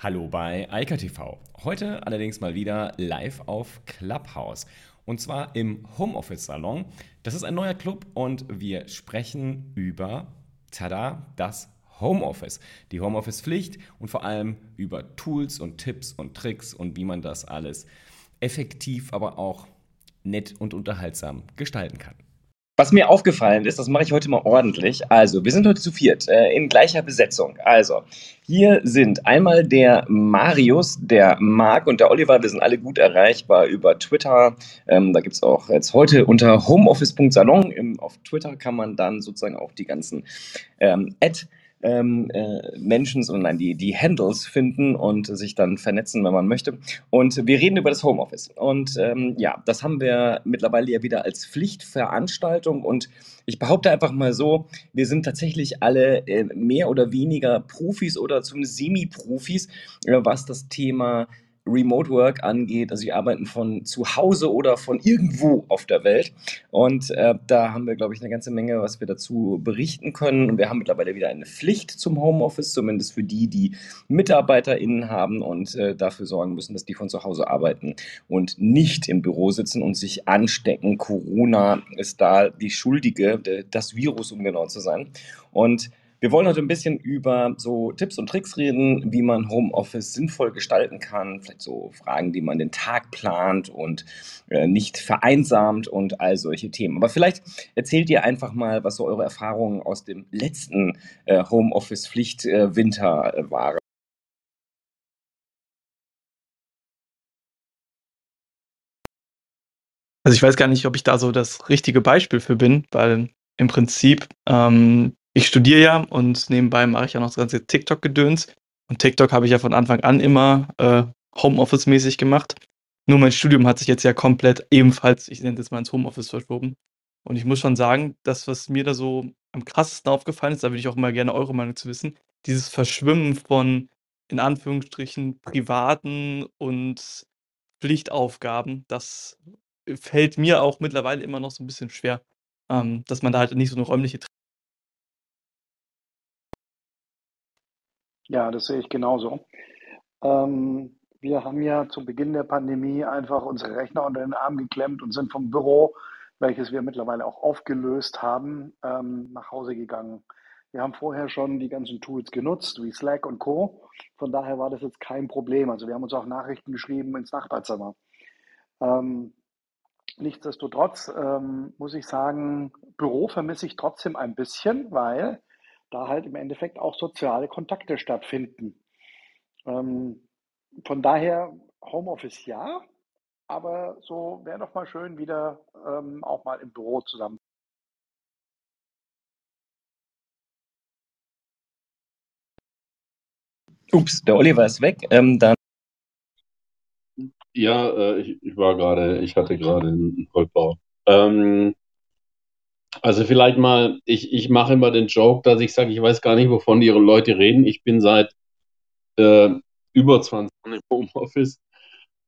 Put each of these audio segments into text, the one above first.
Hallo bei Eika TV. Heute allerdings mal wieder live auf Clubhouse. Und zwar im Homeoffice Salon. Das ist ein neuer Club und wir sprechen über, tada, das Homeoffice. Die Homeoffice-Pflicht und vor allem über Tools und Tipps und Tricks und wie man das alles effektiv, aber auch nett und unterhaltsam gestalten kann. Was mir aufgefallen ist, das mache ich heute mal ordentlich. Also, wir sind heute zu viert äh, in gleicher Besetzung. Also, hier sind einmal der Marius, der Marc und der Oliver. Wir sind alle gut erreichbar über Twitter. Ähm, da gibt es auch jetzt heute unter homeoffice.salon. Auf Twitter kann man dann sozusagen auch die ganzen ähm, Ad ähm, äh, Menschen, sondern die, die Handles finden und sich dann vernetzen, wenn man möchte. Und wir reden über das Homeoffice. Und ähm, ja, das haben wir mittlerweile ja wieder als Pflichtveranstaltung. Und ich behaupte einfach mal so, wir sind tatsächlich alle äh, mehr oder weniger Profis oder zumindest Semi-Profis, äh, was das Thema Remote Work angeht. Also, wir arbeiten von zu Hause oder von irgendwo auf der Welt. Und äh, da haben wir, glaube ich, eine ganze Menge, was wir dazu berichten können. Und wir haben mittlerweile wieder eine Pflicht zum Homeoffice, zumindest für die, die MitarbeiterInnen haben und äh, dafür sorgen müssen, dass die von zu Hause arbeiten und nicht im Büro sitzen und sich anstecken. Corona ist da die Schuldige, das Virus, um genau zu sein. Und wir wollen heute ein bisschen über so Tipps und Tricks reden, wie man Homeoffice sinnvoll gestalten kann. Vielleicht so Fragen, wie man den Tag plant und äh, nicht vereinsamt und all solche Themen. Aber vielleicht erzählt ihr einfach mal, was so eure Erfahrungen aus dem letzten äh, Homeoffice-Pflicht-Winter äh, waren. Also ich weiß gar nicht, ob ich da so das richtige Beispiel für bin, weil im Prinzip ähm, ich studiere ja und nebenbei mache ich ja noch das ganze TikTok-Gedöns. Und TikTok habe ich ja von Anfang an immer äh, Homeoffice-mäßig gemacht. Nur mein Studium hat sich jetzt ja komplett ebenfalls, ich nenne das mal ins Homeoffice verschoben. Und ich muss schon sagen, das, was mir da so am krassesten aufgefallen ist, da würde ich auch mal gerne eure Meinung zu wissen, dieses Verschwimmen von, in Anführungsstrichen, privaten und Pflichtaufgaben, das fällt mir auch mittlerweile immer noch so ein bisschen schwer, ähm, dass man da halt nicht so eine räumliche Ja, das sehe ich genauso. Ähm, wir haben ja zu Beginn der Pandemie einfach unsere Rechner unter den Arm geklemmt und sind vom Büro, welches wir mittlerweile auch aufgelöst haben, ähm, nach Hause gegangen. Wir haben vorher schon die ganzen Tools genutzt, wie Slack und Co. Von daher war das jetzt kein Problem. Also wir haben uns auch Nachrichten geschrieben ins Nachbarzimmer. Ähm, nichtsdestotrotz ähm, muss ich sagen, Büro vermisse ich trotzdem ein bisschen, weil da halt im Endeffekt auch soziale Kontakte stattfinden. Ähm, von daher Homeoffice ja, aber so wäre doch mal schön wieder ähm, auch mal im Büro zusammen. Ups, der Oliver ist weg. Ähm, dann ja, äh, ich, ich, war gerade, ich hatte gerade einen Vollbau. Ähm, also vielleicht mal, ich, ich mache immer den Joke, dass ich sage, ich weiß gar nicht, wovon ihre Leute reden. Ich bin seit äh, über 20 Jahren im Homeoffice.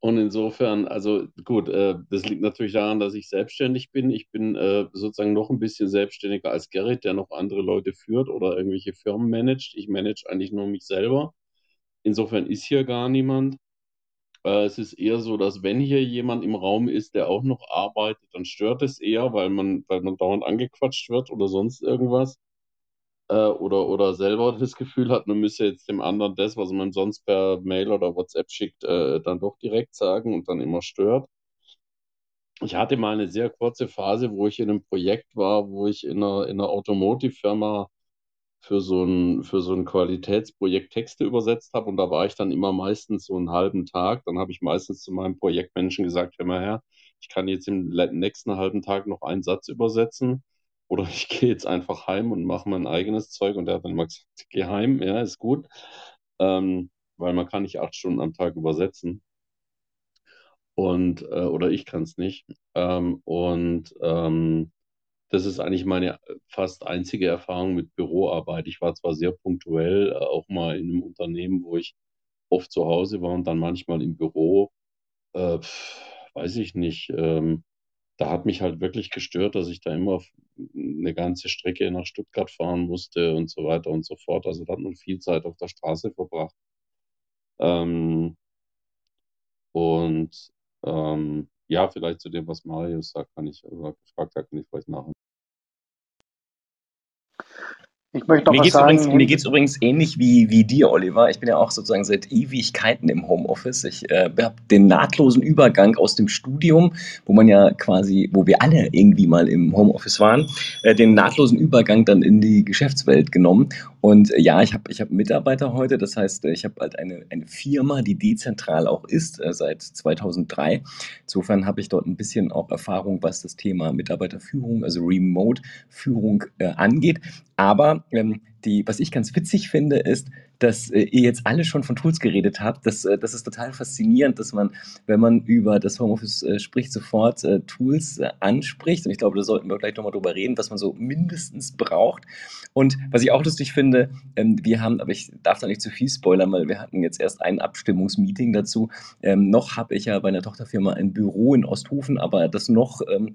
Und insofern, also gut, äh, das liegt natürlich daran, dass ich selbstständig bin. Ich bin äh, sozusagen noch ein bisschen selbstständiger als Gerrit, der noch andere Leute führt oder irgendwelche Firmen managt. Ich manage eigentlich nur mich selber. Insofern ist hier gar niemand. Äh, es ist eher so, dass wenn hier jemand im Raum ist, der auch noch arbeitet, dann stört es eher, weil man, weil man dauernd angequatscht wird oder sonst irgendwas. Äh, oder, oder selber das Gefühl hat, man müsse jetzt dem anderen das, was man sonst per Mail oder WhatsApp schickt, äh, dann doch direkt sagen und dann immer stört. Ich hatte mal eine sehr kurze Phase, wo ich in einem Projekt war, wo ich in einer, in einer Automotive-Firma für so ein, für so ein Qualitätsprojekt Texte übersetzt habe. Und da war ich dann immer meistens so einen halben Tag. Dann habe ich meistens zu meinem Projektmenschen gesagt, hör mal her, ich kann jetzt im nächsten halben Tag noch einen Satz übersetzen. Oder ich gehe jetzt einfach heim und mache mein eigenes Zeug. Und der hat dann immer gesagt, geh heim, ja, ist gut, ähm, weil man kann nicht acht Stunden am Tag übersetzen. Und äh, oder ich kann es nicht. Ähm, und ähm, das ist eigentlich meine äh, fast einzige Erfahrung mit Büroarbeit. Ich war zwar sehr punktuell, äh, auch mal in einem Unternehmen, wo ich oft zu Hause war und dann manchmal im Büro. Äh, weiß ich nicht. Ähm, da hat mich halt wirklich gestört, dass ich da immer eine ganze Strecke nach Stuttgart fahren musste und so weiter und so fort. Also da hat man viel Zeit auf der Straße verbracht. Ähm, und ähm, ja, vielleicht zu dem, was Marius sagt, kann ich, oder gefragt hat, kann ich vielleicht nachher. Ich möchte noch mir was sagen. Übrigens, mir geht es übrigens ähnlich wie, wie dir, Oliver. Ich bin ja auch sozusagen seit Ewigkeiten im Homeoffice. Ich äh, habe den nahtlosen Übergang aus dem Studium, wo man ja quasi, wo wir alle irgendwie mal im Homeoffice waren, äh, den nahtlosen Übergang dann in die Geschäftswelt genommen. Und äh, ja, ich habe ich hab Mitarbeiter heute. Das heißt, äh, ich habe halt eine, eine Firma, die dezentral auch ist, äh, seit 2003. Insofern habe ich dort ein bisschen auch Erfahrung, was das Thema Mitarbeiterführung, also Remote-Führung äh, angeht. Aber ähm, die, was ich ganz witzig finde, ist, dass äh, ihr jetzt alle schon von Tools geredet habt. Das, äh, das ist total faszinierend, dass man, wenn man über das Homeoffice äh, spricht, sofort äh, Tools äh, anspricht. Und ich glaube, da sollten wir gleich nochmal drüber reden, was man so mindestens braucht. Und was ich auch lustig finde, ähm, wir haben, aber ich darf da nicht zu viel spoilern, weil wir hatten jetzt erst ein Abstimmungsmeeting dazu. Ähm, noch habe ich ja bei einer Tochterfirma ein Büro in Osthofen, aber das noch ähm,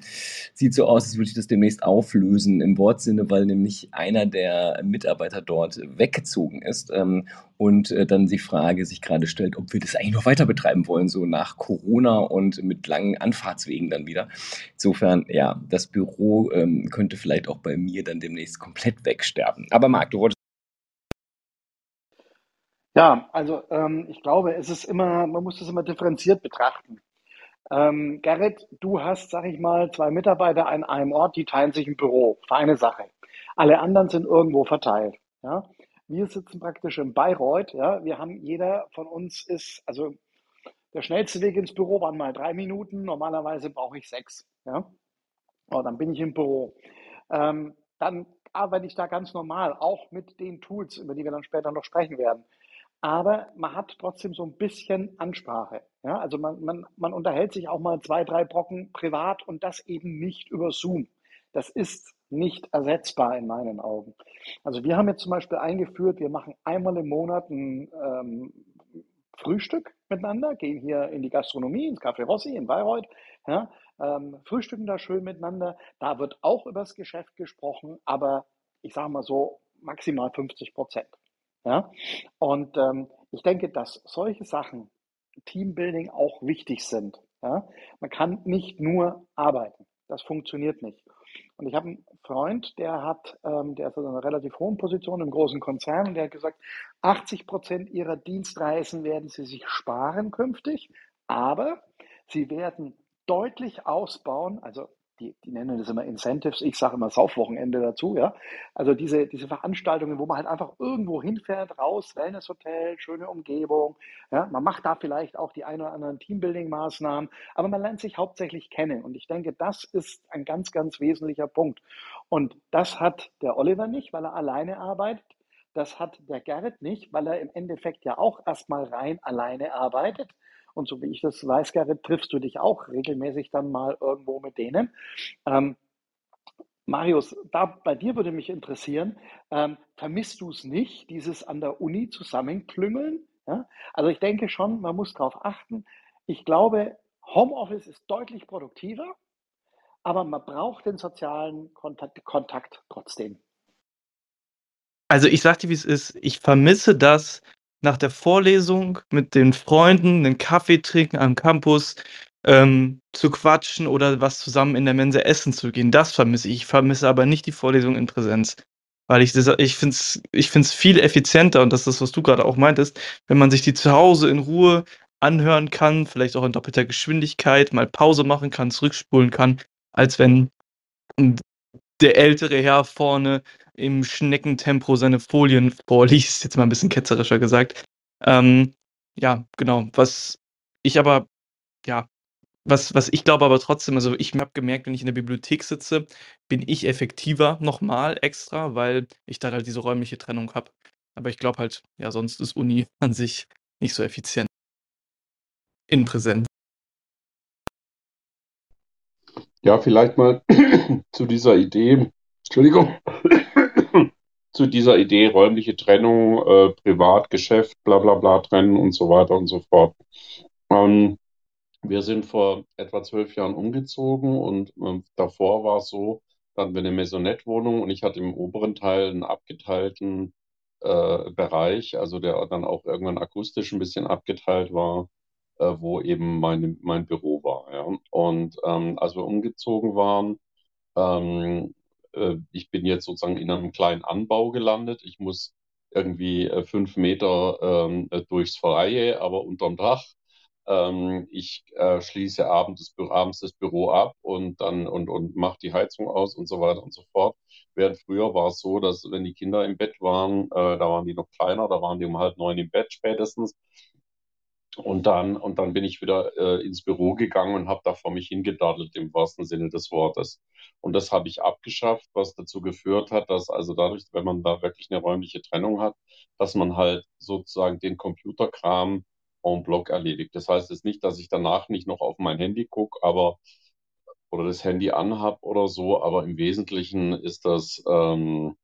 sieht so aus, als würde ich das demnächst auflösen im Wortsinne, weil nämlich einer der Mitarbeiter dort weggezogen ist. Ähm, und äh, dann die Frage sich gerade stellt, ob wir das eigentlich noch weiter betreiben wollen, so nach Corona und mit langen Anfahrtswegen dann wieder. Insofern, ja, das Büro ähm, könnte vielleicht auch bei mir dann demnächst komplett wegsterben. Aber Marc, du wolltest. Ja, also ähm, ich glaube, es ist immer, man muss das immer differenziert betrachten. Ähm, Gerrit, du hast, sag ich mal, zwei Mitarbeiter an einem Ort, die teilen sich ein Büro. Feine Sache. Alle anderen sind irgendwo verteilt. Ja? Wir sitzen praktisch in Bayreuth. Ja, wir haben jeder von uns ist, also der schnellste Weg ins Büro waren mal drei Minuten. Normalerweise brauche ich sechs. Ja, oh, dann bin ich im Büro. Ähm, dann arbeite ich da ganz normal, auch mit den Tools, über die wir dann später noch sprechen werden. Aber man hat trotzdem so ein bisschen Ansprache. Ja, also man, man, man unterhält sich auch mal zwei, drei Brocken privat und das eben nicht über Zoom. Das ist nicht ersetzbar in meinen Augen. Also wir haben jetzt zum Beispiel eingeführt, wir machen einmal im Monat ein ähm, Frühstück miteinander, gehen hier in die Gastronomie, ins Café Rossi in Bayreuth, ja, ähm, frühstücken da schön miteinander. Da wird auch über das Geschäft gesprochen, aber ich sage mal so maximal 50 Prozent. Ja? Und ähm, ich denke, dass solche Sachen, Teambuilding auch wichtig sind. Ja? Man kann nicht nur arbeiten. Das funktioniert nicht. Und ich habe einen Freund, der hat, ähm, der ist in einer relativ hohen Position im großen Konzern und der hat gesagt, 80 Prozent ihrer Dienstreisen werden sie sich sparen künftig, aber sie werden deutlich ausbauen, also die, die nennen das immer Incentives, ich sage immer Saufwochenende dazu, ja. Also diese, diese Veranstaltungen, wo man halt einfach irgendwo hinfährt, raus, Wellnesshotel, schöne Umgebung, ja. Man macht da vielleicht auch die ein oder anderen Teambuilding-Maßnahmen, aber man lernt sich hauptsächlich kennen. Und ich denke, das ist ein ganz, ganz wesentlicher Punkt. Und das hat der Oliver nicht, weil er alleine arbeitet. Das hat der Gerrit nicht, weil er im Endeffekt ja auch erstmal rein alleine arbeitet. Und so wie ich das weiß, Gerrit, triffst du dich auch regelmäßig dann mal irgendwo mit denen. Ähm, Marius, da bei dir würde mich interessieren, ähm, vermisst du es nicht, dieses an der Uni zusammenklüngeln? Ja? Also ich denke schon, man muss darauf achten. Ich glaube, Homeoffice ist deutlich produktiver, aber man braucht den sozialen Kontakt, Kontakt trotzdem. Also ich sage dir, wie es ist. Ich vermisse das, nach der Vorlesung mit den Freunden einen Kaffee trinken am Campus, ähm, zu quatschen oder was zusammen in der Mensa essen zu gehen. Das vermisse ich. Ich vermisse aber nicht die Vorlesung in Präsenz. Weil ich das, ich finde es ich find's viel effizienter und das ist das, was du gerade auch meintest, wenn man sich die zu Hause in Ruhe anhören kann, vielleicht auch in doppelter Geschwindigkeit, mal Pause machen kann, zurückspulen kann, als wenn der ältere Herr vorne im Schneckentempo seine Folien vorliest, jetzt mal ein bisschen ketzerischer gesagt. Ähm, ja, genau. Was ich aber, ja, was, was ich glaube aber trotzdem, also ich habe gemerkt, wenn ich in der Bibliothek sitze, bin ich effektiver nochmal extra, weil ich da halt diese räumliche Trennung habe. Aber ich glaube halt, ja, sonst ist Uni an sich nicht so effizient. In Präsenz. Ja, vielleicht mal zu dieser Idee, Entschuldigung, zu dieser Idee räumliche Trennung, äh, Privat, Geschäft, bla bla bla trennen und so weiter und so fort. Ähm, wir sind vor etwa zwölf Jahren umgezogen und äh, davor war es so, da hatten wir eine Maisonette-Wohnung und ich hatte im oberen Teil einen abgeteilten äh, Bereich, also der dann auch irgendwann akustisch ein bisschen abgeteilt war, äh, wo eben mein, mein Büro war. Ja. Und ähm, als wir umgezogen waren, ähm, äh, ich bin jetzt sozusagen in einem kleinen Anbau gelandet. Ich muss irgendwie äh, fünf Meter ähm, durchs Freie, aber unterm Dach. Ähm, ich äh, schließe abends das, abends das Büro ab und dann und, und mache die Heizung aus und so weiter und so fort. Während früher war es so, dass wenn die Kinder im Bett waren, äh, da waren die noch kleiner, da waren die um halb neun im Bett spätestens. Und dann, und dann bin ich wieder äh, ins Büro gegangen und habe da vor mich hingedaddelt, im wahrsten Sinne des Wortes. Und das habe ich abgeschafft, was dazu geführt hat, dass also dadurch, wenn man da wirklich eine räumliche Trennung hat, dass man halt sozusagen den Computerkram en bloc erledigt. Das heißt jetzt nicht, dass ich danach nicht noch auf mein Handy gucke, aber oder das Handy anhab oder so, aber im Wesentlichen ist das ähm,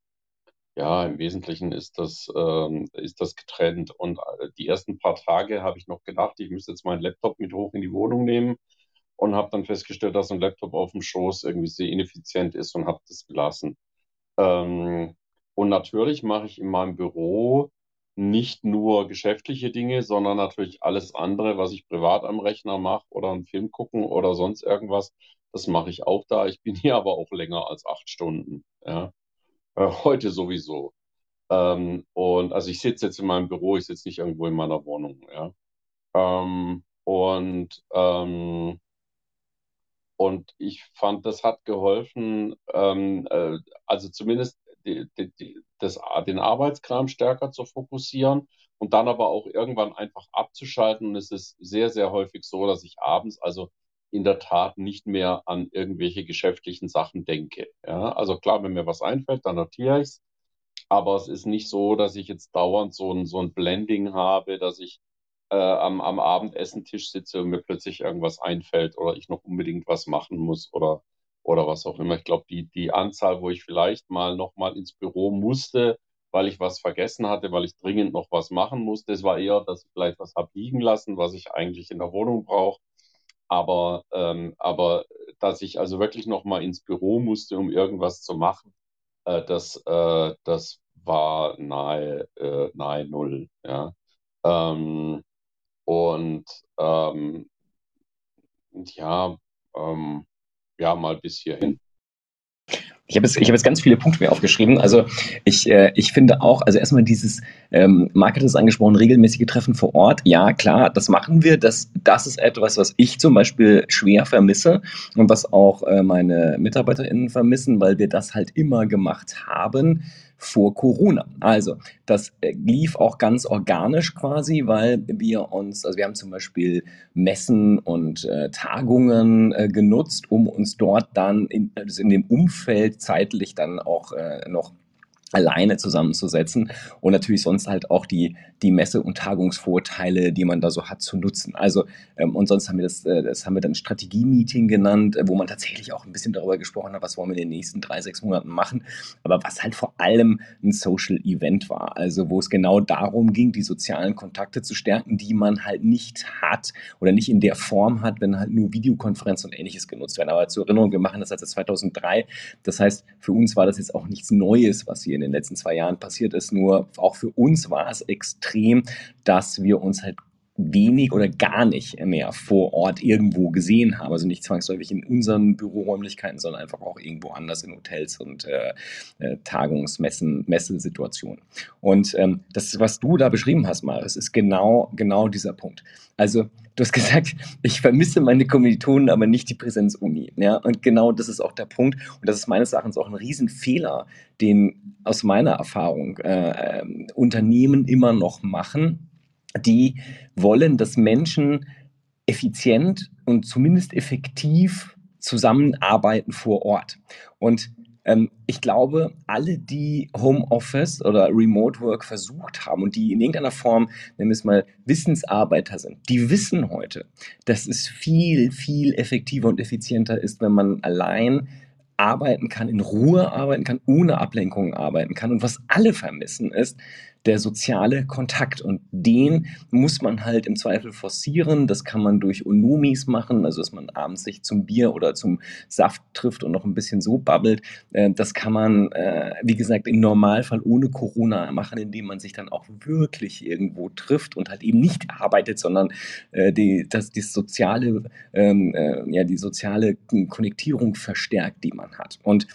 ja, im Wesentlichen ist das, ähm, ist das getrennt. Und äh, die ersten paar Tage habe ich noch gedacht, ich müsste jetzt meinen Laptop mit hoch in die Wohnung nehmen und habe dann festgestellt, dass ein Laptop auf dem Schoß irgendwie sehr ineffizient ist und habe das gelassen. Ähm, und natürlich mache ich in meinem Büro nicht nur geschäftliche Dinge, sondern natürlich alles andere, was ich privat am Rechner mache oder einen Film gucken oder sonst irgendwas. Das mache ich auch da. Ich bin hier aber auch länger als acht Stunden. Ja. Äh, heute sowieso. Ähm, und also ich sitze jetzt in meinem Büro, ich sitze nicht irgendwo in meiner Wohnung, ja. Ähm, und, ähm, und ich fand, das hat geholfen, ähm, äh, also zumindest die, die, die, das, den Arbeitskram stärker zu fokussieren und dann aber auch irgendwann einfach abzuschalten. Und es ist sehr, sehr häufig so, dass ich abends, also in der Tat nicht mehr an irgendwelche geschäftlichen Sachen denke. Ja, also klar, wenn mir was einfällt, dann notiere ich es. Aber es ist nicht so, dass ich jetzt dauernd so ein, so ein Blending habe, dass ich äh, am, am Abendessentisch sitze und mir plötzlich irgendwas einfällt oder ich noch unbedingt was machen muss oder, oder was auch immer. Ich glaube, die, die Anzahl, wo ich vielleicht mal noch mal ins Büro musste, weil ich was vergessen hatte, weil ich dringend noch was machen musste, das war eher, dass ich vielleicht was habe liegen lassen, was ich eigentlich in der Wohnung brauche aber, ähm, aber dass ich also wirklich noch mal ins Büro musste, um irgendwas zu machen, äh, das, äh, das war nahe, äh, nahe Null. Ja. Ähm, und ähm, ja, ähm, ja, mal bis hierhin. Ich habe jetzt, hab jetzt ganz viele Punkte mir aufgeschrieben. Also ich, äh, ich finde auch, also erstmal dieses, ähm, Mark hat es angesprochen, regelmäßige Treffen vor Ort. Ja, klar, das machen wir. Das, das ist etwas, was ich zum Beispiel schwer vermisse und was auch äh, meine MitarbeiterInnen vermissen, weil wir das halt immer gemacht haben vor Corona. Also, das äh, lief auch ganz organisch quasi, weil wir uns, also wir haben zum Beispiel Messen und äh, Tagungen äh, genutzt, um uns dort dann in, also in dem Umfeld zeitlich dann auch äh, noch alleine zusammenzusetzen und natürlich sonst halt auch die, die Messe- und Tagungsvorteile, die man da so hat, zu nutzen. Also, ähm, und sonst haben wir das, äh, das haben wir dann Strategie-Meeting genannt, äh, wo man tatsächlich auch ein bisschen darüber gesprochen hat, was wollen wir in den nächsten drei, sechs Monaten machen, aber was halt vor allem ein Social-Event war, also wo es genau darum ging, die sozialen Kontakte zu stärken, die man halt nicht hat oder nicht in der Form hat, wenn halt nur Videokonferenzen und ähnliches genutzt werden. Aber zur Erinnerung, wir machen das seit 2003, das heißt, für uns war das jetzt auch nichts Neues, was hier in den letzten zwei Jahren passiert ist. Nur auch für uns war es extrem, dass wir uns halt wenig oder gar nicht mehr vor Ort irgendwo gesehen haben. Also nicht zwangsläufig in unseren Büroräumlichkeiten, sondern einfach auch irgendwo anders in Hotels und äh, äh, Tagungsmessen, Messesituationen. Und ähm, das, was du da beschrieben hast, Maris, ist genau, genau dieser Punkt. Also du hast gesagt, ich vermisse meine Kommilitonen, aber nicht die Präsenzuni. Ja? Und genau das ist auch der Punkt. Und das ist meines Erachtens auch ein Riesenfehler, den aus meiner Erfahrung äh, äh, Unternehmen immer noch machen, die wollen, dass Menschen effizient und zumindest effektiv zusammenarbeiten vor Ort. Und ähm, ich glaube, alle, die Homeoffice oder Remote Work versucht haben und die in irgendeiner Form, nennen wir es mal, Wissensarbeiter sind, die wissen heute, dass es viel, viel effektiver und effizienter ist, wenn man allein arbeiten kann, in Ruhe arbeiten kann, ohne Ablenkungen arbeiten kann. Und was alle vermissen ist, der soziale Kontakt. Und den muss man halt im Zweifel forcieren. Das kann man durch Onomis machen, also dass man abends sich zum Bier oder zum Saft trifft und noch ein bisschen so babbelt. Äh, das kann man, äh, wie gesagt, im Normalfall ohne Corona machen, indem man sich dann auch wirklich irgendwo trifft und halt eben nicht arbeitet, sondern äh, die, das, die soziale, ähm, ja, die soziale Konnektierung verstärkt, die man hat. Und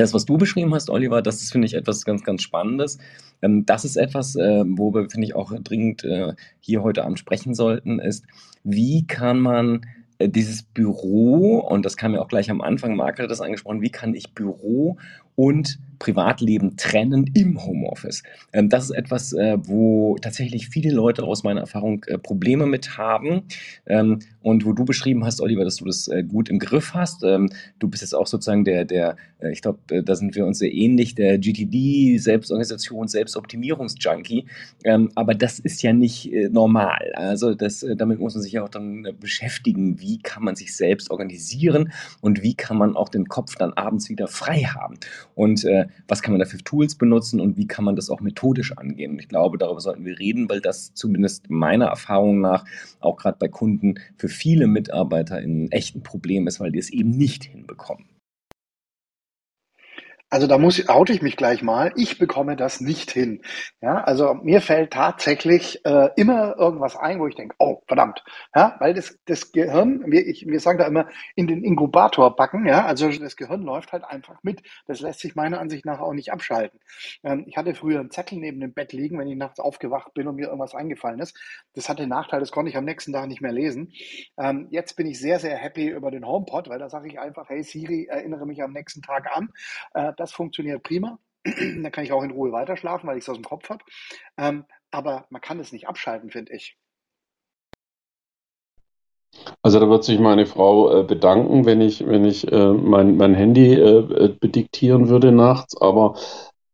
das, was du beschrieben hast, Oliver, das ist, finde ich, etwas ganz, ganz Spannendes. Ähm, das ist etwas, äh, wo wir, finde ich, auch dringend äh, hier heute Abend sprechen sollten, ist, wie kann man äh, dieses Büro, und das kam ja auch gleich am Anfang, Marc hat das angesprochen, wie kann ich Büro und Privatleben trennen im Homeoffice. Ähm, das ist etwas, äh, wo tatsächlich viele Leute aus meiner Erfahrung äh, Probleme mit haben ähm, und wo du beschrieben hast, Oliver, dass du das äh, gut im Griff hast. Ähm, du bist jetzt auch sozusagen der, der ich glaube, da sind wir uns sehr ähnlich, der GTD, Selbstorganisation, Selbstoptimierungsjunkie. Aber das ist ja nicht normal. Also das, damit muss man sich ja auch dann beschäftigen, wie kann man sich selbst organisieren und wie kann man auch den Kopf dann abends wieder frei haben. Und äh, was kann man da für Tools benutzen und wie kann man das auch methodisch angehen. Und ich glaube, darüber sollten wir reden, weil das zumindest meiner Erfahrung nach auch gerade bei Kunden für viele Mitarbeiter ein echtes Problem ist, weil die es eben nicht hinbekommen. Also da muss, oute ich mich gleich mal. Ich bekomme das nicht hin. Ja, also mir fällt tatsächlich äh, immer irgendwas ein, wo ich denke, oh verdammt, ja, weil das, das Gehirn, wir, ich, wir sagen da immer, in den Inkubator packen. Ja, also das Gehirn läuft halt einfach mit. Das lässt sich meiner Ansicht nach auch nicht abschalten. Ähm, ich hatte früher einen Zettel neben dem Bett liegen, wenn ich nachts aufgewacht bin und mir irgendwas eingefallen ist. Das hatte den Nachteil, das konnte ich am nächsten Tag nicht mehr lesen. Ähm, jetzt bin ich sehr, sehr happy über den HomePod, weil da sage ich einfach, hey Siri, erinnere mich am nächsten Tag an. Äh, das funktioniert prima. da kann ich auch in Ruhe weiterschlafen, weil ich es aus dem Kopf habe. Ähm, aber man kann es nicht abschalten, finde ich. Also da wird sich meine Frau äh, bedanken, wenn ich, wenn ich äh, mein, mein Handy äh, äh bediktieren würde nachts, aber,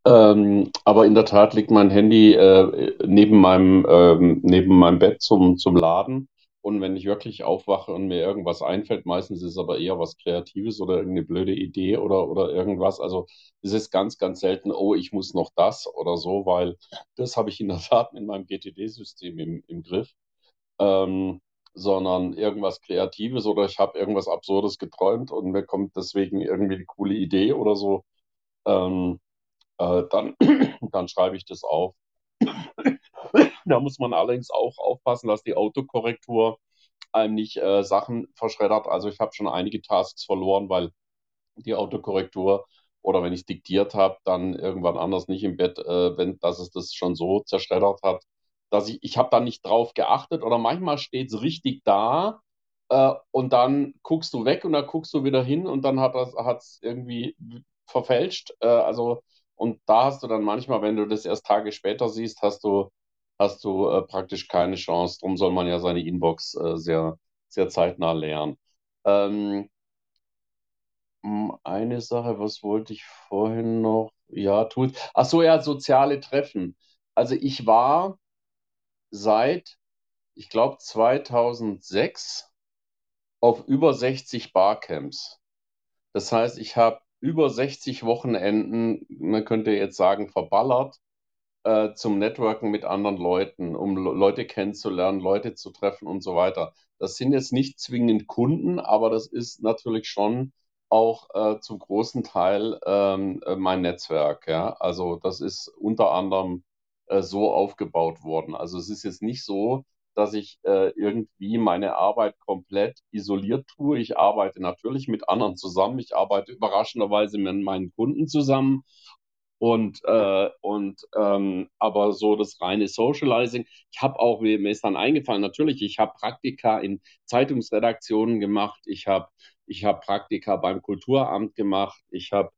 ähm, aber in der Tat liegt mein Handy äh, neben meinem, ähm, neben meinem Bett zum, zum Laden. Und wenn ich wirklich aufwache und mir irgendwas einfällt, meistens ist es aber eher was Kreatives oder irgendeine blöde Idee oder, oder irgendwas. Also es ist ganz, ganz selten, oh, ich muss noch das oder so, weil das habe ich in der Tat in meinem GTD-System im, im Griff. Ähm, sondern irgendwas Kreatives oder ich habe irgendwas Absurdes geträumt und mir kommt deswegen irgendwie eine coole Idee oder so. Ähm, äh, dann, dann schreibe ich das auf. Da muss man allerdings auch aufpassen, dass die Autokorrektur einem nicht äh, Sachen verschreddert. Also ich habe schon einige Tasks verloren, weil die Autokorrektur oder wenn ich es diktiert habe, dann irgendwann anders nicht im Bett, äh, wenn, dass es das schon so zerschreddert hat, dass ich, ich habe da nicht drauf geachtet oder manchmal steht es richtig da äh, und dann guckst du weg und dann guckst du wieder hin und dann hat es irgendwie verfälscht. Äh, also und da hast du dann manchmal, wenn du das erst Tage später siehst, hast du hast du äh, praktisch keine Chance. Darum soll man ja seine Inbox äh, sehr, sehr zeitnah leeren. Ähm, eine Sache, was wollte ich vorhin noch? Ja, Tools. Ach so, ja, soziale Treffen. Also ich war seit, ich glaube, 2006 auf über 60 Barcamps. Das heißt, ich habe über 60 Wochenenden, man könnte jetzt sagen, verballert äh, zum Networken mit anderen Leuten, um Leute kennenzulernen, Leute zu treffen und so weiter. Das sind jetzt nicht zwingend Kunden, aber das ist natürlich schon auch äh, zum großen Teil ähm, äh, mein Netzwerk. Ja? Also das ist unter anderem äh, so aufgebaut worden. Also es ist jetzt nicht so, dass ich äh, irgendwie meine Arbeit komplett isoliert tue. Ich arbeite natürlich mit anderen zusammen. Ich arbeite überraschenderweise mit meinen Kunden zusammen und, äh, und ähm, aber so das reine Socializing. Ich habe auch, mir ist dann eingefallen, natürlich, ich habe Praktika in Zeitungsredaktionen gemacht, ich habe ich hab Praktika beim Kulturamt gemacht, ich habe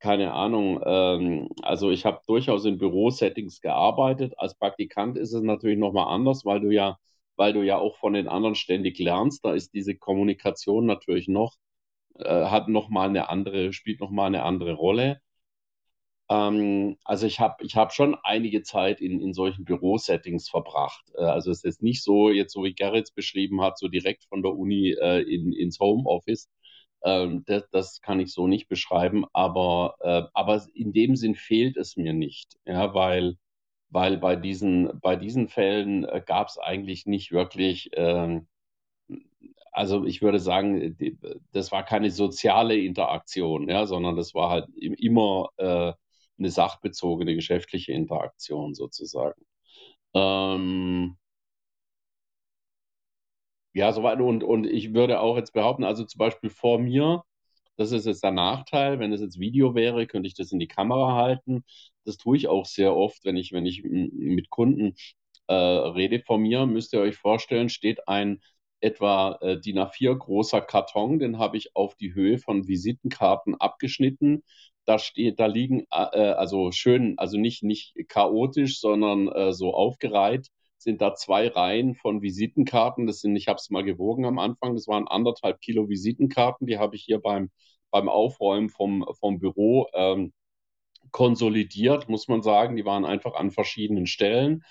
keine Ahnung, ähm, also ich habe durchaus in Bürosettings gearbeitet. Als Praktikant ist es natürlich nochmal anders, weil du ja, weil du ja auch von den anderen ständig lernst. Da ist diese Kommunikation natürlich noch, äh, hat nochmal eine andere, spielt nochmal eine andere Rolle. Ähm, also ich habe ich hab schon einige Zeit in, in solchen Bürosettings verbracht. Äh, also es ist nicht so, jetzt so wie Gerrit beschrieben hat, so direkt von der Uni äh, in, ins Homeoffice. Ähm, das, das, kann ich so nicht beschreiben, aber, äh, aber in dem Sinn fehlt es mir nicht, ja, weil, weil bei diesen, bei diesen Fällen äh, gab es eigentlich nicht wirklich, ähm, also ich würde sagen, das war keine soziale Interaktion, ja, sondern das war halt immer äh, eine sachbezogene geschäftliche Interaktion sozusagen. Ähm, ja, soweit. Und, und ich würde auch jetzt behaupten, also zum Beispiel vor mir, das ist jetzt der Nachteil. Wenn es jetzt Video wäre, könnte ich das in die Kamera halten. Das tue ich auch sehr oft, wenn ich, wenn ich mit Kunden äh, rede. Vor mir müsst ihr euch vorstellen, steht ein etwa äh, DIN A4 großer Karton, den habe ich auf die Höhe von Visitenkarten abgeschnitten. Da steht, da liegen äh, also schön, also nicht, nicht chaotisch, sondern äh, so aufgereiht sind da zwei Reihen von Visitenkarten. Das sind, ich habe es mal gewogen am Anfang, das waren anderthalb Kilo Visitenkarten. Die habe ich hier beim, beim Aufräumen vom, vom Büro ähm, konsolidiert, muss man sagen. Die waren einfach an verschiedenen Stellen.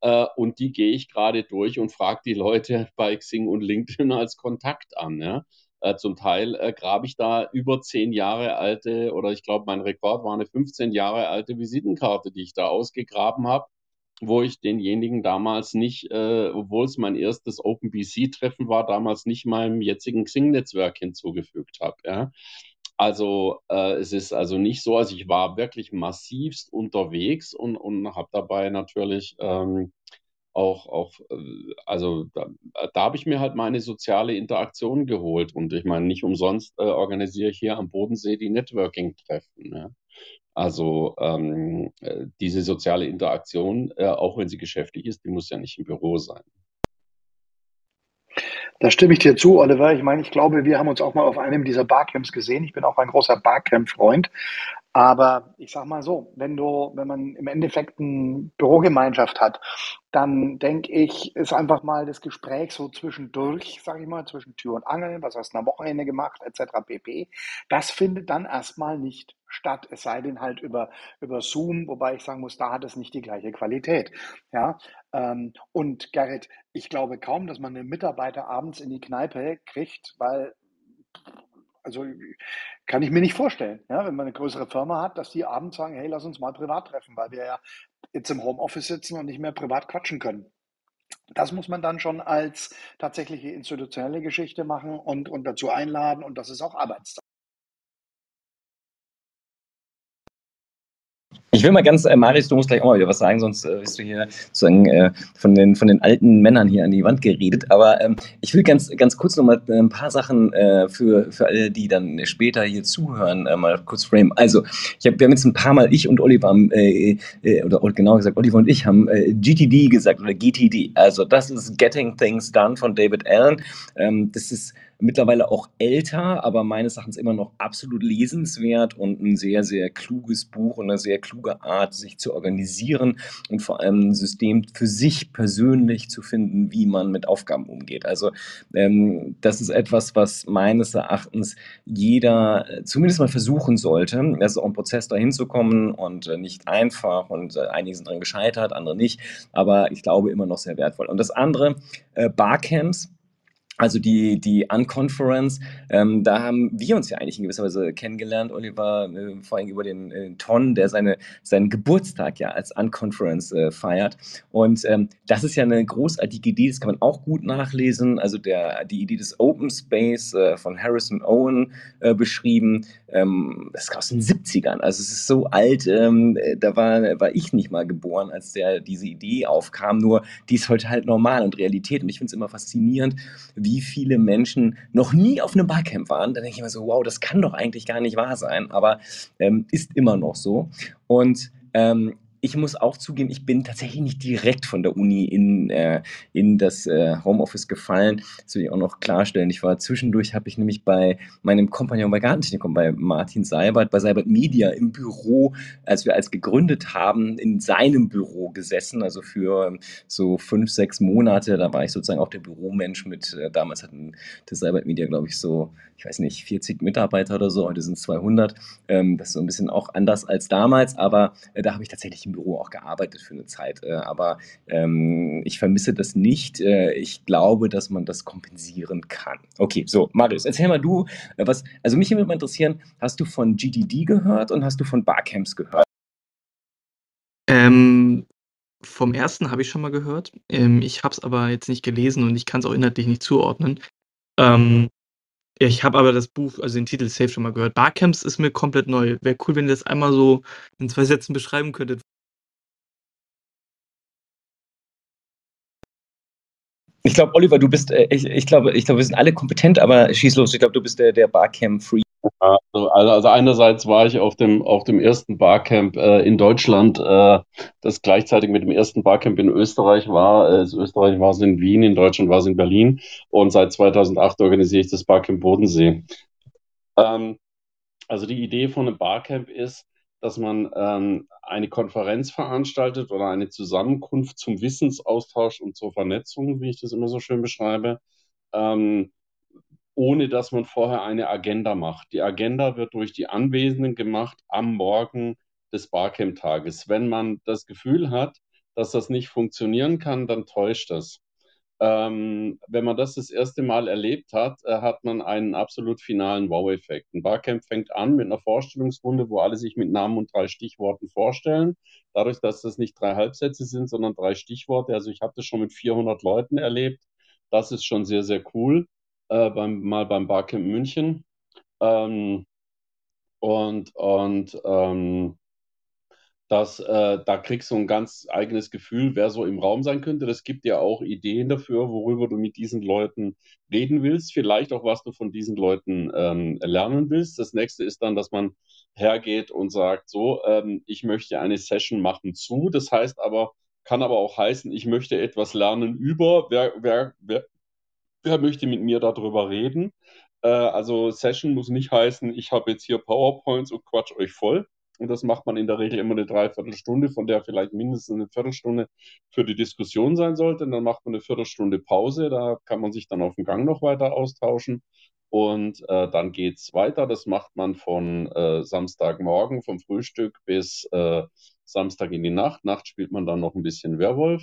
Äh, und die gehe ich gerade durch und frage die Leute bei Xing und LinkedIn als Kontakt an. Ja? Äh, zum Teil äh, grabe ich da über zehn Jahre alte, oder ich glaube, mein Rekord war eine 15 Jahre alte Visitenkarte, die ich da ausgegraben habe wo ich denjenigen damals nicht, äh, obwohl es mein erstes OpenBC-Treffen war, damals nicht meinem jetzigen Xing-Netzwerk hinzugefügt habe. Ja. Also äh, es ist also nicht so, also ich war wirklich massivst unterwegs und, und habe dabei natürlich ähm, auch, auch äh, also da, da habe ich mir halt meine soziale Interaktion geholt und ich meine, nicht umsonst äh, organisiere ich hier am Bodensee die Networking-Treffen. Ja. Also ähm, äh, diese soziale Interaktion, äh, auch wenn sie geschäftlich ist, die muss ja nicht im Büro sein. Da stimme ich dir zu, Oliver. Ich meine, ich glaube, wir haben uns auch mal auf einem dieser Barcamps gesehen. Ich bin auch ein großer Barcamp-Freund. Aber ich sag mal so, wenn du, wenn man im Endeffekt eine Bürogemeinschaft hat, dann denke ich, ist einfach mal das Gespräch so zwischendurch, sage ich mal, zwischen Tür und Angel, was hast du am Wochenende gemacht, etc. pp. Das findet dann erstmal nicht statt, es sei denn halt über, über Zoom, wobei ich sagen muss, da hat es nicht die gleiche Qualität. Ja, ähm, und Gerrit, ich glaube kaum, dass man einen Mitarbeiter abends in die Kneipe kriegt, weil also kann ich mir nicht vorstellen, ja, wenn man eine größere Firma hat, dass die abends sagen, hey, lass uns mal privat treffen, weil wir ja jetzt im Homeoffice sitzen und nicht mehr privat quatschen können. Das muss man dann schon als tatsächliche institutionelle Geschichte machen und, und dazu einladen und das ist auch Arbeitszeit. Ich will mal ganz, äh, Marius, du musst gleich auch mal wieder was sagen, sonst äh, wirst du hier sozusagen äh, von, den, von den alten Männern hier an die Wand geredet. Aber ähm, ich will ganz, ganz kurz noch mal äh, ein paar Sachen äh, für, für alle, die dann später hier zuhören, äh, mal kurz frame. Also, ich hab, wir haben jetzt ein paar Mal, ich und Oliver, äh, äh, oder genauer gesagt, Oliver und ich haben GTD gesagt oder GTD. Also, das ist Getting Things Done von David Allen. Ähm, das ist mittlerweile auch älter, aber meines Erachtens immer noch absolut lesenswert und ein sehr, sehr kluges Buch und eine sehr kluge Art, sich zu organisieren und vor allem ein System für sich persönlich zu finden, wie man mit Aufgaben umgeht. Also ähm, das ist etwas, was meines Erachtens jeder äh, zumindest mal versuchen sollte. Das ist auch ein Prozess, dahin zu kommen und äh, nicht einfach und äh, einige sind daran gescheitert, andere nicht, aber ich glaube immer noch sehr wertvoll. Und das andere, äh, Barcamps, also die, die Unconference, ähm, da haben wir uns ja eigentlich in gewisser Weise kennengelernt, Oliver, äh, vor allem über den äh, Ton, der seine, seinen Geburtstag ja als Unconference äh, feiert. Und ähm, das ist ja eine großartige Idee, das kann man auch gut nachlesen. Also der, die Idee des Open Space äh, von Harrison Owen äh, beschrieben. Ähm, das ist aus den 70ern, also es ist so alt, ähm, da war, war ich nicht mal geboren, als der, diese Idee aufkam, nur die ist heute halt normal und Realität. Und ich finde es immer faszinierend, wie wie viele Menschen noch nie auf einem Barcamp waren. Da denke ich immer so, wow, das kann doch eigentlich gar nicht wahr sein, aber ähm, ist immer noch so. Und ähm, ich muss auch zugeben, ich bin tatsächlich nicht direkt von der Uni in, äh, in das äh, Homeoffice gefallen. Das will ich auch noch klarstellen. Ich war zwischendurch, habe ich nämlich bei meinem Kompagnon bei Gartentechnikum, bei Martin Seibert, bei Seibert Media im Büro, als wir als gegründet haben, in seinem Büro gesessen, also für so fünf, sechs Monate. Da war ich sozusagen auch der Büromensch mit, äh, damals hatten das Seibert Media, glaube ich, so, ich weiß nicht, 40 Mitarbeiter oder so, heute sind es 200. Ähm, das ist so ein bisschen auch anders als damals, aber äh, da habe ich tatsächlich im Büro auch gearbeitet für eine Zeit. Äh, aber ähm, ich vermisse das nicht. Äh, ich glaube, dass man das kompensieren kann. Okay, so, Marius, erzähl mal du, äh, was, also mich würde mal interessieren, hast du von GDD gehört und hast du von Barcamps gehört? Ähm, vom ersten habe ich schon mal gehört. Ähm, ich habe es aber jetzt nicht gelesen und ich kann es auch inhaltlich nicht zuordnen. Ähm, ich habe aber das Buch, also den Titel safe schon mal gehört. Barcamps ist mir komplett neu. Wäre cool, wenn ihr das einmal so in zwei Sätzen beschreiben könntet. Ich glaube, Oliver, du bist, äh, ich, ich glaube, ich glaube, wir sind alle kompetent, aber schieß los. Ich glaube, du bist der, der Barcamp-Freak. Also, also einerseits war ich auf dem, auf dem ersten Barcamp äh, in Deutschland, äh, das gleichzeitig mit dem ersten Barcamp in Österreich war. Äh, in Österreich war es in Wien, in Deutschland war es in Berlin und seit 2008 organisiere ich das Barcamp Bodensee. Ähm, also die Idee von einem Barcamp ist, dass man ähm, eine Konferenz veranstaltet oder eine Zusammenkunft zum Wissensaustausch und zur Vernetzung, wie ich das immer so schön beschreibe, ähm, ohne dass man vorher eine Agenda macht. Die Agenda wird durch die Anwesenden gemacht am Morgen des Barcamp-Tages. Wenn man das Gefühl hat, dass das nicht funktionieren kann, dann täuscht das. Ähm, wenn man das das erste Mal erlebt hat, äh, hat man einen absolut finalen Wow-Effekt. Ein Barcamp fängt an mit einer Vorstellungsrunde, wo alle sich mit Namen und drei Stichworten vorstellen. Dadurch, dass das nicht drei Halbsätze sind, sondern drei Stichworte. Also ich habe das schon mit 400 Leuten erlebt. Das ist schon sehr, sehr cool. Äh, beim, mal beim Barcamp München. Ähm, und und ähm, dass äh, da kriegst du ein ganz eigenes Gefühl, wer so im Raum sein könnte. Das gibt dir auch Ideen dafür, worüber du mit diesen Leuten reden willst, vielleicht auch, was du von diesen Leuten ähm, lernen willst. Das nächste ist dann, dass man hergeht und sagt, so, ähm, ich möchte eine Session machen zu. Das heißt aber, kann aber auch heißen, ich möchte etwas lernen über, wer, wer, wer, wer möchte mit mir darüber reden. Äh, also Session muss nicht heißen, ich habe jetzt hier PowerPoints und quatsch euch voll und das macht man in der Regel immer eine Dreiviertelstunde, von der vielleicht mindestens eine Viertelstunde für die Diskussion sein sollte. Und dann macht man eine Viertelstunde Pause. Da kann man sich dann auf dem Gang noch weiter austauschen. Und äh, dann es weiter. Das macht man von äh, Samstagmorgen, vom Frühstück bis äh, Samstag in die Nacht. Nacht spielt man dann noch ein bisschen Werwolf.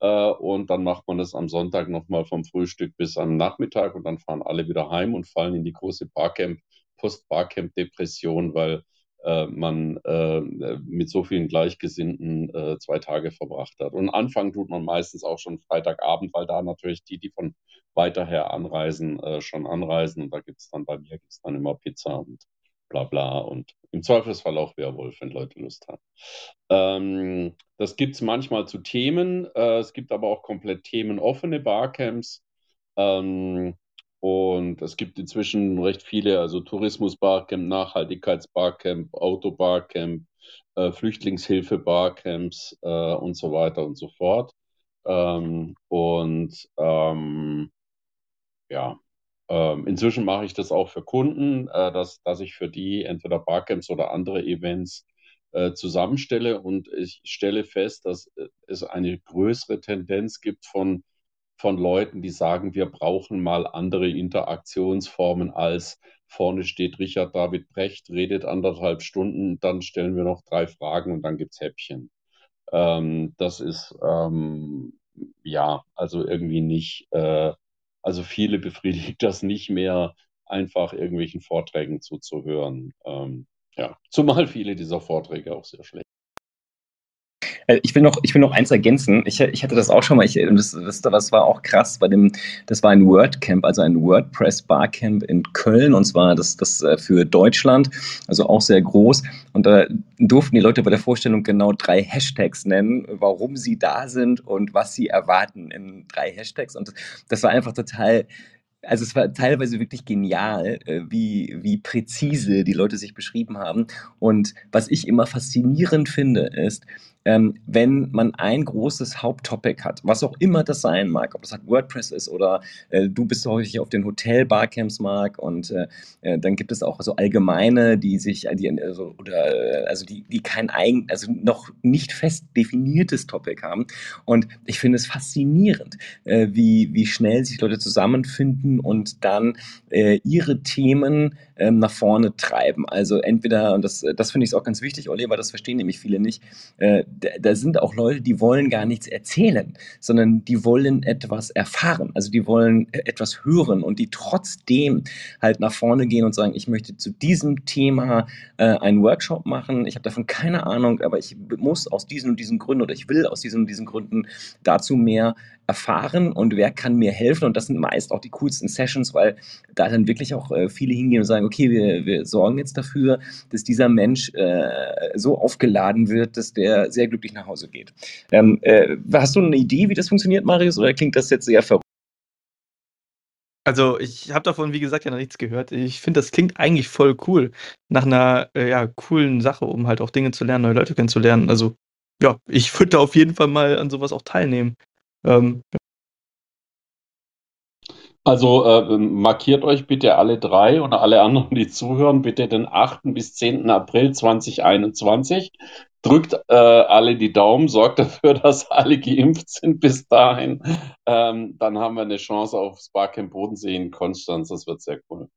Äh, und dann macht man das am Sonntag nochmal vom Frühstück bis am Nachmittag. Und dann fahren alle wieder heim und fallen in die große Barcamp, Post-Barcamp-Depression, weil man äh, mit so vielen Gleichgesinnten äh, zwei Tage verbracht hat. Und anfangen tut man meistens auch schon Freitagabend, weil da natürlich die, die von weiter her anreisen, äh, schon anreisen. Und da gibt es dann bei mir gibt's dann immer Pizza und bla bla und im Zweifelsfall auch Werwolf, wenn Leute Lust haben. Ähm, das gibt es manchmal zu Themen. Äh, es gibt aber auch komplett themenoffene Barcamps. Ähm, und es gibt inzwischen recht viele, also Tourismus-Barcamp, Nachhaltigkeits-Barcamp, Autobarcamp, äh, Flüchtlingshilfe-Barcamps äh, und so weiter und so fort. Ähm, und ähm, ja, ähm, inzwischen mache ich das auch für Kunden, äh, dass, dass ich für die entweder Barcamps oder andere Events äh, zusammenstelle. Und ich stelle fest, dass äh, es eine größere Tendenz gibt von von Leuten, die sagen, wir brauchen mal andere Interaktionsformen als vorne steht Richard David Brecht, redet anderthalb Stunden, dann stellen wir noch drei Fragen und dann gibt es Häppchen. Ähm, das ist ähm, ja also irgendwie nicht, äh, also viele befriedigt das nicht mehr, einfach irgendwelchen Vorträgen zuzuhören. Ähm, ja, zumal viele dieser Vorträge auch sehr schlecht ich will noch, ich will noch eins ergänzen. Ich, ich hatte das auch schon mal. Ich, das, das, das war auch krass bei dem. Das war ein WordCamp, also ein WordPress Barcamp in Köln und zwar das, das äh, für Deutschland, also auch sehr groß. Und da durften die Leute bei der Vorstellung genau drei Hashtags nennen, warum sie da sind und was sie erwarten in drei Hashtags. Und das war einfach total also es war teilweise wirklich genial, äh, wie, wie präzise die Leute sich beschrieben haben. Und was ich immer faszinierend finde, ist, ähm, wenn man ein großes Haupttopic hat, was auch immer das sein mag, ob das halt WordPress ist oder äh, du bist häufig auf den Hotel-Barcamps mag und äh, äh, dann gibt es auch so allgemeine, die sich, die, also, oder, äh, also die, die kein eigen, also noch nicht fest definiertes Topic haben. Und ich finde es faszinierend, äh, wie, wie schnell sich Leute zusammenfinden und dann äh, ihre Themen ähm, nach vorne treiben. Also entweder, und das, das finde ich auch ganz wichtig, Oliver, das verstehen nämlich viele nicht, äh, da sind auch Leute, die wollen gar nichts erzählen, sondern die wollen etwas erfahren. Also die wollen e-, etwas hören und die trotzdem halt nach vorne gehen und sagen, ich möchte zu diesem Thema äh, einen Workshop machen. Ich habe davon keine Ahnung, aber ich muss aus diesen und diesen Gründen oder ich will aus diesen und diesen Gründen dazu mehr erfahren und wer kann mir helfen. Und das sind meist auch die coolsten Sessions, weil da dann wirklich auch äh, viele hingehen und sagen, okay, wir, wir sorgen jetzt dafür, dass dieser Mensch äh, so aufgeladen wird, dass der sehr glücklich nach Hause geht. Ähm, äh, hast du eine Idee, wie das funktioniert, Marius, oder klingt das jetzt sehr verrückt? Also, ich habe davon, wie gesagt, ja noch nichts gehört. Ich finde, das klingt eigentlich voll cool. Nach einer äh, ja, coolen Sache, um halt auch Dinge zu lernen, neue Leute kennenzulernen. Also, ja, ich würde da auf jeden Fall mal an sowas auch teilnehmen. Ähm, Also äh, markiert euch bitte alle drei und alle anderen, die zuhören, bitte den 8. bis 10. April 2021. Drückt äh, alle die Daumen, sorgt dafür, dass alle geimpft sind bis dahin. Ähm, dann haben wir eine Chance auf Sparcamp Bodensee in Konstanz. Das wird sehr cool.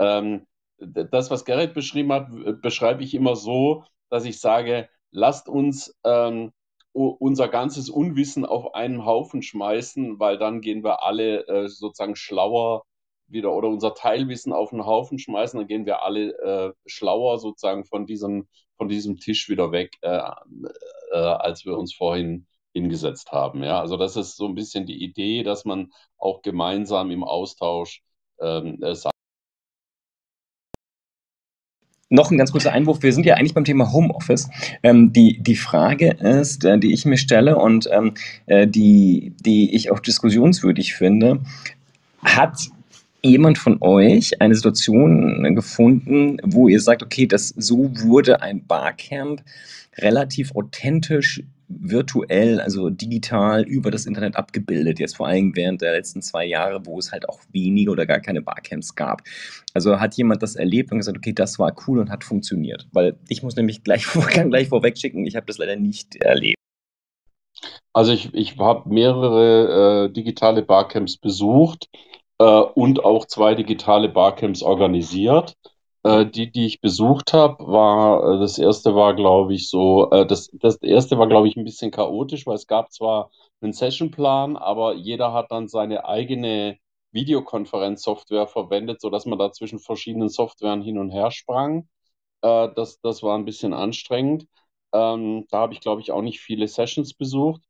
Ähm, das, was Gerrit beschrieben hat, beschreibe ich immer so, dass ich sage, lasst uns ähm, unser ganzes Unwissen auf einen Haufen schmeißen, weil dann gehen wir alle äh, sozusagen schlauer wieder oder unser Teilwissen auf einen Haufen schmeißen, dann gehen wir alle äh, schlauer sozusagen von diesem, von diesem Tisch wieder weg, äh, äh, als wir uns vorhin hingesetzt haben. Ja, also das ist so ein bisschen die Idee, dass man auch gemeinsam im Austausch ähm, noch ein ganz kurzer Einwurf. Wir sind ja eigentlich beim Thema Homeoffice. Ähm, die, die Frage ist, äh, die ich mir stelle und ähm, äh, die, die ich auch diskussionswürdig finde, hat jemand von euch eine Situation gefunden, wo ihr sagt, okay, das so wurde ein Barcamp relativ authentisch virtuell, also digital über das Internet abgebildet, jetzt vor allem während der letzten zwei Jahre, wo es halt auch wenige oder gar keine Barcamps gab. Also hat jemand das erlebt und gesagt, okay, das war cool und hat funktioniert. Weil ich muss nämlich gleich, kann gleich vorweg schicken, ich habe das leider nicht erlebt. Also ich, ich habe mehrere äh, digitale Barcamps besucht äh, und auch zwei digitale Barcamps organisiert. Äh, die, die ich besucht habe, war, äh, das erste war, glaube ich, so, äh, das, das erste war, glaube ich, ein bisschen chaotisch, weil es gab zwar einen Sessionplan, aber jeder hat dann seine eigene Videokonferenzsoftware verwendet, sodass man da zwischen verschiedenen Softwaren hin und her sprang. Äh, das, das war ein bisschen anstrengend. Ähm, da habe ich, glaube ich, auch nicht viele Sessions besucht.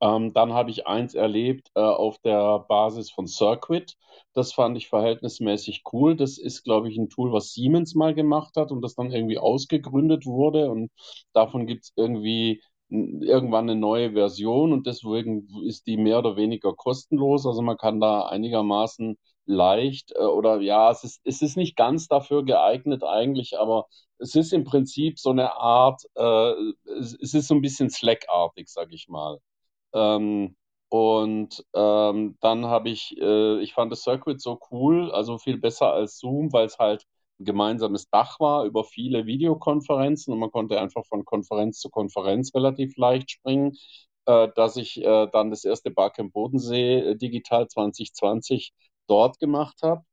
Ähm, dann habe ich eins erlebt äh, auf der Basis von Circuit. Das fand ich verhältnismäßig cool. Das ist, glaube ich, ein Tool, was Siemens mal gemacht hat und das dann irgendwie ausgegründet wurde. Und davon gibt es irgendwie irgendwann eine neue Version und deswegen ist die mehr oder weniger kostenlos. Also man kann da einigermaßen leicht äh, oder ja, es ist, es ist nicht ganz dafür geeignet eigentlich, aber es ist im Prinzip so eine Art, äh, es, ist so ein bisschen Slack-artig, sag ich mal. Ähm, und ähm, dann habe ich, äh, ich fand das Circuit so cool, also viel besser als Zoom, weil es halt ein gemeinsames Dach war über viele Videokonferenzen und man konnte einfach von Konferenz zu Konferenz relativ leicht springen, äh, dass ich äh, dann das erste Barcamp Bodensee äh, Digital 2020 dort gemacht habe.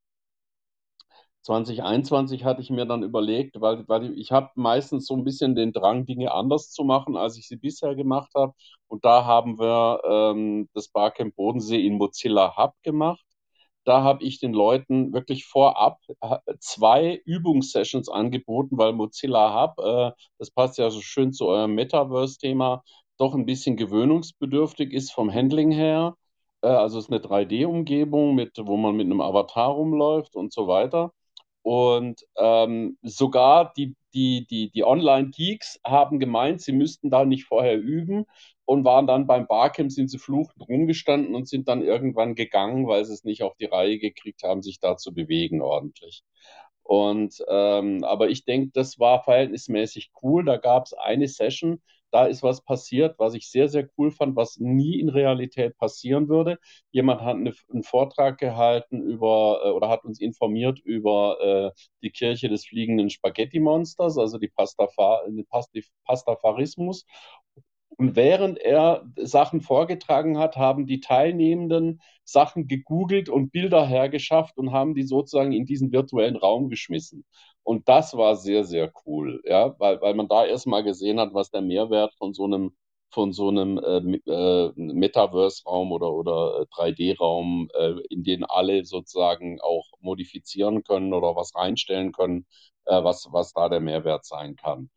2021 hatte ich mir dann überlegt, weil, weil ich habe meistens so ein bisschen den Drang, Dinge anders zu machen, als ich sie bisher gemacht habe. Und da haben wir ähm, das Barcamp Bodensee in Mozilla Hub gemacht. Da habe ich den Leuten wirklich vorab äh, zwei Übungssessions angeboten, weil Mozilla Hub, äh, das passt ja so schön zu eurem Metaverse-Thema, doch ein bisschen gewöhnungsbedürftig ist vom Handling her. Äh, also es ist eine 3D-Umgebung, mit, wo man mit einem Avatar rumläuft und so weiter. Und ähm, sogar die, die, die, die Online-Geeks haben gemeint, sie müssten da nicht vorher üben und waren dann beim Barcamp, sind sie fluchend rumgestanden und sind dann irgendwann gegangen, weil sie es nicht auf die Reihe gekriegt haben, sich da zu bewegen ordentlich. Und ähm, aber ich denke, das war verhältnismäßig cool. Da gab es eine Session, da ist was passiert, was ich sehr, sehr cool fand, was nie in Realität passieren würde. Jemand hat eine, einen Vortrag gehalten über äh, oder hat uns informiert über äh, die Kirche des fliegenden Spaghetti-Monsters, also die Pastafar, Past Pastafarismus. Und während er Sachen vorgetragen hat, haben die Teilnehmenden Sachen gegoogelt und Bilder hergeschafft und haben die sozusagen in diesen virtuellen Raum geschmissen. Und das war sehr, sehr cool, ja, weil, weil man da erstmal gesehen hat, was der Mehrwert von so einem von so einem äh, äh, Metaverse-Raum oder, oder 3D-Raum, äh, in den alle sozusagen auch modifizieren können oder was reinstellen können, äh, was, was da der Mehrwert sein kann.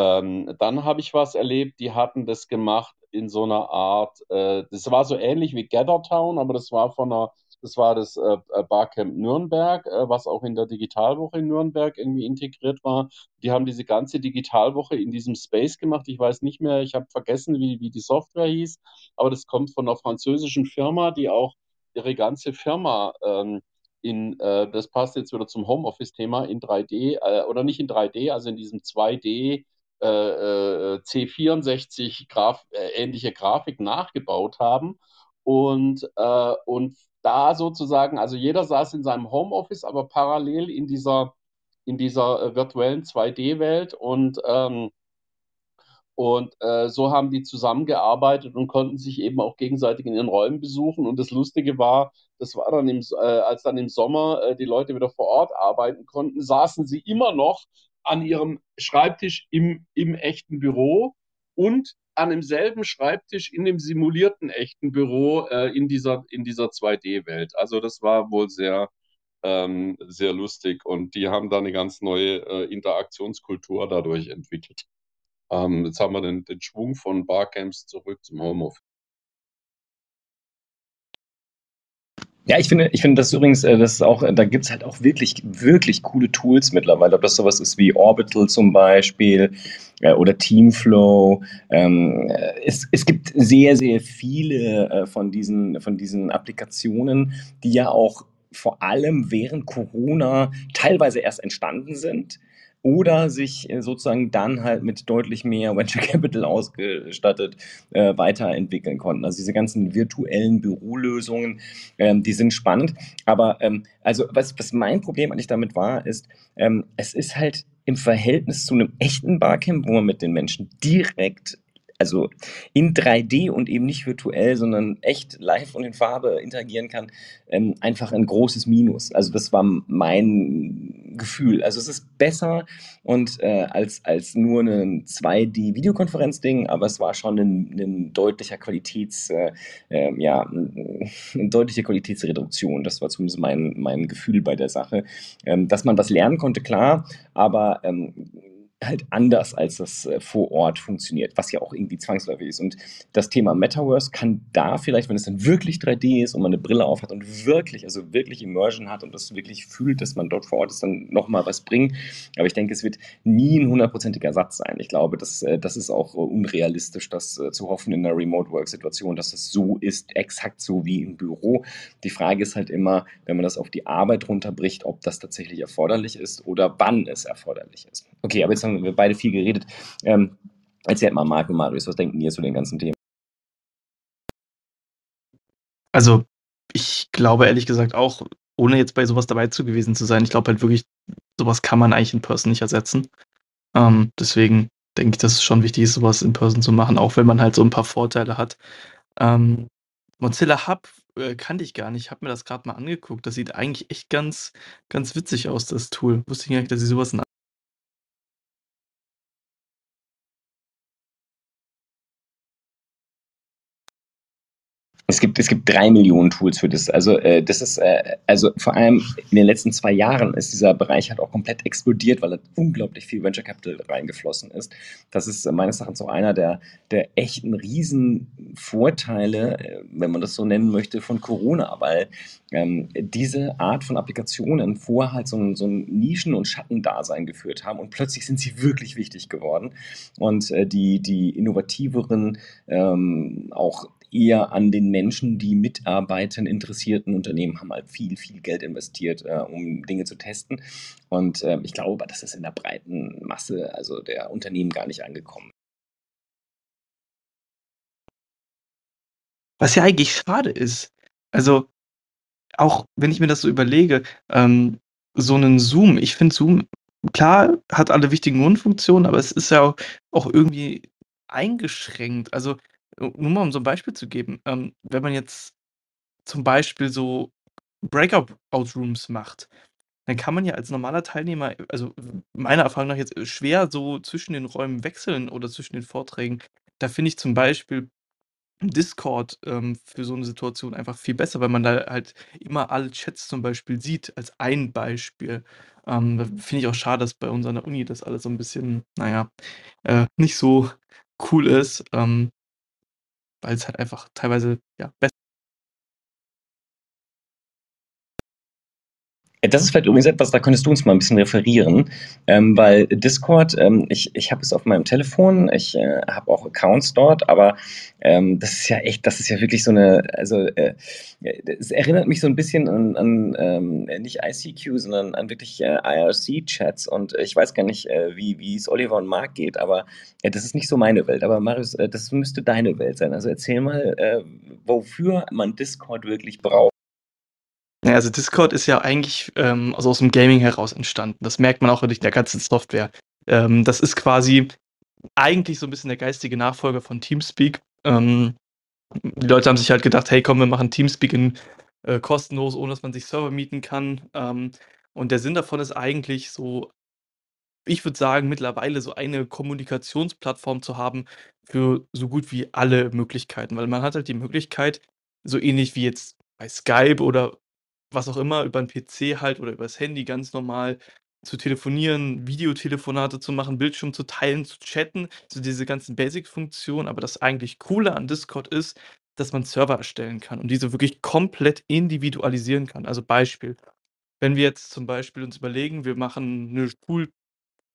Ähm, dann habe ich was erlebt, die hatten das gemacht in so einer Art, äh, das war so ähnlich wie Gathertown, aber das war von einer, das war das äh, äh, Barcamp Nürnberg, äh, was auch in der Digitalwoche in Nürnberg irgendwie integriert war. Die haben diese ganze Digitalwoche in diesem Space gemacht. Ich weiß nicht mehr, ich habe vergessen, wie, wie die Software hieß, aber das kommt von einer französischen Firma, die auch ihre ganze Firma ähm, in, äh, das passt jetzt wieder zum Homeoffice-Thema, in 3D, äh, oder nicht in 3D, also in diesem 2D äh, äh C64 Graf, äh, ähnliche Grafik nachgebaut haben. Und, äh, und da sozusagen, also jeder saß in seinem Homeoffice, aber parallel in dieser, in dieser äh, virtuellen 2D-Welt und ähm, und äh, so haben die zusammengearbeitet und konnten sich eben auch gegenseitig in ihren Räumen besuchen. Und das Lustige war, das war dann im, äh, als dann im Sommer äh, die Leute wieder vor Ort arbeiten konnten, saßen sie immer noch an ihrem Schreibtisch im, im echten Büro und an demselben Schreibtisch in dem simulierten echten Büro äh, in dieser, in dieser 2D-Welt. Also das war wohl sehr, ähm, sehr lustig und die haben da eine ganz neue äh, Interaktionskultur dadurch entwickelt. Ähm, jetzt haben wir den, den Schwung von Barcamps zurück zum Homeoffice. Ja, ich finde, ich finde das übrigens, äh, das ist auch, da gibt es halt auch wirklich, wirklich coole Tools mittlerweile. Ob das sowas ist wie Orbital zum Beispiel äh, oder Teamflow. Ähm, äh, es, es gibt sehr, sehr viele von, diesen, von diesen Applikationen, die ja auch vor allem während Corona teilweise erst entstanden sind oder sich äh, sozusagen dann halt mit deutlich mehr Venture Capital ausgestattet äh, weiterentwickeln konnten. Also diese ganzen virtuellen Bürolösungen, ähm, die sind spannend. Aber ähm, also was, was mein Problem eigentlich damit war, ist, ähm, es ist halt im Verhältnis zu einem echten Barcamp, wo man mit den Menschen direkt also in 3D und eben nicht virtuell, sondern echt live und in Farbe interagieren kann, ähm, einfach ein großes Minus. Also das war mein Gefühl. Also es ist besser und äh, als, als nur ein 2D-Videokonferenz-Ding, aber es war schon ein, ein deutlicher Qualitäts, äh, äh, ja, eine deutliche Qualitätsreduktion. Das war zumindest mein, mein Gefühl bei der Sache. Ähm, dass man was lernen konnte, klar, aber ähm, halt anders als das äh, vor Ort funktioniert, was ja auch irgendwie zwangsläufig ist. Und das Thema Metaverse kann da vielleicht, wenn es dann wirklich 3D ist und man eine Brille auf hat und wirklich, also wirklich Immersion hat und das wirklich fühlt, dass man dort vor Ort ist, dann nochmal was bringen. Aber ich denke, es wird nie ein hundertprozentiger Ersatz sein. Ich glaube, das, äh, das ist auch unrealistisch, das äh, zu hoffen in einer Remote-Work-Situation, dass es so ist, exakt so wie im Büro. Die Frage ist halt immer, wenn man das auf die Arbeit runterbricht, ob das tatsächlich erforderlich ist oder wann es erforderlich ist. Okay, aber jetzt haben wir beide viel geredet. Ähm, erzählt mal, Marc und Marius, was denken ihr zu den ganzen Themen? Also, ich glaube ehrlich gesagt auch, ohne jetzt bei sowas dabei zu gewesen zu sein, ich glaube halt wirklich, sowas kann man eigentlich in Person nicht ersetzen. Ähm, deswegen denke ich, dass es schon wichtig ist, sowas in Person zu machen, auch wenn man halt so ein paar Vorteile hat. Ähm, Mozilla Hub äh, kannte ich gar nicht. Ich habe mir das gerade mal angeguckt. Das sieht eigentlich echt ganz, ganz witzig aus, das Tool. Wusste ich gar nicht, dass sie sowas in Es gibt, es gibt drei Millionen Tools für das. Also, äh, das ist, äh, also vor allem in den letzten zwei Jahren ist dieser Bereich halt auch komplett explodiert, weil da unglaublich viel Venture Capital reingeflossen ist. Das ist äh, meines Erachtens auch einer der, der echten Riesenvorteile, äh, wenn man das so nennen möchte, von Corona, weil ähm, diese Art von Applikationen vorher halt so ein, so ein Nischen- und Schattendasein geführt haben und plötzlich sind sie wirklich wichtig geworden. Und äh, die, die innovativeren, ähm, auch eher an den Menschen, die mitarbeiten, interessierten Unternehmen haben halt viel, viel Geld investiert, äh, um Dinge zu testen. Und äh, ich glaube, das ist in der breiten Masse, also der Unternehmen gar nicht angekommen. Was ja eigentlich schade ist. Also, auch wenn ich mir das so überlege, ähm, so einen Zoom, ich finde Zoom, klar, hat alle wichtigen Grundfunktionen, aber es ist ja auch, auch irgendwie eingeschränkt. Also, nur mal um so 'n Beispiel zu geben, ähm, wenn man jetzt zum Beispiel so Breakout out Rooms macht, dann kann man ja als normaler Teilnehmer, also meiner Erfahrung nach jetzt, schwer so zwischen den Räumen wechseln oder zwischen den Vorträgen. Da finde ich zum Beispiel Discord, ähm, für so 'ne Situation einfach viel besser, weil man da halt immer alle Chats zum Beispiel sieht, als ein Beispiel. Ähm, finde ich auch schade, dass bei uns an der Uni das alles so 'n bisschen, na ja, äh, nicht so cool ist, ähm weil's halt einfach teilweise, ja, be das ist vielleicht übrigens etwas, da könntest du uns mal 'n bisschen referieren, ähm, weil Discord, ähm, ich ich habe es auf meinem Telefon, ich, äh, habe auch Accounts dort, aber, ähm, das ist ja echt das ist ja wirklich so 'ne also, äh, äh, es erinnert mich so 'n bisschen an an, ähm, nicht ICQ, sondern an wirklich, äh, IRC-Chats und ich weiß gar nicht, äh, wie wie's Oliver und Marc geht, aber, äh, das ist nicht so meine Welt. Aber Marius, äh, das müsste deine Welt sein. Also, erzähl mal, äh, wofür man Discord wirklich braucht. Ja, also Discord ist ja eigentlich, ähm, also aus'm Gaming heraus entstanden. Das merkt man auch wirklich der ganzen Software. Ähm, das ist quasi eigentlich so 'n bisschen der geistige Nachfolger von Teamspeak. Ähm, die Leute haben sich halt gedacht: „Hey, komm, wir machen Teamspeak in äh, kostenlos, ohne dass man sich Server mieten kann.“ Ähm, und der Sinn davon ist eigentlich so ich würde sagen, mittlerweile so eine Kommunikationsplattform zu haben für so gut wie alle Möglichkeiten. Weil man hat halt die Möglichkeit, so ähnlich wie jetzt bei Skype oder was auch immer, über 'n PC halt oder übers Handy ganz normal zu telefonieren, Videotelefonate zu machen, Bildschirm zu teilen, zu chatten, so diese ganzen Basic-Funktionen. Aber das eigentlich Coole an Discord ist, dass man Server erstellen kann und diese wirklich komplett individualisieren kann. Also Beispiel: Wenn wir jetzt zum Beispiel uns überlegen, wir machen 'ne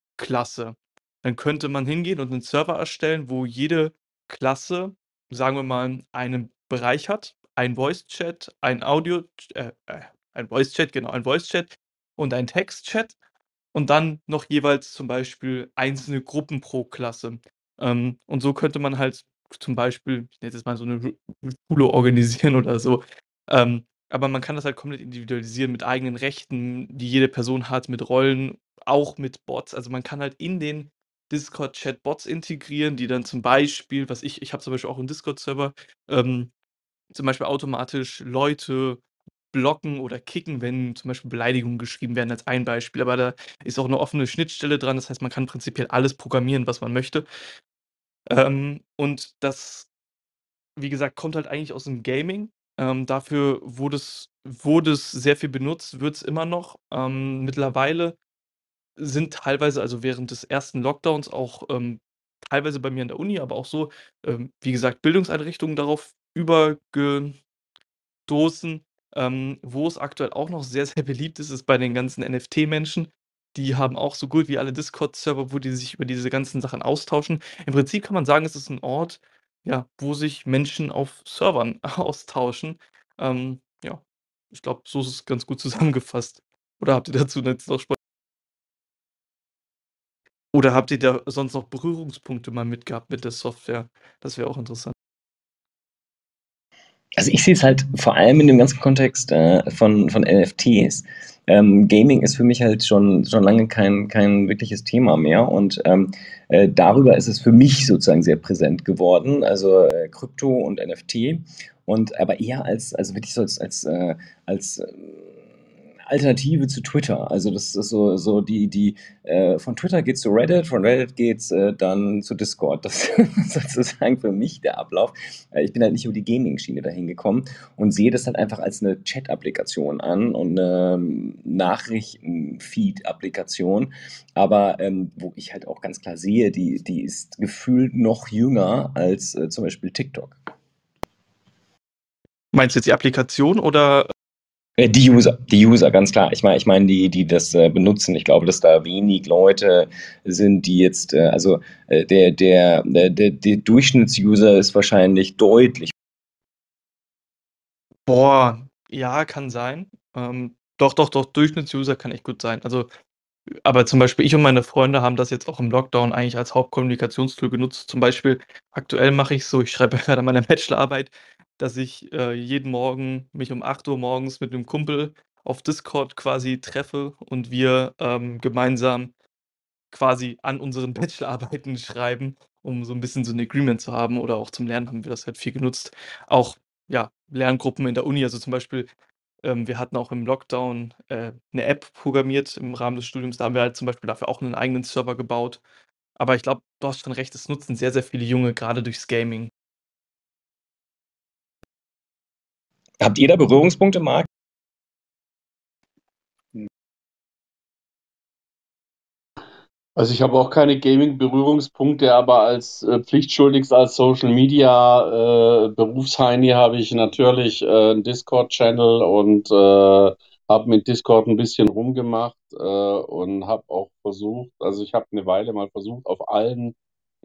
Schulklasse, dann könnte man hingehen und 'nen Server erstellen, wo jede Klasse, sagen wir mal, einen Bereich hat, ein Voice-Chat, ein Audio äh, äh, ein Voice-Chat, genau, ein Voice-Chat und ein Text-Chat und dann noch jeweils zum Beispiel einzelne Gruppen pro Klasse. Ähm, und so könnte man halt zum Beispiel, ich nenne jetzt mal so 'ne Sch Schule organisieren oder so. Ähm, aber man kann das halt komplett individualisieren mit eigenen Rechten, die jede Person hat, mit Rollen, auch mit Bots. Also, man kann halt in den Discord-Chat Bots integrieren, die dann zum Beispiel was ich ich habe zum Beispiel auch 'n Discord-Server, ähm, zum Beispiel automatisch Leute blocken oder kicken, wenn zum Beispiel Beleidigungen geschrieben werden, als ein Beispiel. Aber da ist auch 'ne offene Schnittstelle dran. Das heißt, man kann prinzipiell alles programmieren, was man möchte. Ähm, und das, wie gesagt, kommt halt eigentlich aus'm Gaming. Ähm, dafür wurde es wurde es sehr viel benutzt, wird's immer noch. Ähm, mittlerweile sind teilweise also während des ersten Lockdowns auch, ähm, teilweise bei mir an der Uni, aber auch so, ähm, wie gesagt, Bildungseinrichtungen darauf übergestoßen. Ähm, wo es aktuell auch noch sehr, sehr beliebt ist, ist bei den ganzen NFT-Menschen. Die haben auch so gut wie alle Discord-Server, wo die sich über diese ganzen Sachen austauschen. Im Prinzip kann man sagen, es ist 'n Ort, ja, wo sich Menschen auf Servern austauschen. Ähm, ja, ich glaube, so ist es ganz gut zusammengefasst. Oder habt ihr dazu jetzt noch spon Oder habt ihr da sonst noch Berührungspunkte mal mit gehabt mit der Software? Das wäre auch interessant. Also, ich sehe es halt vor allem in dem ganzen Kontext, äh, von von NFTs. Ähm, Gaming ist für mich halt schon schon lange kein kein wirkliches Thema mehr und, ähm, äh, darüber ist es für mich sozusagen sehr präsent geworden, also, äh, Krypto und NFT und aber eher als also wirklich so als als, äh als, ähm, Alternative zu Twitter. Also, das ist so so die die äh, von Twitter geht's zu Reddit, von Reddit geht's, äh, dann zu Discord. Das ist sozusagen für mich der Ablauf. Äh, ich bin halt nicht über die Gaming-Schiene dahin gekommen und sehe das halt einfach als 'ne Chat-Applikation an und 'ne Nachrichten-Feed-Applikation. Aber, ähm, wo ich halt auch ganz klar sehe, die die ist gefühlt noch jünger als, äh, zum Beispiel TikTok. Meinst du jetzt die Applikation oder die User die User, ganz klar. Ich meine ich meine die die das, äh, benutzen. Ich glaube, dass da wenig Leute sind, die jetzt, äh also, äh, der der der der Durchschnitts-User ist wahrscheinlich deutlich Boah, ja, kann sein. Ähm, doch, doch, doch, Durchschnitts-User kann echt gut sein. Also aber zum Beispiel ich und meine Freunde haben das jetzt auch im Lockdown eigentlich als Hauptkommunikationstool genutzt. Zum Beispiel aktuell mache ich's so, ich schreibe grade an meiner Bachelorarbeit, dass ich, äh, jeden Morgen mich um 8:00 morgens mit 'nem Kumpel auf Discord quasi treffe und wir, ähm, gemeinsam quasi an unseren Bachelorarbeiten schreiben um so ein bisschen so ein Agreement zu haben oder auch zum Lernen haben wir das halt viel genutzt. Auch, ja, Lerngruppen in der Uni, also zum Beispiel, ähm, wir hatten auch im Lockdown, äh, 'ne App programmiert im Rahmen des Studiums. Da haben wir halt zum Beispiel dafür auch einen eigenen Server gebaut. Aber ich glaube, du hast schon recht, es nutzen sehr, sehr viele Junge gerade durchs Gaming. Habt ihr da Berührungspunkte, Marc? Also ich habe auch keine Gaming-Berührungspunkte, aber als äh, pflichtschuldigst als Social Media äh, Berufsheini habe ich natürlich äh, einen Discord-Channel und äh, habe mit Discord ein bisschen rumgemacht äh, und habe auch versucht, also ich habe eine Weile mal versucht, auf allen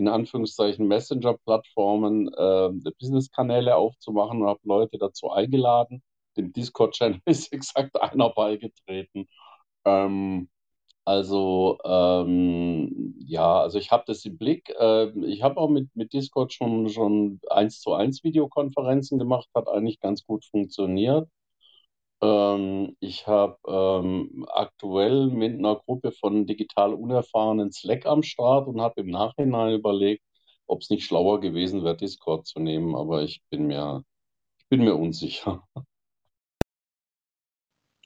in Anführungszeichen Messenger-Plattformen äh, Business-Kanäle aufzumachen und habe Leute dazu eingeladen. Dem Discord-Channel ist exakt einer beigetreten. Ähm, also ähm, ja, also ich habe das im Blick. Äh, ich habe auch mit, mit Discord schon, schon 1 zu 1 Videokonferenzen gemacht, hat eigentlich ganz gut funktioniert. Ähm, ich habe ähm, aktuell mit einer Gruppe von digital unerfahrenen Slack am Start und habe im Nachhinein überlegt, ob es nicht schlauer gewesen wäre, Discord zu nehmen, aber ich bin mir, ich bin mir unsicher.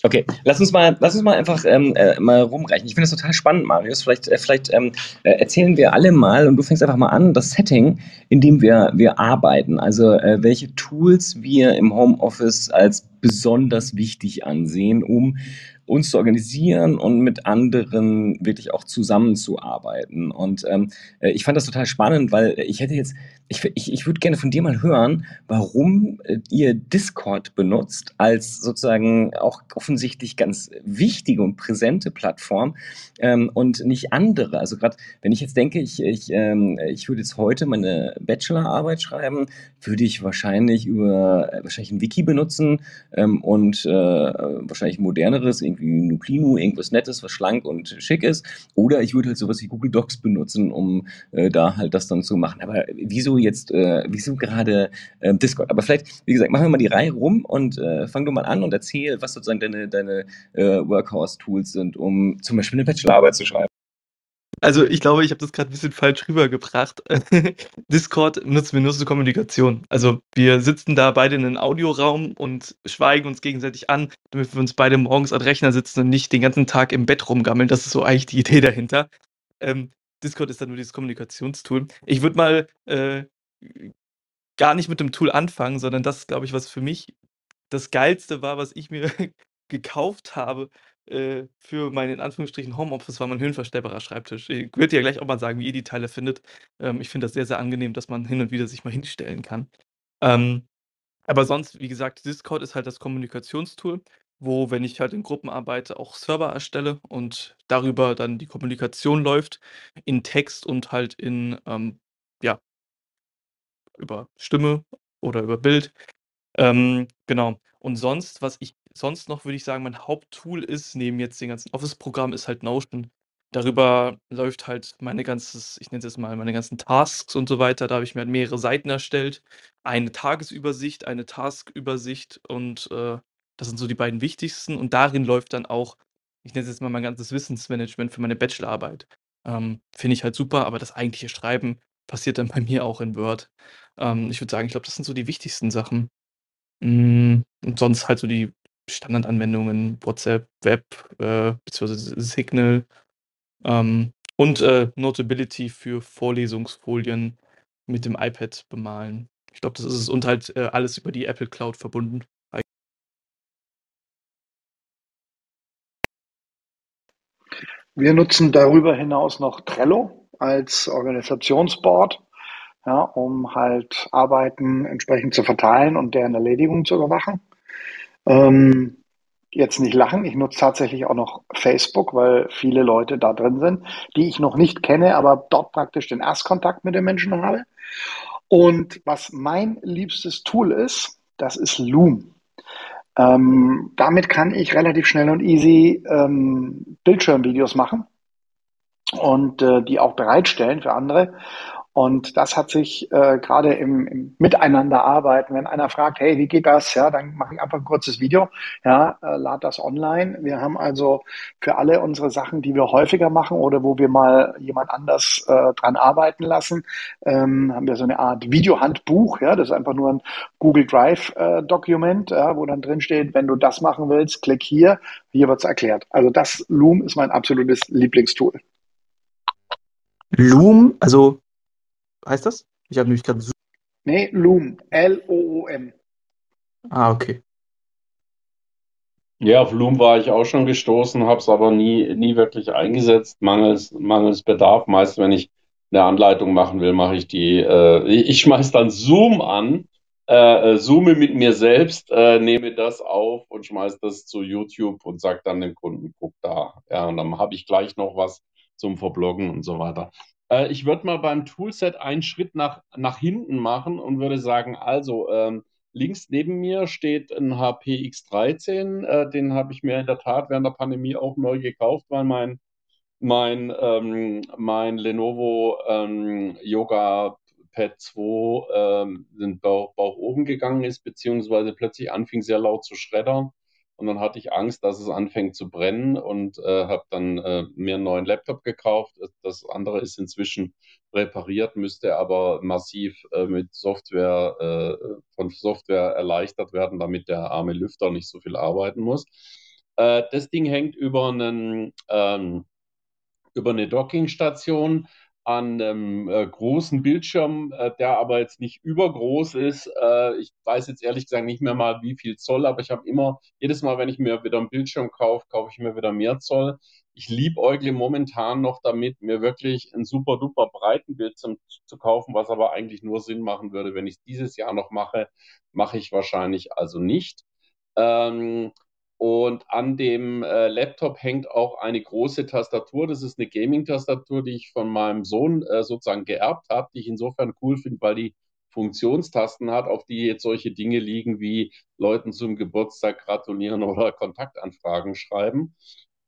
Okay, lass uns mal, lass uns mal einfach ähm, äh, mal rumreichen. Ich finde das total spannend, Marius. Vielleicht, äh, vielleicht ähm, äh, erzählen wir alle mal und du fängst einfach mal an, das Setting, in dem wir, wir arbeiten. Also äh, welche Tools wir im Homeoffice als besonders wichtig ansehen, um uns zu organisieren und mit anderen wirklich auch zusammenzuarbeiten. Und ähm, äh, ich fand das total spannend, weil ich hätte jetzt, ich, ich, ich würde gerne von dir mal hören, warum äh, ihr Discord benutzt als sozusagen auch offensichtlich ganz wichtige und präsente Plattform ähm, und nicht andere. Also gerade, wenn ich jetzt denke, ich, ich, ähm, ich würde jetzt heute meine Bachelorarbeit schreiben, würde ich wahrscheinlich über äh, wahrscheinlich ein Wiki benutzen ähm, und äh, wahrscheinlich moderneres, irgendwie Nuklino, irgendwas Nettes, was schlank und schick ist. Oder ich würde halt sowas wie Google Docs benutzen, um äh, da halt das dann zu machen. Aber wieso jetzt, äh, wieso gerade äh, Discord? Aber vielleicht, wie gesagt, machen wir mal die Reihe rum und äh, fang du mal an und erzähl, was sozusagen deine, deine äh, Workhorse-Tools sind, um zum Beispiel eine Bachelorarbeit zu schreiben. Also ich glaube, ich habe das gerade ein bisschen falsch rübergebracht. Discord nutzen wir nur zur Kommunikation. Also wir sitzen da beide in einem Audioraum und schweigen uns gegenseitig an, damit wir uns beide morgens an Rechner sitzen und nicht den ganzen Tag im Bett rumgammeln. Das ist so eigentlich die Idee dahinter. Ähm, Discord ist dann nur dieses Kommunikationstool. Ich würde mal äh, gar nicht mit dem Tool anfangen, sondern das, glaube ich, was für mich das Geilste war, was ich mir gekauft habe, äh, für meinen in Anführungsstrichen Homeoffice war mein höhenverstellbarer Schreibtisch. Ich würde dir gleich auch mal sagen, wie ihr die Teile findet. Ähm, ich finde das sehr, sehr angenehm, dass man hin und wieder sich mal hinstellen kann. Ähm, aber sonst, wie gesagt, Discord ist halt das Kommunikationstool, wo, wenn ich halt in Gruppen arbeite, auch Server erstelle und darüber dann die Kommunikation läuft in Text und halt in, ähm, ja, über Stimme oder über Bild. Ähm, genau. Und sonst, was ich sonst noch, würde ich sagen, mein Haupttool ist, neben jetzt den ganzen Office-Programmen, ist halt Notion. Darüber läuft halt meine ganzes, ich nenne es jetzt mal, meine ganzen Tasks und so weiter. Da habe ich mir halt mehrere Seiten erstellt. Eine Tagesübersicht, eine Taskübersicht und äh, das sind so die beiden wichtigsten. Und darin läuft dann auch, ich nenne es jetzt mal mein ganzes Wissensmanagement für meine Bachelorarbeit. Ähm, Finde ich halt super, aber das eigentliche Schreiben passiert dann bei mir auch in Word. Ähm, ich würde sagen, ich glaube, das sind so die wichtigsten Sachen. Mm, und sonst halt so die Standardanwendungen, WhatsApp, Web, äh, beziehungsweise Signal, ähm, und, äh, Notability für Vorlesungsfolien mit dem iPad bemalen. Ich glaube, das ist es und halt, äh, alles über die Apple Cloud verbunden. Wir nutzen darüber hinaus noch Trello als Organisationsboard, ja, um halt Arbeiten entsprechend zu verteilen und deren Erledigung zu überwachen. Ähm, jetzt nicht lachen, ich nutze tatsächlich auch noch Facebook, weil viele Leute da drin sind, die ich noch nicht kenne, aber dort praktisch den Erstkontakt mit den Menschen habe. Und was mein liebstes Tool ist, das ist Loom. Ähm, damit kann ich relativ schnell und easy ähm, Bildschirmvideos machen und äh, die auch bereitstellen für andere. Und das hat sich äh, gerade im, im Miteinanderarbeiten, wenn einer fragt, hey, wie geht das? Ja, dann mache ich einfach ein kurzes Video, ja, äh, lad das online. Wir haben also für alle unsere Sachen, die wir häufiger machen oder wo wir mal jemand anders äh, dran arbeiten lassen, ähm, haben wir so eine Art Videohandbuch. Ja, das ist einfach nur ein Google Drive äh, Dokument, ja, wo dann drin steht, wenn du das machen willst, klick hier. Hier wird's erklärt. Also das Loom ist mein absolutes Lieblingstool. Loom, also heißt das? Ich habe nämlich gerade. Nee, Loom. L-O-O-M. Ah, okay. Ja, auf Loom war ich auch schon gestoßen, habe es aber nie, nie wirklich eingesetzt, mangels, mangels Bedarf. Meist, wenn ich eine Anleitung machen will, mache ich die, äh, ich schmeiß dann Zoom an, äh, äh, zoome mit mir selbst, äh, nehme das auf und schmeiß das zu YouTube und sage dann dem Kunden, guck da. Ja, und dann habe ich gleich noch was zum Verbloggen und so weiter. Äh, ich würde mal beim Toolset einen Schritt nach, nach hinten machen und würde sagen, also ähm, links neben mir steht ein HP X13, äh, den habe ich mir in der Tat während der Pandemie auch neu gekauft, weil mein, mein, ähm, mein Lenovo ähm, Yoga Pad 2 ähm, den Bauch, Bauch oben gegangen ist, beziehungsweise plötzlich anfing sehr laut zu schreddern. Und dann hatte ich Angst, dass es anfängt zu brennen und äh, habe dann äh, mir einen neuen Laptop gekauft. Das andere ist inzwischen repariert, müsste aber massiv äh, mit Software, äh, von Software erleichtert werden, damit der arme Lüfter nicht so viel arbeiten muss. Äh, das Ding hängt über einen, ähm, über eine Dockingstation an einem äh, großen Bildschirm, äh, der aber jetzt nicht übergroß ist. Äh, ich weiß jetzt ehrlich gesagt nicht mehr mal, wie viel Zoll, aber ich habe immer, jedes Mal, wenn ich mir wieder einen Bildschirm kaufe, kaufe ich mir wieder mehr Zoll. Ich liebäugle momentan noch damit, mir wirklich ein super duper breiten Bildschirm zu kaufen, was aber eigentlich nur Sinn machen würde, wenn ich es dieses Jahr noch mache, mache ich wahrscheinlich also nicht. Ähm, und an dem äh, Laptop hängt auch eine große Tastatur. Das ist eine Gaming-Tastatur, die ich von meinem Sohn äh, sozusagen geerbt habe, die ich insofern cool finde, weil die Funktionstasten hat, auf die jetzt solche Dinge liegen wie Leuten zum Geburtstag gratulieren oder Kontaktanfragen schreiben.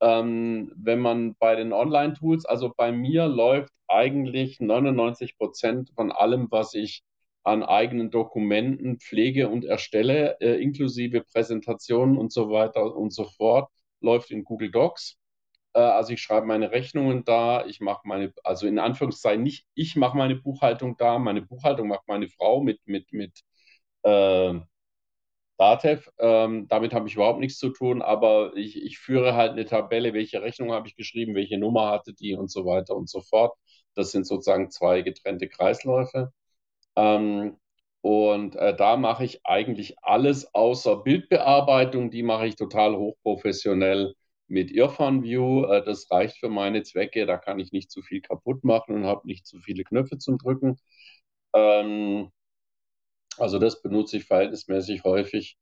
Ähm, wenn man bei den Online-Tools, also bei mir läuft eigentlich 99 Prozent von allem, was ich an eigenen Dokumenten pflege und erstelle, äh, inklusive Präsentationen und so weiter und so fort, läuft in Google Docs. Äh, also ich schreibe meine Rechnungen da, ich mache meine, also in Anführungszeichen nicht, ich mache meine Buchhaltung da, meine Buchhaltung macht meine Frau mit, mit, mit äh, Datev. Ähm, damit habe ich überhaupt nichts zu tun, aber ich, ich führe halt eine Tabelle, welche Rechnung habe ich geschrieben, welche Nummer hatte die und so weiter und so fort. Das sind sozusagen zwei getrennte Kreisläufe. Ähm, und äh, da mache ich eigentlich alles außer Bildbearbeitung. Die mache ich total hochprofessionell mit Irfan View. Äh, das reicht für meine Zwecke. Da kann ich nicht zu viel kaputt machen und habe nicht zu viele Knöpfe zum Drücken. Ähm, also das benutze ich verhältnismäßig häufig.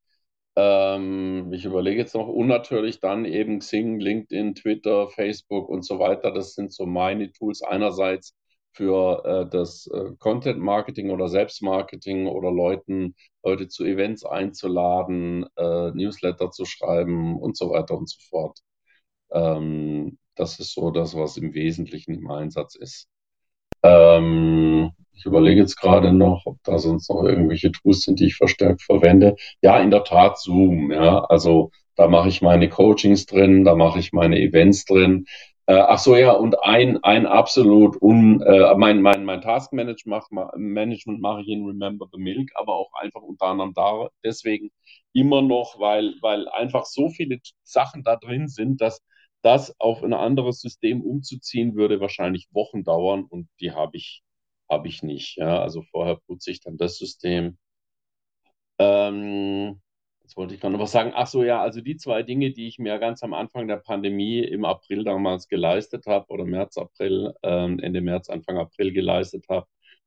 Ähm, ich überlege jetzt noch, und natürlich dann eben Xing, LinkedIn, Twitter, Facebook und so weiter. Das sind so meine Tools einerseits für äh, das äh, Content Marketing oder Selbstmarketing oder Leuten, Leute zu Events einzuladen, äh, Newsletter zu schreiben und so weiter und so fort. Ähm, das ist so das, was im Wesentlichen im Einsatz ist. Ähm, ich überlege jetzt gerade noch, ob da sonst noch irgendwelche Tools sind, die ich verstärkt verwende. Ja, in der Tat Zoom. Ja, also da mache ich meine Coachings drin, da mache ich meine Events drin. Äh, ach so, ja, und ein, ein absolut un, äh, mein, mein, mein Taskmanagement Management mache ich in Remember the Milk, aber auch einfach unter anderem da, deswegen immer noch, weil, weil einfach so viele Sachen da drin sind, dass das auf ein anderes System umzuziehen würde wahrscheinlich Wochen dauern und die habe ich, habe ich nicht. Ja, also vorher putze ich dann das System. Ähm, Jetzt wollte ich gerade noch was sagen. Ach so, ja, also die zwei Dinge, die ich mir ganz am Anfang der Pandemie im April damals geleistet habe oder März, April, ähm, Ende März, Anfang April geleistet habe,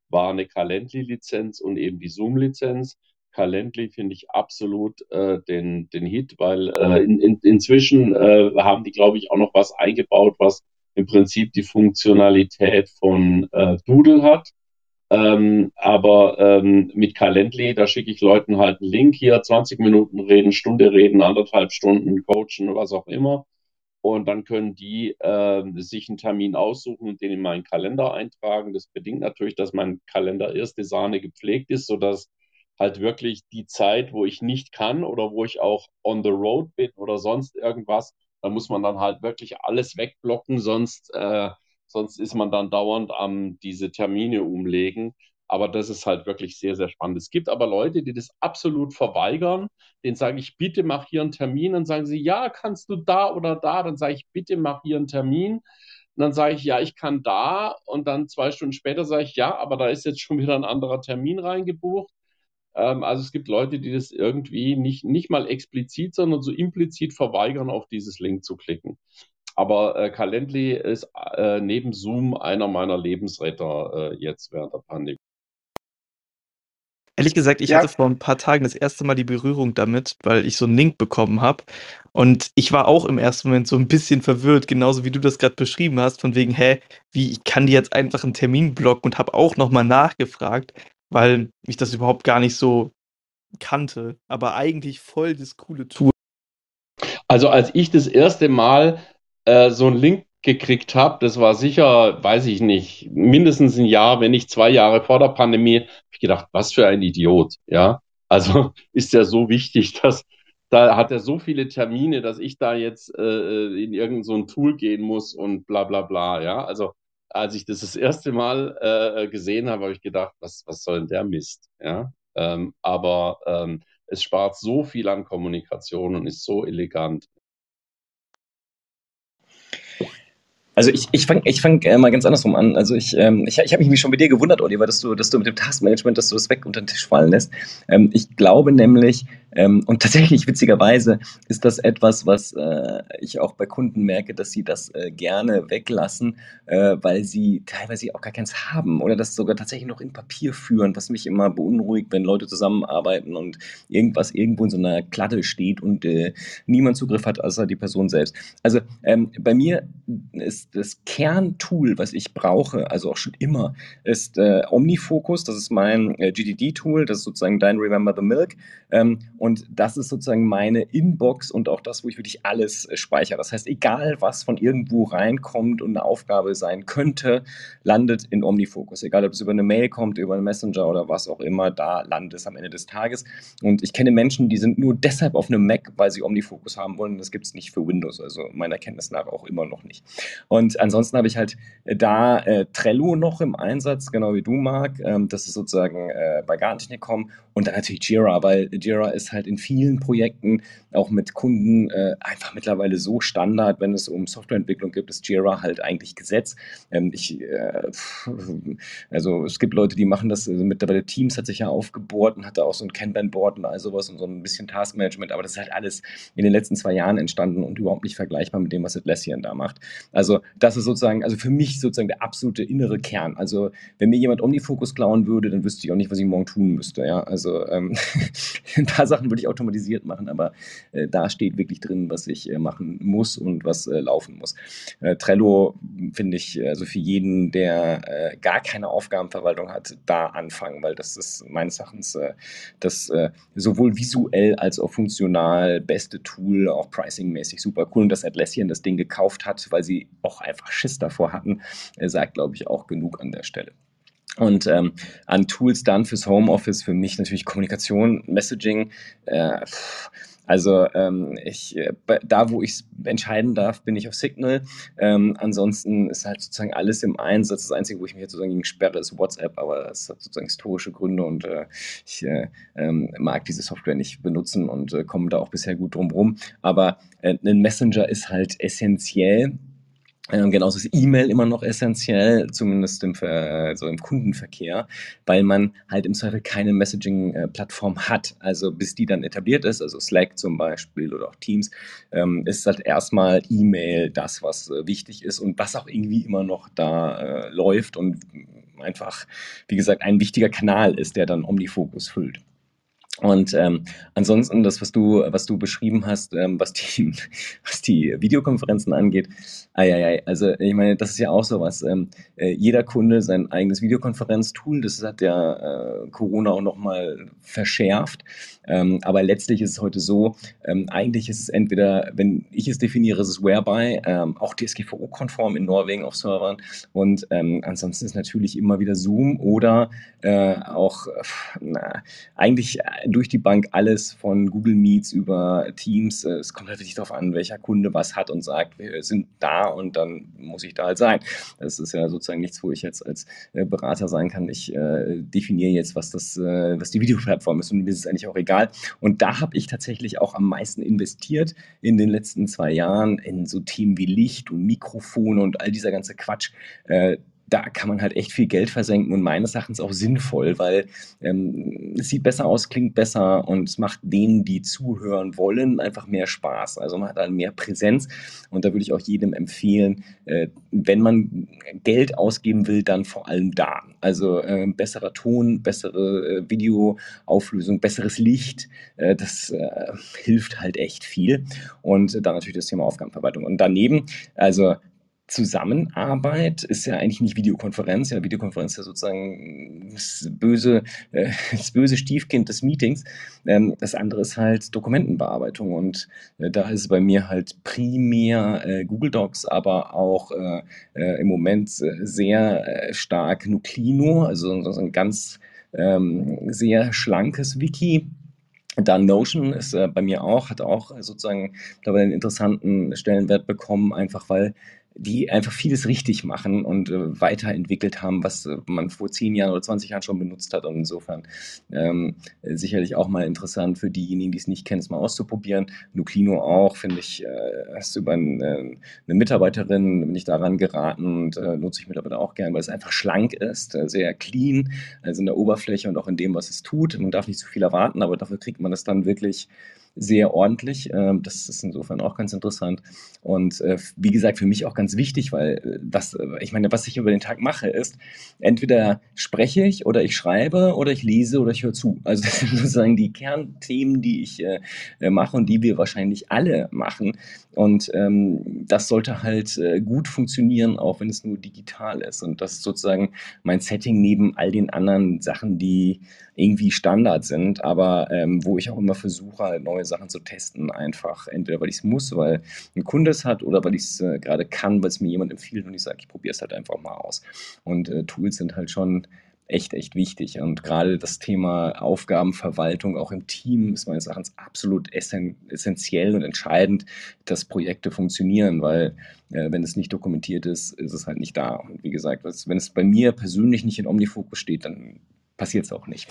war eine Calendly-Lizenz und eben die Zoom-Lizenz. Calendly finde ich absolut äh, den, den Hit, weil äh, in, in, inzwischen äh, haben die, glaube ich, auch noch was eingebaut, was im Prinzip die Funktionalität von äh, Doodle hat. Ähm, aber ähm, mit Calendly, da schicke ich Leuten halt einen Link hier, 20 Minuten reden, Stunde reden, anderthalb Stunden coachen, was auch immer. Und dann können die äh, sich einen Termin aussuchen und den in meinen Kalender eintragen. Das bedingt natürlich, dass mein Kalender erste Sahne gepflegt ist, sodass halt wirklich die Zeit, wo ich nicht kann oder wo ich auch on the road bin oder sonst irgendwas, da muss man dann halt wirklich alles wegblocken, sonst, äh, sonst ist man dann dauernd am diese Termine umlegen. Aber das ist halt wirklich sehr, sehr spannend. Es gibt aber Leute, die das absolut verweigern. Denen sage ich, bitte mach hier einen Termin. Dann sagen sie, ja, kannst du da oder da? Dann sage ich, bitte mach hier einen Termin. Und dann sage ich, ja, ich kann da. Und dann zwei Stunden später sage ich, ja, aber da ist jetzt schon wieder ein anderer Termin reingebucht. Ähm, also es gibt Leute, die das irgendwie nicht, nicht mal explizit, sondern so implizit verweigern, auf dieses Link zu klicken. Aber äh, Calendly ist äh, neben Zoom einer meiner Lebensretter äh, jetzt während der Pandemie. Ehrlich gesagt, ich ja. hatte vor ein paar Tagen das erste Mal die Berührung damit, weil ich so einen Link bekommen habe. Und ich war auch im ersten Moment so ein bisschen verwirrt, genauso wie du das gerade beschrieben hast, von wegen, hä, wie, ich kann die jetzt einfach einen Termin blocken und habe auch nochmal nachgefragt, weil ich das überhaupt gar nicht so kannte. Aber eigentlich voll das coole Tool. Also als ich das erste Mal äh, so einen Link gekriegt habe, das war sicher, weiß ich nicht, mindestens ein Jahr, wenn nicht zwei Jahre vor der Pandemie, habe ich gedacht, was für ein Idiot, ja. Also ist ja so wichtig, dass da hat er so viele Termine, dass ich da jetzt äh, in irgendein so ein Tool gehen muss und bla bla bla, ja. Also als ich das das erste Mal äh, gesehen habe, habe ich gedacht, was, was soll denn der Mist, ja. Ähm, aber ähm, es spart so viel an Kommunikation und ist so elegant. Also ich, ich fange ich fang, äh, mal ganz andersrum an. Also ich, ähm, ich, ich habe mich schon bei dir gewundert, Oliver, dass du, dass du mit dem Taskmanagement, dass du das weg unter den Tisch fallen lässt. Ähm, ich glaube nämlich, ähm, und tatsächlich, witzigerweise, ist das etwas, was äh, ich auch bei Kunden merke, dass sie das äh, gerne weglassen, äh, weil sie teilweise auch gar keins haben oder das sogar tatsächlich noch in Papier führen, was mich immer beunruhigt, wenn Leute zusammenarbeiten und irgendwas irgendwo in so einer Kladde steht und äh, niemand Zugriff hat, außer die Person selbst. Also ähm, bei mir ist das Kerntool, was ich brauche, also auch schon immer, ist äh, OmniFocus. Das ist mein äh, GDD-Tool, das ist sozusagen dein Remember the Milk. Ähm, und das ist sozusagen meine Inbox und auch das, wo ich wirklich alles äh, speichere. Das heißt, egal was von irgendwo reinkommt und eine Aufgabe sein könnte, landet in OmniFocus. Egal, ob es über eine Mail kommt, über einen Messenger oder was auch immer, da landet es am Ende des Tages. Und ich kenne Menschen, die sind nur deshalb auf einem Mac, weil sie OmniFocus haben wollen. Das gibt es nicht für Windows, also meiner Kenntnis nach auch immer noch nicht. Und ansonsten habe ich halt äh, da äh, Trello noch im Einsatz, genau wie du, Marc. Ähm, das ist sozusagen äh, bei Gartechnic.com und dann natürlich Jira, weil Jira ist halt in vielen Projekten auch mit Kunden äh, einfach mittlerweile so Standard, wenn es um Softwareentwicklung geht, ist Jira halt eigentlich Gesetz. Ähm, ich, äh, also es gibt Leute, die machen das, also mittlerweile Teams hat sich ja aufgebohrt und hat da auch so ein Kanban-Board und all sowas und so ein bisschen Taskmanagement, aber das ist halt alles in den letzten zwei Jahren entstanden und überhaupt nicht vergleichbar mit dem, was Atlassian da macht. Also das ist sozusagen, also für mich sozusagen der absolute innere Kern. Also wenn mir jemand Omnifocus klauen würde, dann wüsste ich auch nicht, was ich morgen tun müsste. Ja, also ähm, ein paar Sachen würde ich automatisiert machen, aber äh, da steht wirklich drin, was ich äh, machen muss und was äh, laufen muss. Äh, Trello finde ich, also für jeden, der äh, gar keine Aufgabenverwaltung hat, da anfangen, weil das ist meines Erachtens äh, das sowohl visuell als auch funktional beste Tool, auch pricingmäßig super cool. Und dass Atlassian das Ding gekauft hat, weil sie auch einfach Schiss davor hatten, sagt, glaube ich, auch genug an der Stelle. Und ähm, an Tools dann fürs Homeoffice, für mich natürlich Kommunikation, Messaging. Äh, also ähm, ich, äh, da, wo ich entscheiden darf, bin ich auf Signal. Ähm, ansonsten ist halt sozusagen alles im Einsatz. Das Einzige, wo ich mich jetzt sozusagen gegen sperre, ist WhatsApp, aber das hat sozusagen historische Gründe und äh, ich äh, ähm, mag diese Software nicht benutzen und äh, komme da auch bisher gut drum rum. Aber äh, ein Messenger ist halt essentiell ähm, genauso ist E-Mail immer noch essentiell, zumindest im, also im Kundenverkehr, weil man halt im Zweifel keine Messaging-Plattform hat. Also bis die dann etabliert ist, also Slack zum Beispiel oder auch Teams, ähm, ist halt erstmal E-Mail das, was äh, wichtig ist und was auch irgendwie immer noch da äh, läuft und einfach, wie gesagt, ein wichtiger Kanal ist, der dann Omnifokus füllt. Und ähm, ansonsten das, was du, was du beschrieben hast, ähm, was, die, was die Videokonferenzen angeht, ei, also ich meine, das ist ja auch sowas. Ähm, äh, jeder Kunde sein eigenes Videokonferenztool, das hat ja äh, Corona auch nochmal verschärft. Ähm, aber letztlich ist es heute so, ähm, eigentlich ist es entweder, wenn ich es definiere, ist es Whereby, ähm, auch DSGVO-konform in Norwegen auf Servern. Und ähm, ansonsten ist natürlich immer wieder Zoom oder äh, auch na, eigentlich durch die Bank alles von Google Meets über Teams. Äh, es kommt halt wirklich darauf an, welcher Kunde was hat und sagt, wir sind da und dann muss ich da halt sein. Das ist ja sozusagen nichts, wo ich jetzt als äh, Berater sein kann. Ich äh, definiere jetzt, was das, äh, was die Videoplattform ist und mir ist es eigentlich auch egal. Und da habe ich tatsächlich auch am meisten investiert in den letzten zwei Jahren in so Themen wie Licht und Mikrofone und all dieser ganze Quatsch. Äh, da kann man halt echt viel Geld versenken und meines Erachtens auch sinnvoll, weil ähm, es sieht besser aus, klingt besser und es macht denen, die zuhören wollen, einfach mehr Spaß. Also man hat dann mehr Präsenz und da würde ich auch jedem empfehlen, äh, wenn man Geld ausgeben will, dann vor allem da. Also äh, besserer Ton, bessere äh, Videoauflösung, besseres Licht, äh, das äh, hilft halt echt viel. Und dann natürlich das Thema Aufgabenverwaltung. Und daneben, also Zusammenarbeit ist ja eigentlich nicht Videokonferenz. Ja, Videokonferenz ist ja sozusagen das böse, äh, das böse Stiefkind des Meetings. Ähm, das andere ist halt Dokumentenbearbeitung. Und äh, da ist bei mir halt primär äh, Google Docs, aber auch im Moment sehr stark Nuclino, also so ein ganz ähm, sehr schlankes Wiki. Dann Notion ist bei mir auch, hat auch sozusagen dabei einen interessanten Stellenwert bekommen, einfach weil die einfach vieles richtig machen und äh, weiterentwickelt haben, was äh, man vor zehn Jahren oder 20 Jahren schon benutzt hat. Und insofern ähm, sicherlich auch mal interessant für diejenigen, die es nicht kennen, es mal auszuprobieren. Nuclino auch, finde ich, äh, hast du über ein, äh, eine Mitarbeiterin, bin ich daran geraten und äh, nutze ich mittlerweile auch gern, weil es einfach schlank ist, äh, sehr clean, also in der Oberfläche und auch in dem, was es tut. Man darf nicht zu viel erwarten, aber dafür kriegt man das dann wirklich sehr ordentlich. Ähm, das ist insofern auch ganz interessant. Und äh, wie gesagt, für mich auch ganz wichtig, weil äh, was, äh, ich meine, was ich über den Tag mache, ist, entweder spreche ich oder ich schreibe oder ich lese oder ich höre zu. Also das sind sozusagen die Kernthemen, die ich äh, mache und die wir wahrscheinlich alle machen. Und ähm, das sollte halt äh, gut funktionieren, auch wenn es nur digital ist. Und das ist sozusagen mein Setting neben all den anderen Sachen, die irgendwie Standard sind, aber ähm, wo ich auch immer versuche, halt neue Sachen zu testen, einfach entweder weil ich es muss, weil ein Kunde es hat oder weil ich es äh, gerade kann, weil es mir jemand empfiehlt und ich sage, ich probiere es halt einfach mal aus. Und äh, Tools sind halt schon echt, echt wichtig. Und gerade das Thema Aufgabenverwaltung auch im Team ist meines Erachtens absolut essentiell und entscheidend, dass Projekte funktionieren, weil äh, wenn es nicht dokumentiert ist, ist es halt nicht da. Und wie gesagt, wenn es bei mir persönlich nicht in Omnifocus steht, dann passiert es auch nicht.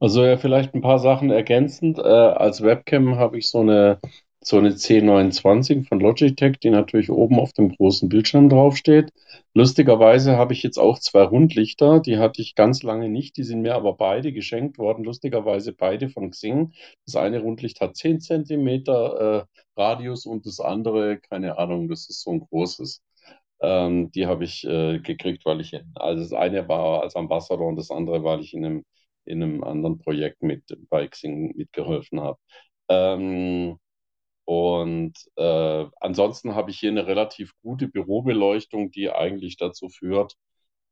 Also ja, vielleicht ein paar Sachen ergänzend. Äh, als Webcam habe ich so eine, so eine C29 von Logitech, die natürlich oben auf dem großen Bildschirm draufsteht. Lustigerweise habe ich jetzt auch zwei Rundlichter, die hatte ich ganz lange nicht, die sind mir aber beide geschenkt worden, lustigerweise beide von Xing. Das eine Rundlicht hat 10 cm äh, Radius und das andere, keine Ahnung, das ist so ein großes. Ähm, die habe ich äh, gekriegt, weil ich, also das eine war als Ambassador und das andere, weil ich in einem, in einem anderen Projekt mit Bikesing mitgeholfen habe. Ähm, und äh, ansonsten habe ich hier eine relativ gute Bürobeleuchtung, die eigentlich dazu führt,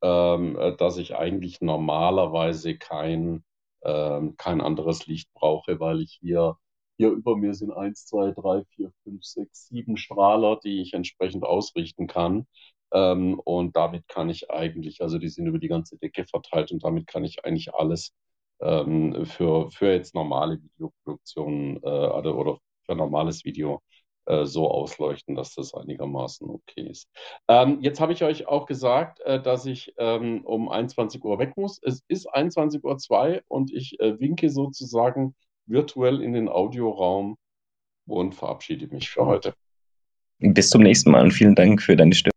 ähm, äh, dass ich eigentlich normalerweise kein, ähm, kein anderes Licht brauche, weil ich hier hier über mir sind eins, zwei, drei, vier, fünf, sechs, sieben Strahler, die ich entsprechend ausrichten kann. Ähm, und damit kann ich eigentlich, also die sind über die ganze Decke verteilt und damit kann ich eigentlich alles ähm, für, für jetzt normale Videoproduktionen äh, oder, für normales Video äh, so ausleuchten, dass das einigermaßen okay ist. Ähm, jetzt habe ich euch auch gesagt, äh, dass ich ähm, um 21 Uhr weg muss. Es ist 21.02 Uhr und ich äh, winke sozusagen virtuell in den Audioraum und verabschiede mich für heute. Bis zum nächsten Mal und vielen Dank für deine Stimme.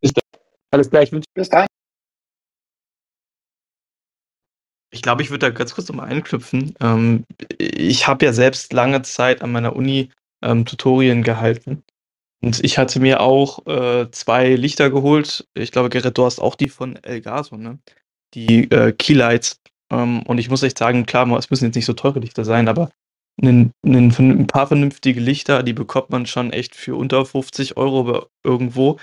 Bis dann. Alles gleich. Bis dann. Ich glaube, ich würde da ganz kurz nochmal einknüpfen. Ähm, ich habe ja selbst lange Zeit an meiner Uni ähm, Tutorien gehalten. Und ich hatte mir auch äh, zwei Lichter geholt. Ich glaube, Gerrit, du hast auch die von Elgaso, ne? Die äh, Keylights und ich muss echt sagen, klar, es müssen jetzt nicht so teure Lichter sein, aber 'nen 'nen 'n paar vernünftige Lichter, die bekommt man schon echt für unter 50 Euro irgendwo.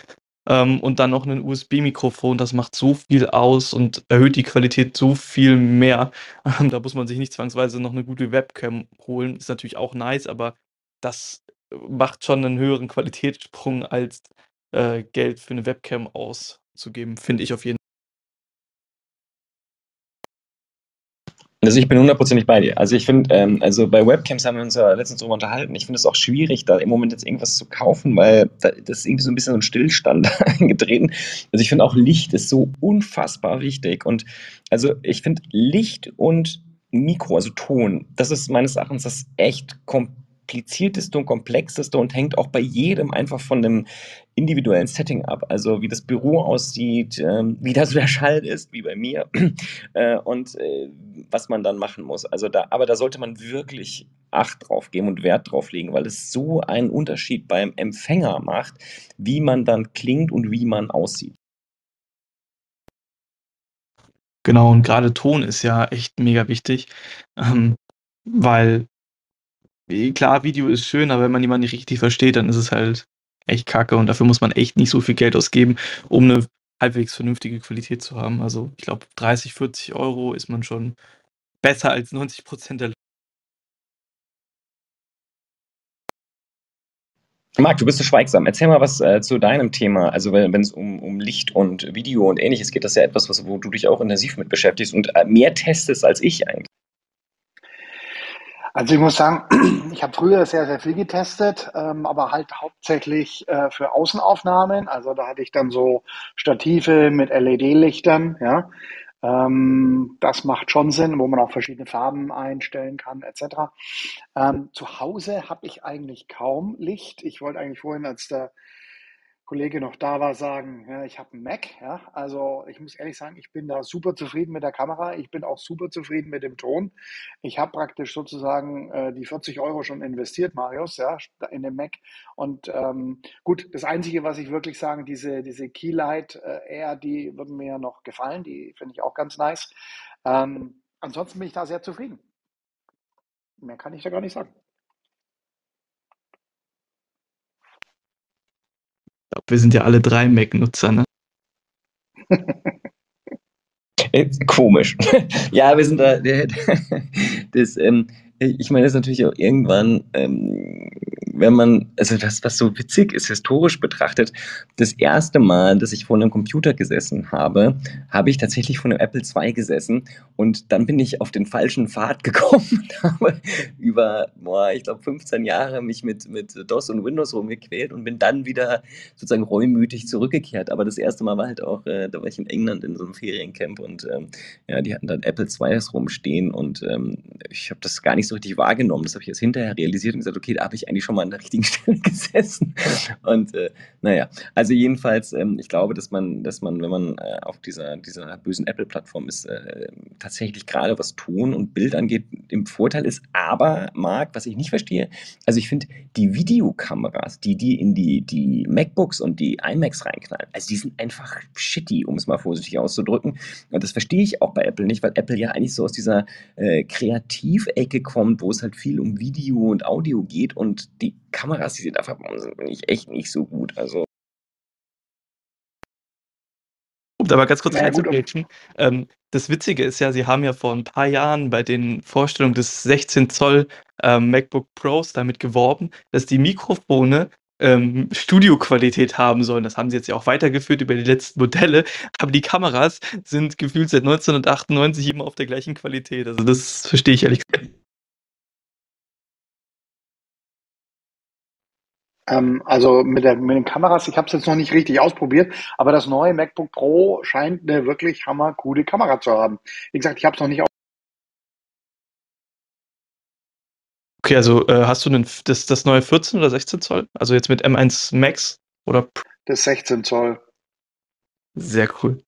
Ähm, und dann noch 'nen USB-Mikrofon, das macht so viel aus und erhöht die Qualität so viel mehr. Ähm, da muss man sich nicht zwangsweise noch 'ne gute Webcam holen. Ist natürlich auch nice, aber das macht schon 'nen höheren Qualitätssprung als, äh, Geld für 'ne Webcam auszugeben, finde ich auf jeden Also, ich bin hundertprozentig bei dir. Also, ich finde, ähm also, bei Webcams haben wir uns ja letztens drüber unterhalten. Ich finde es auch schwierig, da im Moment jetzt irgendwas zu kaufen, weil da das ist irgendwie so 'n bisschen so 'n Stillstand eingetreten. Also, ich finde auch Licht ist so unfassbar wichtig und also, ich finde Licht und Mikro, also Ton, das ist meines Erachtens das echt komplizierteste und komplexeste und hängt auch bei jedem einfach von dem individuellen Setting ab. Also, wie das Büro aussieht, ähm, wie da so der Schall ist, wie bei mir, äh, und, äh, was man dann machen muss. Also, da aber da sollte man wirklich Acht drauf geben und Wert drauf legen, weil es so einen Unterschied beim Empfänger macht, wie man dann klingt und wie man aussieht. Genau, und grade Ton ist ja echt mega wichtig, ähm, weil klar, Video ist schön, aber wenn man jemanden nicht richtig versteht, dann ist es halt echt kacke und dafür muss man echt nicht so viel Geld ausgeben, um 'ne halbwegs vernünftige Qualität zu haben. Also, ich glaube, 30, 40 Euro ist man schon besser als 90% der Marc, du bist so schweigsam. Erzähl mal was, äh, zu deinem Thema. Also, wenn wenn's um um Licht und Video und Ähnliches geht, das ist ja etwas, was wo du dich auch intensiv mit beschäftigst und, äh, mehr testest als ich eigentlich. Also, ich muss sagen, ich habe früher sehr, sehr viel getestet, ähm, aber halt hauptsächlich, äh, für Außenaufnahmen. Also, da hatte ich dann so Stative mit LED-Lichtern, ja. Ähm, das macht schon Sinn, wo man auch verschiedene Farben einstellen kann et cetera. Ähm, zu Hause habe ich eigentlich kaum Licht. Ich wollte eigentlich vorhin, als der Kollege noch da war, sagen, ja, ich habe 'n Mac, ja. Also, ich muss ehrlich sagen, ich bin da super zufrieden mit der Kamera. Ich bin auch super zufrieden mit dem Ton. Ich habe praktisch sozusagen, äh, die 40 Euro schon investiert, Marius, ja, in den Mac. Und, ähm, gut, das Einzige, was ich wirklich sagen, diese diese Keylight, äh, Air, die würden mir noch gefallen. Die finde ich auch ganz nice. Ähm, ansonsten bin ich da sehr zufrieden. Mehr kann ich da gar nicht sagen. Wir sind ja alle 3 Mac-Nutzer, ne? Komisch. Ja, wir sind da das, ähm ich meine, das ist natürlich auch irgendwann, ähm, wenn man also das, was so witzig ist, historisch betrachtet, das erste Mal, dass ich vor 'nem Computer gesessen habe, habe ich tatsächlich vor 'nem Apple II gesessen und dann bin ich auf den falschen Pfad gekommen und habe über, boah, ich glaube 15 Jahre mich mit mit DOS und Windows rumgequält und bin dann wieder sozusagen reumütig zurückgekehrt. Aber das erste Mal war halt auch, äh da war ich in England in so 'nem Feriencamp und, ähm, ja, die hatten dann Apple IIs rumstehen und, ähm, ich habe das gar nicht so richtig wahrgenommen. Das habe ich erst hinterher realisiert und gesagt: „Okay, da habe ich eigentlich schon mal an der richtigen Stelle gesessen.“ Und, äh, na ja, also jedenfalls, ähm, ich glaube, dass man dass man, wenn man, äh, auf dieser dieser bösen Apple-Plattform ist, äh, tatsächlich grade was Ton und Bild angeht, im Vorteil ist. Aber Marc, was ich nicht verstehe also, ich finde, die Videokameras, die die in die die MacBooks und die iMacs reinknallen, also, die sind einfach shitty, um es mal vorsichtig auszudrücken. Und das verstehe ich auch bei Apple nicht, weil Apple ja eigentlich so aus dieser, äh, Kreativecke kommt, wo es halt viel um Video und Audio geht und die Kameras, die sie da verbauen, sind eigentlich echt nicht so gut. Also Um da mal ganz kurz ja, reinzugrätschen. Ähm, das Witzige ist ja, sie haben ja vor 'n paar Jahren bei den Vorstellungen des 16 Zoll, ähm, MacBook Pros damit geworben, dass die Mikrofone, ähm, Studioqualität haben sollen. Das haben sie jetzt ja auch weitergeführt über die letzten Modelle, aber die Kameras sind gefühlt seit 1998 immer auf der gleichen Qualität. Also, das verstehe ich ehrlich gesagt Ähm, also, mit der mit den Kameras, ich habe es jetzt noch nicht richtig ausprobiert, aber das neue MacBook Pro scheint 'ne wirklich hammercoole Kamera zu haben. Wie gesagt, ich habe es noch nicht au Okay, also, äh, hast du 'nen f das das neue 14 oder 16 Zoll? Also, jetzt mit M1 Max oder Das 16 Zoll. Sehr cool.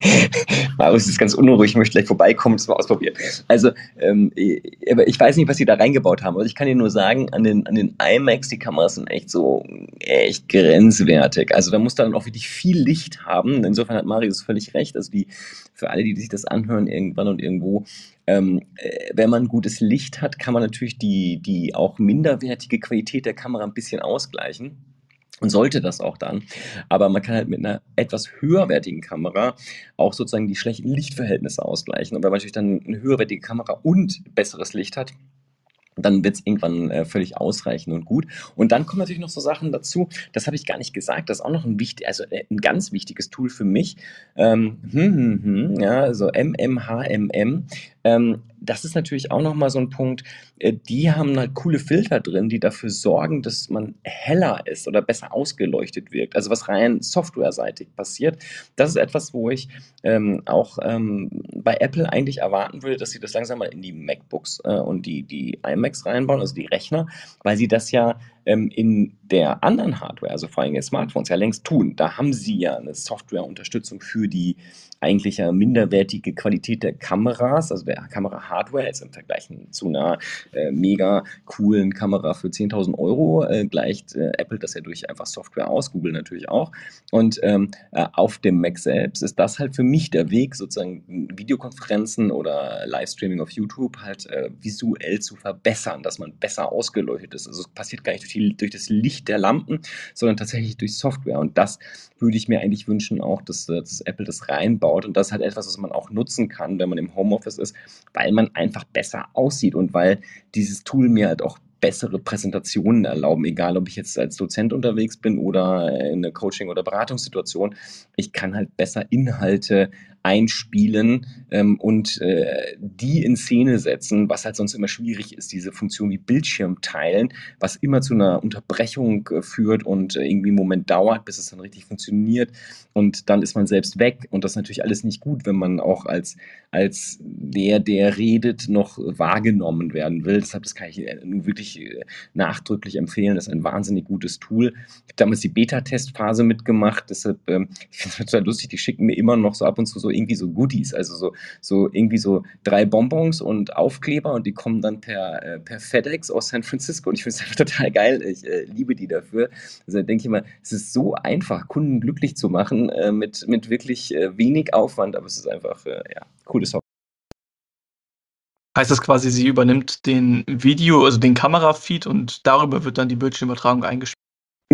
Marius ist ganz unruhig, ich möchte gleich vorbeikommen das mal ausprobieren. Also, ähm, ich weiß nicht, was sie da reingebaut haben. Also ich kann dir nur sagen, an den, an den iMacs, die Kameras sind echt so, echt grenzwertig. Also da muss dann auch wirklich viel Licht haben. Insofern hat Marius völlig recht. Also die, für alle, die sich das anhören, irgendwann und irgendwo, ähm, äh, wenn man gutes Licht hat, kann man natürlich die, die auch minderwertige Qualität der Kamera ein bisschen ausgleichen und sollte das auch dann. Aber man kann halt mit einer etwas höherwertigen Kamera auch sozusagen die schlechten Lichtverhältnisse ausgleichen. Und wenn man natürlich dann eine höherwertige Kamera und besseres Licht hat, dann wird es irgendwann äh, völlig ausreichen und gut. Und dann kommen natürlich noch so Sachen dazu, das habe ich gar nicht gesagt, das ist auch noch ein wichtig, also äh, ein ganz wichtiges Tool für mich. Ähm, hm, hm, hm, ja, also MMHMM. Ähm, das ist natürlich auch nochmal so ein Punkt, äh, die haben halt coole Filter drin, die dafür sorgen, dass man heller ist oder besser ausgeleuchtet wirkt. Also was rein softwareseitig passiert. Das ist etwas, wo ich ähm, auch ähm, bei Apple eigentlich erwarten würde, dass sie das langsam mal in die MacBooks äh, und die, die iMacs reinbauen, also die Rechner, weil sie das ja ähm, in der anderen Hardware, also vor allem in Smartphones, ja längst tun. Da haben sie ja eine Softwareunterstützung für die eigentlich ja minderwertige Qualität der Kameras, also der Kamera-Hardware, jetzt im Vergleich zu einer äh, mega coolen Kamera für 10.000 Euro, äh, gleicht äh, Apple das ja durch einfach Software aus, Google natürlich auch. Und ähm, äh, auf dem Mac selbst ist das halt für mich der Weg, sozusagen Videokonferenzen oder Livestreaming auf YouTube halt äh, visuell zu verbessern, dass man besser ausgeleuchtet ist. Also es passiert gar nicht durch, die, durch das Licht der Lampen, sondern tatsächlich durch Software. Und das würde ich mir eigentlich wünschen, auch, dass, dass Apple das reinbaut. Und das ist halt etwas, was man auch nutzen kann, wenn man im Homeoffice ist, weil man einfach besser aussieht und weil dieses Tool mir halt auch bessere Präsentationen erlauben, egal ob ich jetzt als Dozent unterwegs bin oder in einer Coaching- oder Beratungssituation. Ich kann halt besser Inhalte einspielen ähm, und äh, die in Szene setzen, was halt sonst immer schwierig ist, diese Funktion wie Bildschirm teilen, was immer zu einer Unterbrechung äh, führt und äh, irgendwie einen Moment dauert, bis es dann richtig funktioniert und dann ist man selbst weg und das ist natürlich alles nicht gut, wenn man auch als, als der, der redet, noch wahrgenommen werden will. Deshalb, das kann ich äh, nur wirklich äh, nachdrücklich empfehlen. Das ist ein wahnsinnig gutes Tool. Ich habe damals die Beta-Testphase mitgemacht, deshalb, ähm, ich finde es total lustig, die schicken mir immer noch so ab und zu so irgendwie so Goodies, also so, so irgendwie so drei Bonbons und Aufkleber und die kommen dann per, äh, per FedEx aus San Francisco und ich finde es einfach total geil. Ich äh, liebe die dafür. Also denke ich immer, es ist so einfach, Kunden glücklich zu machen äh, mit, mit wirklich äh, wenig Aufwand, aber es ist einfach, äh, ja, cooles Hobby. Heißt das quasi, sie übernimmt den Video, also den Kamerafeed und darüber wird dann die Bildschirmübertragung eingespielt?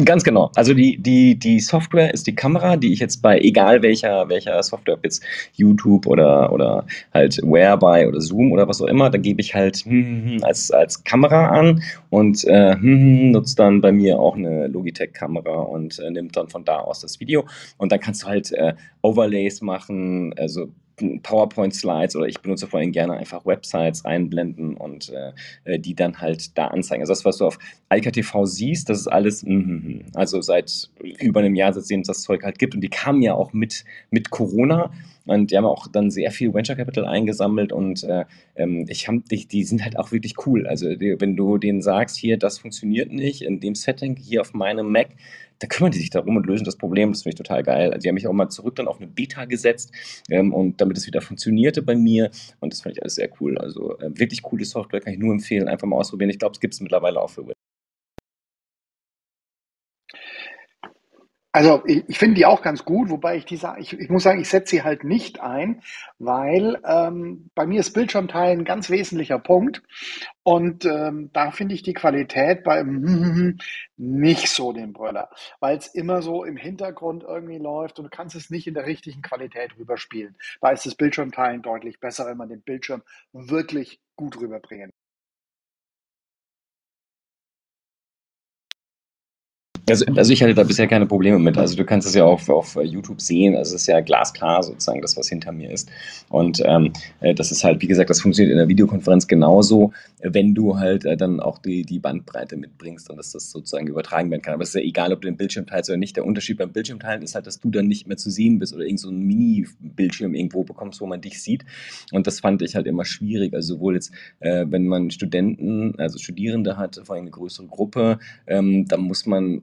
Ganz genau. Also die, die, die Software ist die Kamera, die ich jetzt bei egal welcher, welcher Software, ob jetzt YouTube oder, oder halt Whereby oder Zoom oder was auch immer, da gebe ich halt hm, hm, hm, als, als Kamera an und äh, nutzt dann bei mir auch eine Logitech-Kamera und äh, nimmt dann von da aus das Video. Und dann kannst du halt äh, Overlays machen, also PowerPoint-Slides oder ich benutze vor allem gerne einfach Websites einblenden und äh, äh die dann halt da anzeigen. Also das, was du auf Alka TV siehst, das ist alles, mm, mm, also seit über einem Jahr, seitdem es das Zeug halt gibt und die kamen ja auch mit, mit Corona und die haben auch dann sehr viel Venture Capital eingesammelt und äh, ähm, ich hab, die, die sind halt auch wirklich cool. Also die, wenn du denen sagst, hier, das funktioniert nicht in dem Setting, hier auf meinem Mac, da kümmern die sich darum und lösen das Problem. Das finde ich total geil. Also die haben mich auch mal zurück dann auf eine Beta gesetzt ähm, und damit es wieder funktionierte bei mir und das fand ich alles sehr cool. Also äh, wirklich coole Software, kann ich nur empfehlen, einfach mal ausprobieren. Ich glaube, es gibt es mittlerweile auch für Web. Also ich, ich finde die auch ganz gut, wobei ich die sage, ich, ich muss sagen, ich setze sie halt nicht ein, weil ähm, bei mir ist Bildschirmteilen ein ganz wesentlicher Punkt. Und ähm, da finde ich die Qualität beim nicht so den Brüller, weil es immer so im Hintergrund irgendwie läuft und du kannst es nicht in der richtigen Qualität rüberspielen. Da ist das Bildschirmteilen deutlich besser, wenn man den Bildschirm wirklich gut rüberbringen Also, also ich hatte da bisher keine Probleme mit. Also du kannst es ja auf, auf YouTube sehen. Also es ist ja glasklar sozusagen das, was hinter mir ist. Und ähm, äh, das ist halt, wie gesagt, das funktioniert in der Videokonferenz genauso, wenn du halt äh, dann auch die, die Bandbreite mitbringst und dass das sozusagen übertragen werden kann. Aber es ist ja egal, ob du den Bildschirm teilst oder nicht. Der Unterschied beim Bildschirmteilen ist halt, dass du dann nicht mehr zu sehen bist oder irgend so Mini-Bildschirm irgendwo bekommst, wo man dich sieht. Und das fand ich halt immer schwierig. Also sowohl jetzt, äh, wenn man Studenten, also Studierende hat, vor allem eine größere Gruppe, ähm, dann muss man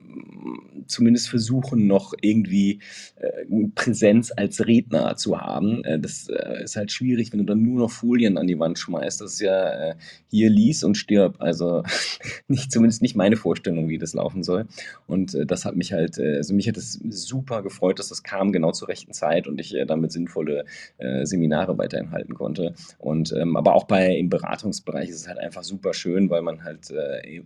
zumindest versuchen, noch irgendwie äh, Präsenz als Redner zu haben. Äh, das äh, ist halt schwierig, wenn du dann nur noch Folien an die Wand schmeißt. Das ist ja äh, hier lies und stirb. Also nicht, zumindest nicht meine Vorstellung, wie das laufen soll. Und äh, das hat mich halt, äh, also mich hat es super gefreut, dass das kam genau zur rechten Zeit und ich damit sinnvolle Seminare weiterhin halten konnte. Und ähm, aber auch bei im Beratungsbereich ist es halt einfach super schön, weil man halt,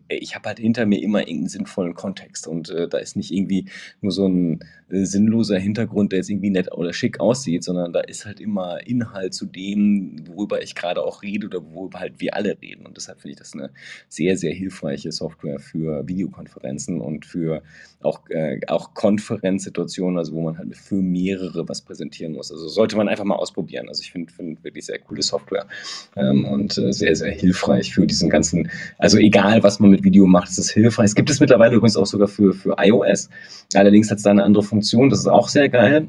ich habe halt hinter mir immer irgendeinen sinnvollen Kontext und äh, da ist nicht irgendwie nur so ein äh, sinnloser Hintergrund, der jetzt irgendwie nett oder schick aussieht, sondern da ist halt immer Inhalt zu dem, worüber ich gerade auch rede oder worüber halt wir alle reden. Und deshalb finde ich das eine sehr, sehr hilfreiche Software für Videokonferenzen und für auch, äh, auch Konferenzsituationen, also wo man halt für mehrere was präsentieren muss. Also sollte man einfach mal ausprobieren. Also ich finde find wirklich sehr coole Software ähm, und äh, sehr, sehr hilfreich für diesen ganzen, also egal was man mit Video macht, ist es hilfreich. Es gibt es mittlerweile übrigens auch sogar für, für iOS. Allerdings hat es da eine andere Funktion, das ist auch sehr geil.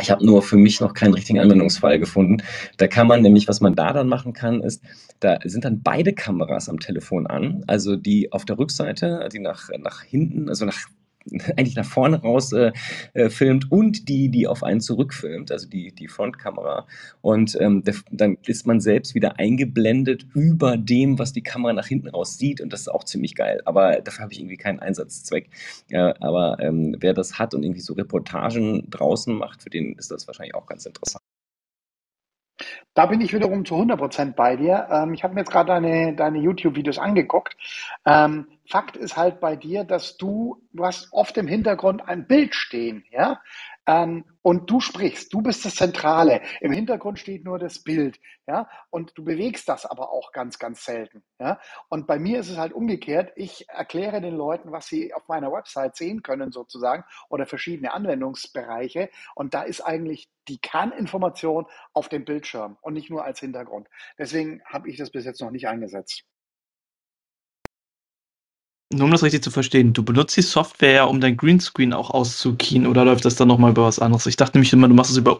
Ich habe nur für mich noch keinen richtigen Anwendungsfall gefunden. Da kann man nämlich, was man da dann machen kann, ist, da sind dann beide Kameras am Telefon an, also die auf der Rückseite, die nach, nach hinten, also nach eigentlich nach vorne raus äh, äh, filmt und die, die auf einen zurückfilmt, also die, die Frontkamera. Und ähm, der, dann ist man selbst wieder eingeblendet über dem, was die Kamera nach hinten raus sieht. Und das ist auch ziemlich geil. Aber dafür habe ich irgendwie keinen Einsatzzweck. Ja, aber ähm, wer das hat und irgendwie so Reportagen draußen macht, für den ist das wahrscheinlich auch ganz interessant. Da bin ich wiederum zu 100% bei dir. Ähm, ich habe mir jetzt gerade deine, deine YouTube-Videos angeguckt. Ähm, Fakt ist halt bei dir, dass du, du hast oft im Hintergrund ein Bild stehen, ja. Ähm, und du sprichst, du bist das Zentrale. Im Hintergrund steht nur das Bild, ja. Und du bewegst das aber auch ganz, ganz selten, ja. Und bei mir ist es halt umgekehrt. Ich erkläre den Leuten, was sie auf meiner Website sehen können, sozusagen, oder verschiedene Anwendungsbereiche. Und da ist eigentlich die Kerninformation auf dem Bildschirm und nicht nur als Hintergrund. Deswegen habe ich das bis jetzt noch nicht eingesetzt. Nur um das richtig zu verstehen, du benutzt die Software, um dein Greenscreen auch auszukeyen oder läuft das dann nochmal über was anderes? Ich dachte nämlich immer, du machst es über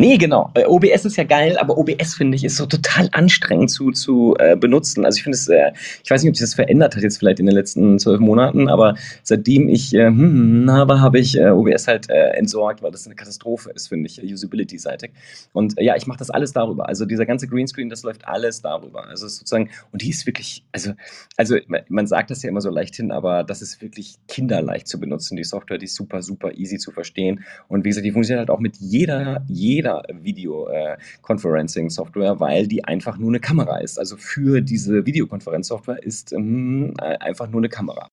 Nee, genau. Äh, OBS ist ja geil, aber OBS finde ich ist so total anstrengend zu, zu äh, benutzen. Also ich finde es, äh, ich weiß nicht, ob sich das verändert hat jetzt vielleicht in den letzten zwölf Monaten, aber seitdem ich äh, hm, habe, habe ich äh, OBS halt äh, entsorgt, weil das eine Katastrophe ist, finde ich, usability-seitig. Und ja, ich mache das alles darüber. Also dieser ganze Greenscreen, das läuft alles darüber. Also sozusagen, und die ist wirklich, also, also man sagt das ja immer so leicht hin, aber das ist wirklich kinderleicht zu benutzen. Die Software, die ist super, super easy zu verstehen. Und wie gesagt, die funktioniert halt auch mit jeder, jeder jeder Video-Conferencing-Software, äh, weil die einfach nur eine Kamera ist. Also für diese Videokonferenzsoftware ist ähm, äh, einfach nur eine Kamera.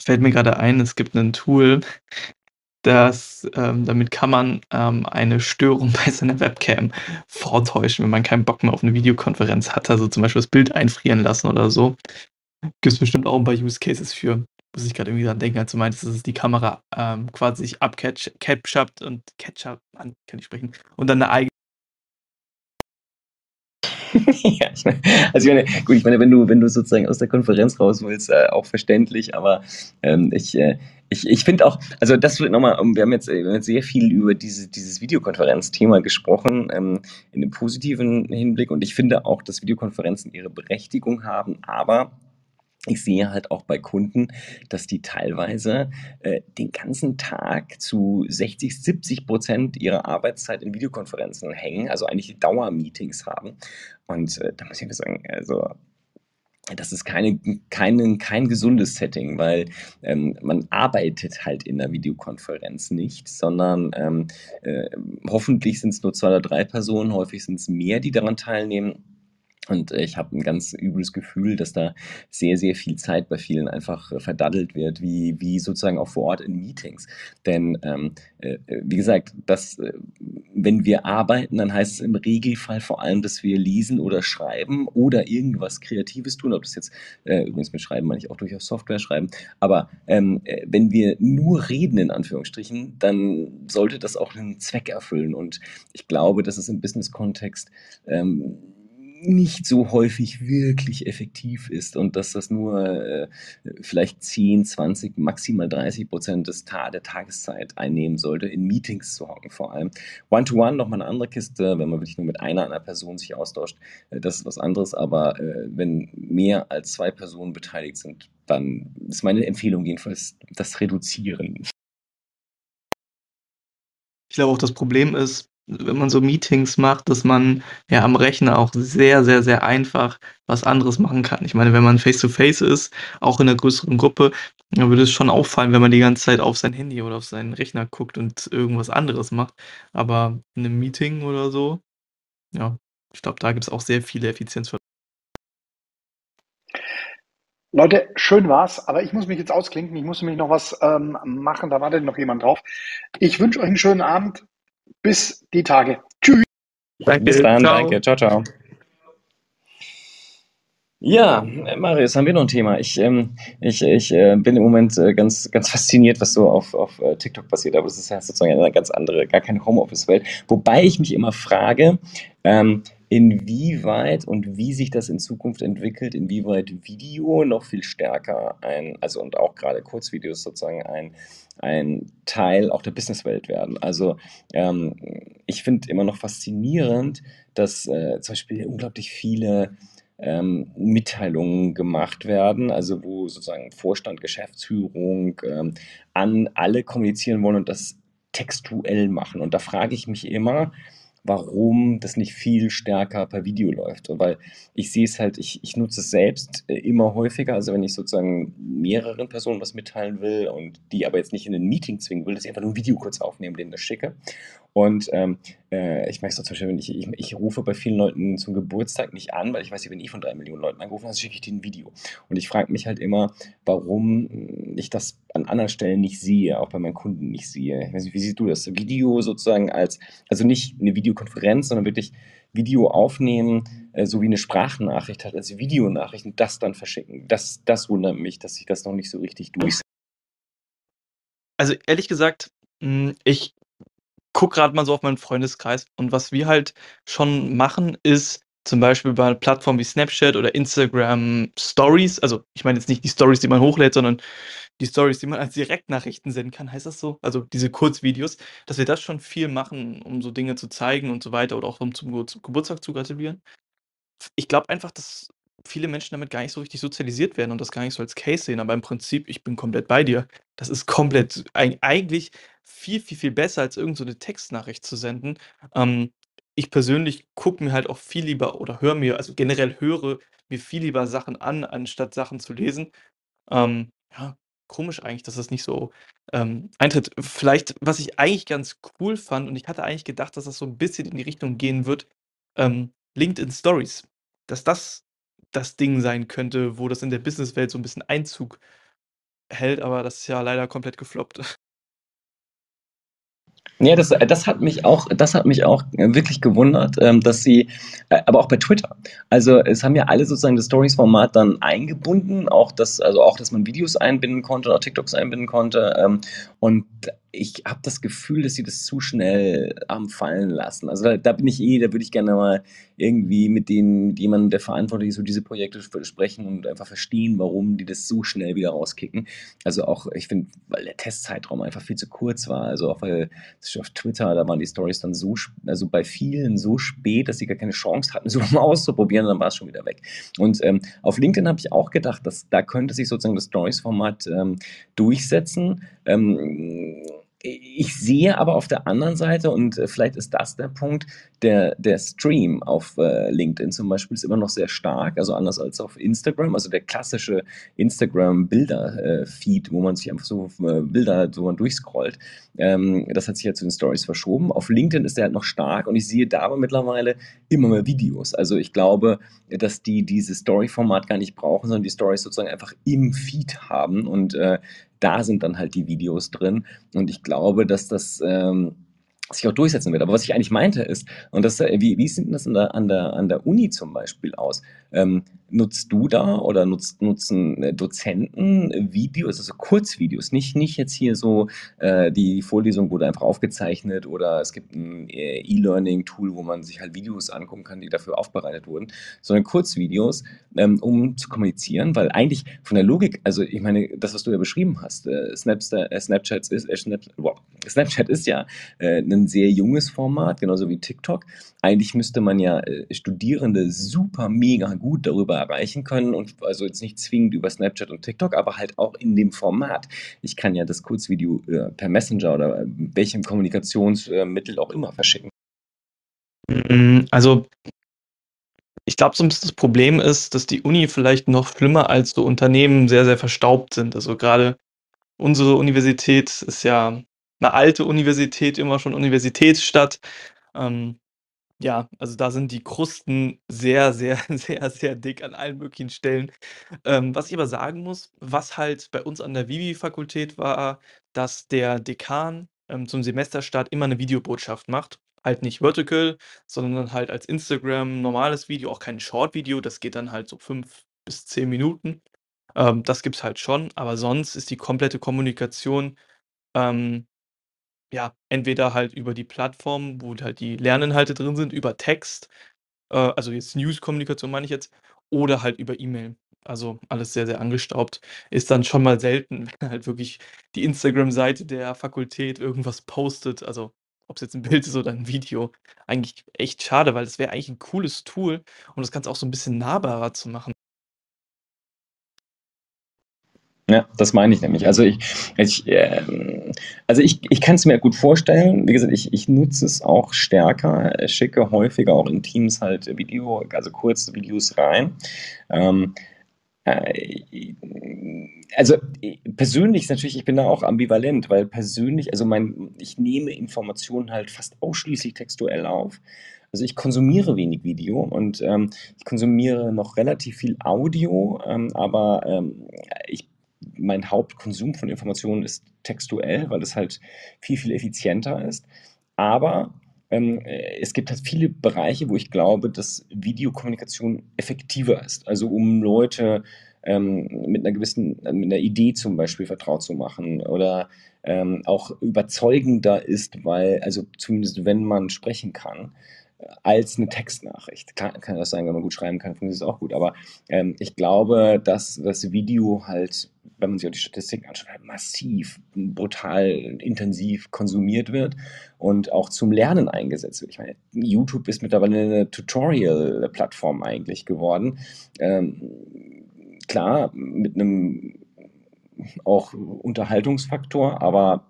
Fällt mir gerade ein, es gibt ein Tool, das, ähm, damit kann man ähm, eine Störung bei seiner Webcam vortäuschen, wenn man keinen Bock mehr auf eine Videokonferenz hat, also zum Beispiel das Bild einfrieren lassen oder so. Gibt es bestimmt auch ein paar Use Cases für muss ich gerade irgendwie dran denken, als du meintest, dass es die Kamera ähm, quasi sich abcatcht und Ketchup, Mann, kann ich sprechen, und dann eine eigene. ja, ich meine, also ich meine, gut, ich meine, wenn du, wenn du sozusagen aus der Konferenz raus willst, äh, auch verständlich, aber ähm, ich, äh, ich, ich finde auch, also das wird nochmal, wir haben jetzt, wir haben jetzt sehr viel über diese, dieses Videokonferenz-Thema gesprochen, ähm, in einem positiven Hinblick und ich finde auch, dass Videokonferenzen ihre Berechtigung haben, aber ich sehe halt auch bei Kunden, dass die teilweise äh, den ganzen Tag zu 60, 70 Prozent ihrer Arbeitszeit in Videokonferenzen hängen, also eigentlich Dauermeetings haben. Und äh, da muss ich sagen, also das ist keine, keine, kein gesundes Setting, weil ähm, man arbeitet halt in der Videokonferenz nicht, sondern ähm, äh, hoffentlich sind es nur zwei oder drei Personen, häufig sind es mehr, die daran teilnehmen. Und ich habe ein ganz übles Gefühl, dass da sehr, sehr viel Zeit bei vielen einfach äh, verdaddelt wird, wie, wie sozusagen auch vor Ort in Meetings. Denn ähm, äh, wie gesagt, das, äh, wenn wir arbeiten, dann heißt es im Regelfall vor allem, dass wir lesen oder schreiben oder irgendwas Kreatives tun. Ob das jetzt äh, übrigens mit Schreiben meine ich auch durchaus Software schreiben. Aber ähm, äh, wenn wir nur reden, in Anführungsstrichen, dann sollte das auch einen Zweck erfüllen. Und ich glaube, dass es im Business-Kontext ähm, nicht so häufig wirklich effektiv ist und dass das nur äh, vielleicht 10, 20, maximal 30 Prozent des Ta der Tageszeit einnehmen sollte, in Meetings zu hocken vor allem. One-to-one nochmal eine andere Kiste, wenn man wirklich nur mit einer, einer Person sich austauscht, äh, das ist was anderes, aber äh, wenn mehr als zwei Personen beteiligt sind, dann ist meine Empfehlung jedenfalls das Reduzieren. Ich glaube auch, das Problem ist, wenn man so Meetings macht, dass man ja am Rechner auch sehr, sehr, sehr einfach was anderes machen kann. Ich meine, wenn man face-to-face ist, auch in einer größeren Gruppe, dann würde es schon auffallen, wenn man die ganze Zeit auf sein Handy oder auf seinen Rechner guckt und irgendwas anderes macht. Aber in einem Meeting oder so, ja, ich glaube, da gibt es auch sehr viele Effizienzverluste. Leute, schön war's, aber ich muss mich jetzt ausklinken. Ich muss nämlich noch was ähm, machen. Da wartet noch jemand drauf. Ich wünsche euch einen schönen Abend. Bis die Tage. Tschüss. Danke, Bis dann, ciao. danke. Ciao, ciao. Ja, Marius, haben wir noch ein Thema. Ich, ähm, ich, ich äh, bin im Moment äh, ganz, ganz fasziniert, was so auf, auf äh, TikTok passiert, aber das ist ja sozusagen eine ganz andere, gar keine Homeoffice-Welt. Wobei ich mich immer frage, ähm, inwieweit und wie sich das in Zukunft entwickelt, inwieweit Video noch viel stärker ein, also und auch gerade Kurzvideos sozusagen ein, ein Teil auch der Businesswelt werden. Also ähm, ich finde immer noch faszinierend, dass äh, zum Beispiel unglaublich viele ähm, Mitteilungen gemacht werden, also wo sozusagen Vorstand, Geschäftsführung ähm, an alle kommunizieren wollen und das textuell machen. Und da frage ich mich immer, warum das nicht viel stärker per Video läuft. Weil ich sehe es halt, ich, ich nutze es selbst äh, immer häufiger. Also wenn ich sozusagen mehreren Personen was mitteilen will und die aber jetzt nicht in ein Meeting zwingen will, dass ich einfach nur ein Video kurz aufnehme, denen das schicke. Und ähm, äh, ich merke es zum Beispiel, wenn ich, ich, ich, rufe bei vielen Leuten zum Geburtstag nicht an, weil ich weiß, ich bin eh von drei Millionen Leuten angerufen, also schicke ich denen ein Video. Und ich frage mich halt immer, warum ich das an anderen Stellen nicht sehe, auch bei meinen Kunden nicht sehe. Ich weiß nicht, wie siehst du das? Video sozusagen als, also nicht eine Videokonferenz, sondern wirklich Video aufnehmen, äh, so wie eine Sprachnachricht hat, als Videonachricht und das dann verschicken. Das, das wundert mich, dass sich das noch nicht so richtig durchsetzt. Also ehrlich gesagt, hm, ich gucke gerade mal so auf meinen Freundeskreis und was wir halt schon machen, ist zum Beispiel bei Plattformen wie Snapchat oder Instagram Stories, also ich meine jetzt nicht die Stories, die man hochlädt, sondern die Stories, die man als Direktnachrichten senden kann, heißt das so? Also diese Kurzvideos, dass wir das schon viel machen, um so Dinge zu zeigen und so weiter oder auch um zum, Geburtstag zu gratulieren. Ich glaube einfach, dass viele Menschen damit gar nicht so richtig sozialisiert werden und das gar nicht so als Case sehen, aber im Prinzip, ich bin komplett bei dir. Das ist komplett eigentlich viel, viel, viel besser, als irgend so 'ne Textnachricht zu senden. Ähm, ich persönlich gucke mir halt auch viel lieber oder höre mir also generell höre mir viel lieber Sachen an, anstatt Sachen zu lesen. Ähm, ja, komisch eigentlich, dass das nicht so, ähm, eintritt. Vielleicht, was ich eigentlich ganz cool fand und ich hatte eigentlich gedacht, dass das so 'n bisschen in die Richtung gehen wird, ähm, LinkedIn Stories. Dass das das Ding sein könnte, wo das in der Businesswelt so 'n bisschen Einzug hält, aber das ist ja leider komplett gefloppt. Ja, das, das hat mich auch, das hat mich auch wirklich gewundert, ähm, dass sie, äh, aber auch bei Twitter. Also es haben ja alle sozusagen das Stories-Format dann eingebunden, auch das, also auch, dass man Videos einbinden konnte, auch TikToks einbinden konnte. Und ich habe das Gefühl, dass sie das zu schnell haben fallen lassen. Also da, da bin ich eh, da würde ich gerne mal irgendwie mit denen, jemandem, der verantwortlich ist für diese Projekte sprechen und einfach verstehen, warum die das so schnell wieder rauskicken. Also auch, ich finde, weil der Testzeitraum einfach viel zu kurz war. Also auch weil auf Twitter, da waren die Stories dann so, also bei vielen so spät, dass sie gar keine Chance hatten, so mal auszuprobieren, dann war es schon wieder weg. Und ähm, auf LinkedIn habe ich auch gedacht, dass da könnte sich sozusagen das Stories-Format ähm, durchsetzen. Ähm, ich sehe aber auf der anderen Seite, und äh, vielleicht ist das der Punkt, der, der Stream auf äh, LinkedIn zum Beispiel ist immer noch sehr stark, also anders als auf Instagram, also der klassische Instagram-Bilder-Feed, wo man sich einfach so äh, Bilder, wo man durchscrollt, ähm, das hat sich ja zu den Stories verschoben. Auf LinkedIn ist der halt noch stark und ich sehe da aber mittlerweile immer mehr Videos. Also ich glaube, dass die dieses Story-Format gar nicht brauchen, sondern die Stories sozusagen einfach im Feed haben und äh, da sind dann halt die Videos drin. Und ich glaube, dass das ähm, sich auch durchsetzen wird. Aber was ich eigentlich meinte ist, und das, äh, wie, wie sieht das an der, an, der, an der Uni zum Beispiel aus? Ähm, nutzt du da oder nutzt, nutzen äh, Dozenten Videos, also Kurzvideos, nicht, nicht jetzt hier so äh, die Vorlesung wurde einfach aufgezeichnet oder es gibt ein äh, E-Learning-Tool, wo man sich halt Videos angucken kann, die dafür aufbereitet wurden, sondern Kurzvideos, ähm, um zu kommunizieren, weil eigentlich von der Logik, also ich meine, das, was du ja beschrieben hast, äh, Snapchat, äh, Snapchat, ist, äh, Snap, wow, Snapchat ist ja ein sehr junges Format, genauso wie TikTok. Eigentlich müsste man ja Studierende super mega gut darüber erreichen können und also jetzt nicht zwingend über Snapchat und TikTok, aber halt auch in dem Format. Ich kann ja das Kurzvideo äh, per Messenger oder welchem Kommunikationsmittel auch immer verschicken. Mm, also ich glaube, das Problem ist, dass die Uni vielleicht noch schlimmer als so Unternehmen sehr, sehr verstaubt sind. Also gerade unsere Universität ist ja eine alte Universität, immer schon Universitätsstadt. Ähm, ja, also da sind die Krusten sehr, sehr, sehr, sehr dick an allen möglichen Stellen. Ähm, was ich aber sagen muss, was halt bei uns an der Vivi-Fakultät war, dass der Dekan ähm, zum Semesterstart immer eine Videobotschaft macht. Halt nicht vertical, sondern halt als Instagram normales Video, auch kein Short-Video, das geht dann halt so fünf bis zehn Minuten. Ähm, das gibt's halt schon, aber sonst ist die komplette Kommunikation ähm, ja, entweder halt über die Plattform, wo halt die Lerninhalte drin sind, über Text, äh, also jetzt News-Kommunikation meine ich jetzt, oder halt über E-Mail. Also alles sehr, sehr angestaubt. Ist dann schon mal selten, wenn halt wirklich die Instagram-Seite der Fakultät irgendwas postet, also ob es jetzt ein Bild ist oder ein Video. Eigentlich echt schade, weil das wäre eigentlich ein cooles Tool, um das Ganze auch so ein bisschen nahbarer zu machen. Ja, das meine ich nämlich. Also ich, ich, äh, also ich, ich kann es mir gut vorstellen. Wie gesagt, ich, ich nutze es auch stärker, schicke häufiger auch in Teams halt Video, also kurze Videos rein. Ähm, äh, also persönlich ist natürlich, ich bin da auch ambivalent, weil persönlich, also mein, ich nehme Informationen halt fast ausschließlich textuell auf. Also ich konsumiere wenig Video und ähm, ich konsumiere noch relativ viel Audio, ähm, aber ähm, ich mein Hauptkonsum von Informationen ist textuell, weil es halt viel, viel effizienter ist. Aber ähm, äh, es gibt halt viele Bereiche, wo ich glaube, dass Videokommunikation effektiver ist. Also um Leute ähm, mit einer gewissen, mit einer Idee zum Beispiel vertraut zu machen oder ähm, auch überzeugender ist, weil, also zumindest wenn man sprechen kann, als eine Textnachricht. Klar kann das sein, wenn man gut schreiben kann, funktioniert es auch gut. Aber ähm, ich glaube, dass das Video halt, wenn man sich auch die Statistiken anschaut, halt massiv, brutal, intensiv konsumiert wird und auch zum Lernen eingesetzt wird. Ich meine, YouTube ist mittlerweile eine Tutorial-Plattform eigentlich geworden. Ähm, klar, mit einem auch Unterhaltungsfaktor, aber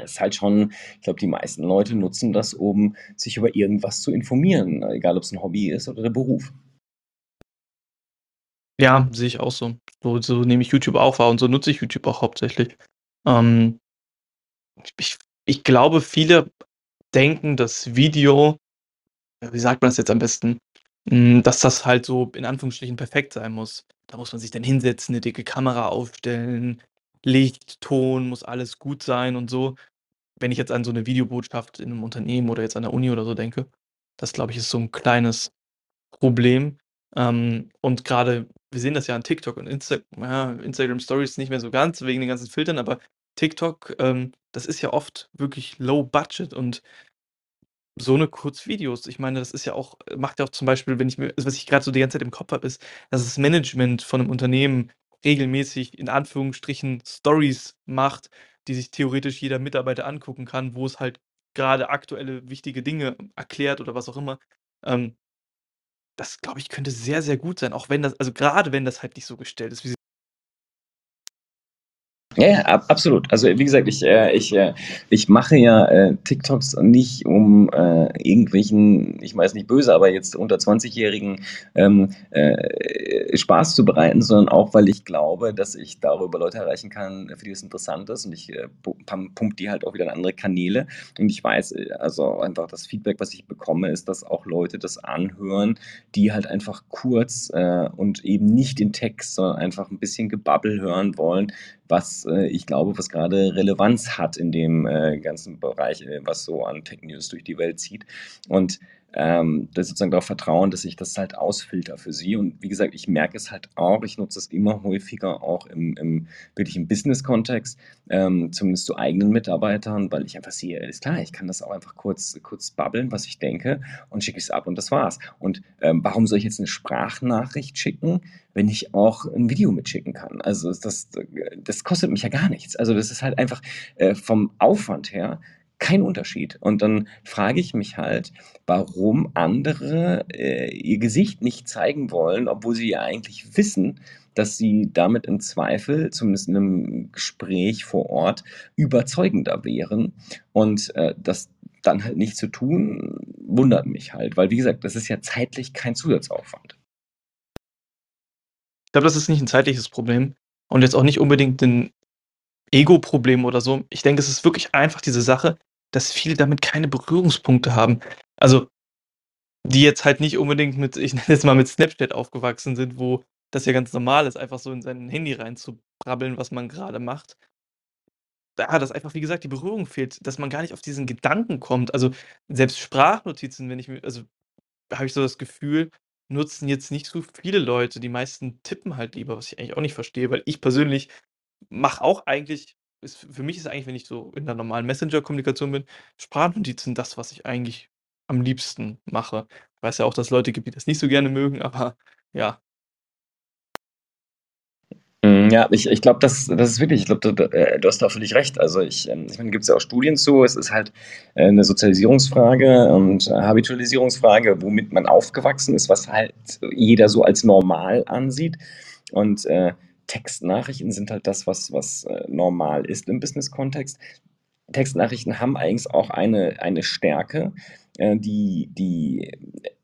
das ist halt schon, ich glaube, die meisten Leute nutzen das, um sich über irgendwas zu informieren, egal ob es ein Hobby ist oder der Beruf. Ja, sehe ich auch so. So, so nehme ich YouTube auch wahr und so nutze ich YouTube auch hauptsächlich. Ähm, ich, ich glaube, viele denken, dass Video, wie sagt man das jetzt am besten, hm, dass das halt so in Anführungsstrichen perfekt sein muss. Da muss man sich dann hinsetzen, eine dicke Kamera aufstellen, Licht, Ton, muss alles gut sein und so. Wenn ich jetzt an so eine Videobotschaft in einem Unternehmen oder jetzt an der Uni oder so denke, das glaube ich, ist so ein kleines Problem. Ähm, und gerade wir sehen das ja an TikTok und Insta ja, Instagram Stories nicht mehr so ganz wegen den ganzen Filtern, aber TikTok, ähm, das ist ja oft wirklich low budget und so eine Kurzvideos, ich meine, das ist ja auch macht ja auch zum Beispiel, wenn ich mir was ich gerade so die ganze Zeit im Kopf habe, ist, dass das Management von einem Unternehmen regelmäßig in Anführungsstrichen Stories macht, die sich theoretisch jeder Mitarbeiter angucken kann, wo es halt gerade aktuelle wichtige Dinge erklärt oder was auch immer. Ähm, das, glaube ich, könnte sehr, sehr gut sein, auch wenn das also gerade wenn das halt nicht so gestellt ist, wie sie ja, ja, ab, absolut. Also wie gesagt, ich, äh, ich, äh, ich mache ja äh, TikToks nicht um äh, irgendwelchen, ich weiß nicht böse, aber jetzt unter 20-Jährigen ähm, äh, Spaß zu bereiten, sondern auch, weil ich glaube, dass ich darüber Leute erreichen kann, für die es interessant ist und ich äh, pumpe die halt auch wieder in andere Kanäle und ich weiß, also einfach das Feedback, was ich bekomme, ist, dass auch Leute das anhören, die halt einfach kurz und eben nicht den Text, sondern einfach ein bisschen Gebabbel hören wollen, was äh, ich glaube, was gerade Relevanz hat in dem äh, ganzen Bereich, äh, was so an Tech News durch die Welt zieht. Und ähm, sozusagen darauf vertrauen, dass ich das halt ausfilter für sie. Und wie gesagt, ich merke es halt auch, ich nutze es immer häufiger auch im, im wirklich im Business-Kontext, ähm, zumindest zu eigenen Mitarbeitern, weil ich einfach sehe, ist klar, ich kann das auch einfach kurz, kurz babbeln, was ich denke und schicke es ab und das war's. Und ähm, warum soll ich jetzt eine Sprachnachricht schicken, wenn ich auch ein Video mitschicken kann? Also das, das kostet mich ja gar nichts. Also das ist halt einfach äh, vom Aufwand her kein Unterschied. Und dann frage ich mich halt, warum andere äh, ihr Gesicht nicht zeigen wollen, obwohl sie ja eigentlich wissen, dass sie damit im Zweifel, zumindest in einem Gespräch vor Ort, überzeugender wären. Und äh, das dann halt nicht zu tun, wundert mich halt, weil wie gesagt, das ist ja zeitlich kein Zusatzaufwand. Ich glaube, das ist nicht ein zeitliches Problem und jetzt auch nicht unbedingt ein Ego-Problem oder so. Ich denke, es ist wirklich einfach diese Sache, dass viele damit keine Berührungspunkte haben. Also, die jetzt halt nicht unbedingt mit, ich nenne es mal mit Snapchat aufgewachsen sind, wo das ja ganz normal ist, einfach so in sein Handy reinzubrabbeln, was man gerade macht. Da dass einfach, wie gesagt, die Berührung fehlt, dass man gar nicht auf diesen Gedanken kommt. Also, selbst Sprachnotizen, wenn ich mir also, habe ich so das Gefühl, nutzen jetzt nicht so viele Leute. Die meisten tippen halt lieber, was ich eigentlich auch nicht verstehe, weil ich persönlich mache auch eigentlich ist für mich ist eigentlich, wenn ich so in der normalen Messenger-Kommunikation bin, Sprachnotizen das, was ich eigentlich am liebsten mache. Ich weiß ja auch, dass Leute gibt, die das nicht so gerne mögen, aber ja. Hm, ja, ich, ich glaube, das, das ist wirklich, ich glaube, du, äh, du hast da völlig recht. Also ich, ähm, ich meine, gibt es ja auch Studien zu, es ist halt äh, eine Sozialisierungsfrage und Habitualisierungsfrage, womit man aufgewachsen ist, was halt jeder so als normal ansieht. Und äh, Textnachrichten sind halt das, was, was äh, normal ist im Business-Kontext. Textnachrichten haben eigentlich auch eine, eine Stärke, äh, die, die,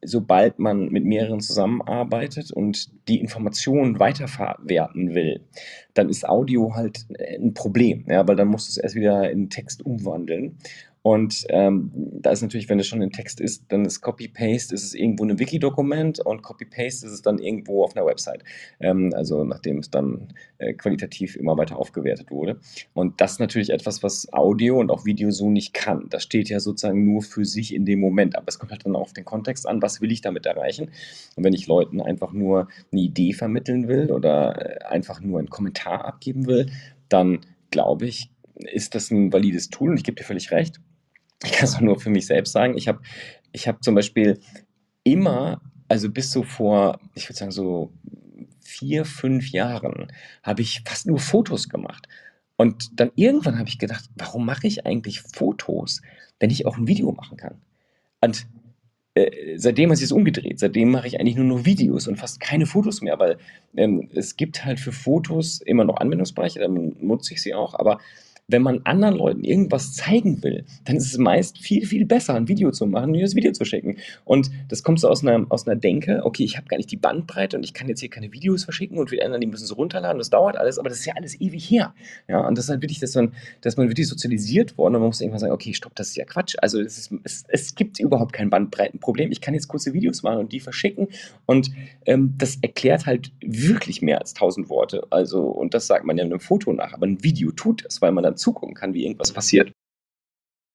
sobald man mit mehreren zusammenarbeitet und die Informationen weiterverwerten will, dann ist Audio halt äh, ein Problem, ja, weil dann musst du es erst wieder in Text umwandeln. Und ähm, da ist natürlich, wenn es schon ein Text ist, dann ist Copy-Paste, ist es irgendwo ein Wiki-Dokument und Copy-Paste ist es dann irgendwo auf einer Website. Ähm, also nachdem es dann äh, qualitativ immer weiter aufgewertet wurde. Und das ist natürlich etwas, was Audio und auch Video so nicht kann. Das steht ja sozusagen nur für sich in dem Moment. Aber es kommt halt dann auf den Kontext an, was will ich damit erreichen. Und wenn ich Leuten einfach nur eine Idee vermitteln will oder äh, einfach nur einen Kommentar abgeben will, dann glaube ich, ist das ein valides Tool und ich gebe dir völlig recht ich kann es auch nur für mich selbst sagen. Ich habe ich hab zum Beispiel immer, also bis so vor, ich würde sagen so vier, fünf Jahren, habe ich fast nur Fotos gemacht. Und dann irgendwann habe ich gedacht, warum mache ich eigentlich Fotos, wenn ich auch ein Video machen kann? Und äh, seitdem hat sich es umgedreht. Seitdem mache ich eigentlich nur noch Videos und fast keine Fotos mehr, weil ähm, es gibt halt für Fotos immer noch Anwendungsbereiche, dann nutze ich sie auch, aber wenn man anderen Leuten irgendwas zeigen will, dann ist es meist viel, viel besser, ein Video zu machen, mir das Video zu schicken. Und das kommt so aus einer, aus einer Denke, okay, ich habe gar nicht die Bandbreite und ich kann jetzt hier keine Videos verschicken und wir anderen, die müssen sie runterladen, das dauert alles, aber das ist ja alles ewig her. Ja, und das ist halt wirklich, dass man, dass man wirklich sozialisiert worden und man muss irgendwann sagen, okay, stopp, das ist ja Quatsch. Also es, ist, es, es gibt überhaupt kein Bandbreitenproblem. Ich kann jetzt kurze Videos machen und die verschicken und ähm, das erklärt halt wirklich mehr als tausend Worte. Also, und das sagt man ja in einem Foto nach, aber ein Video tut es, weil man dann zugucken kann, wie irgendwas passiert.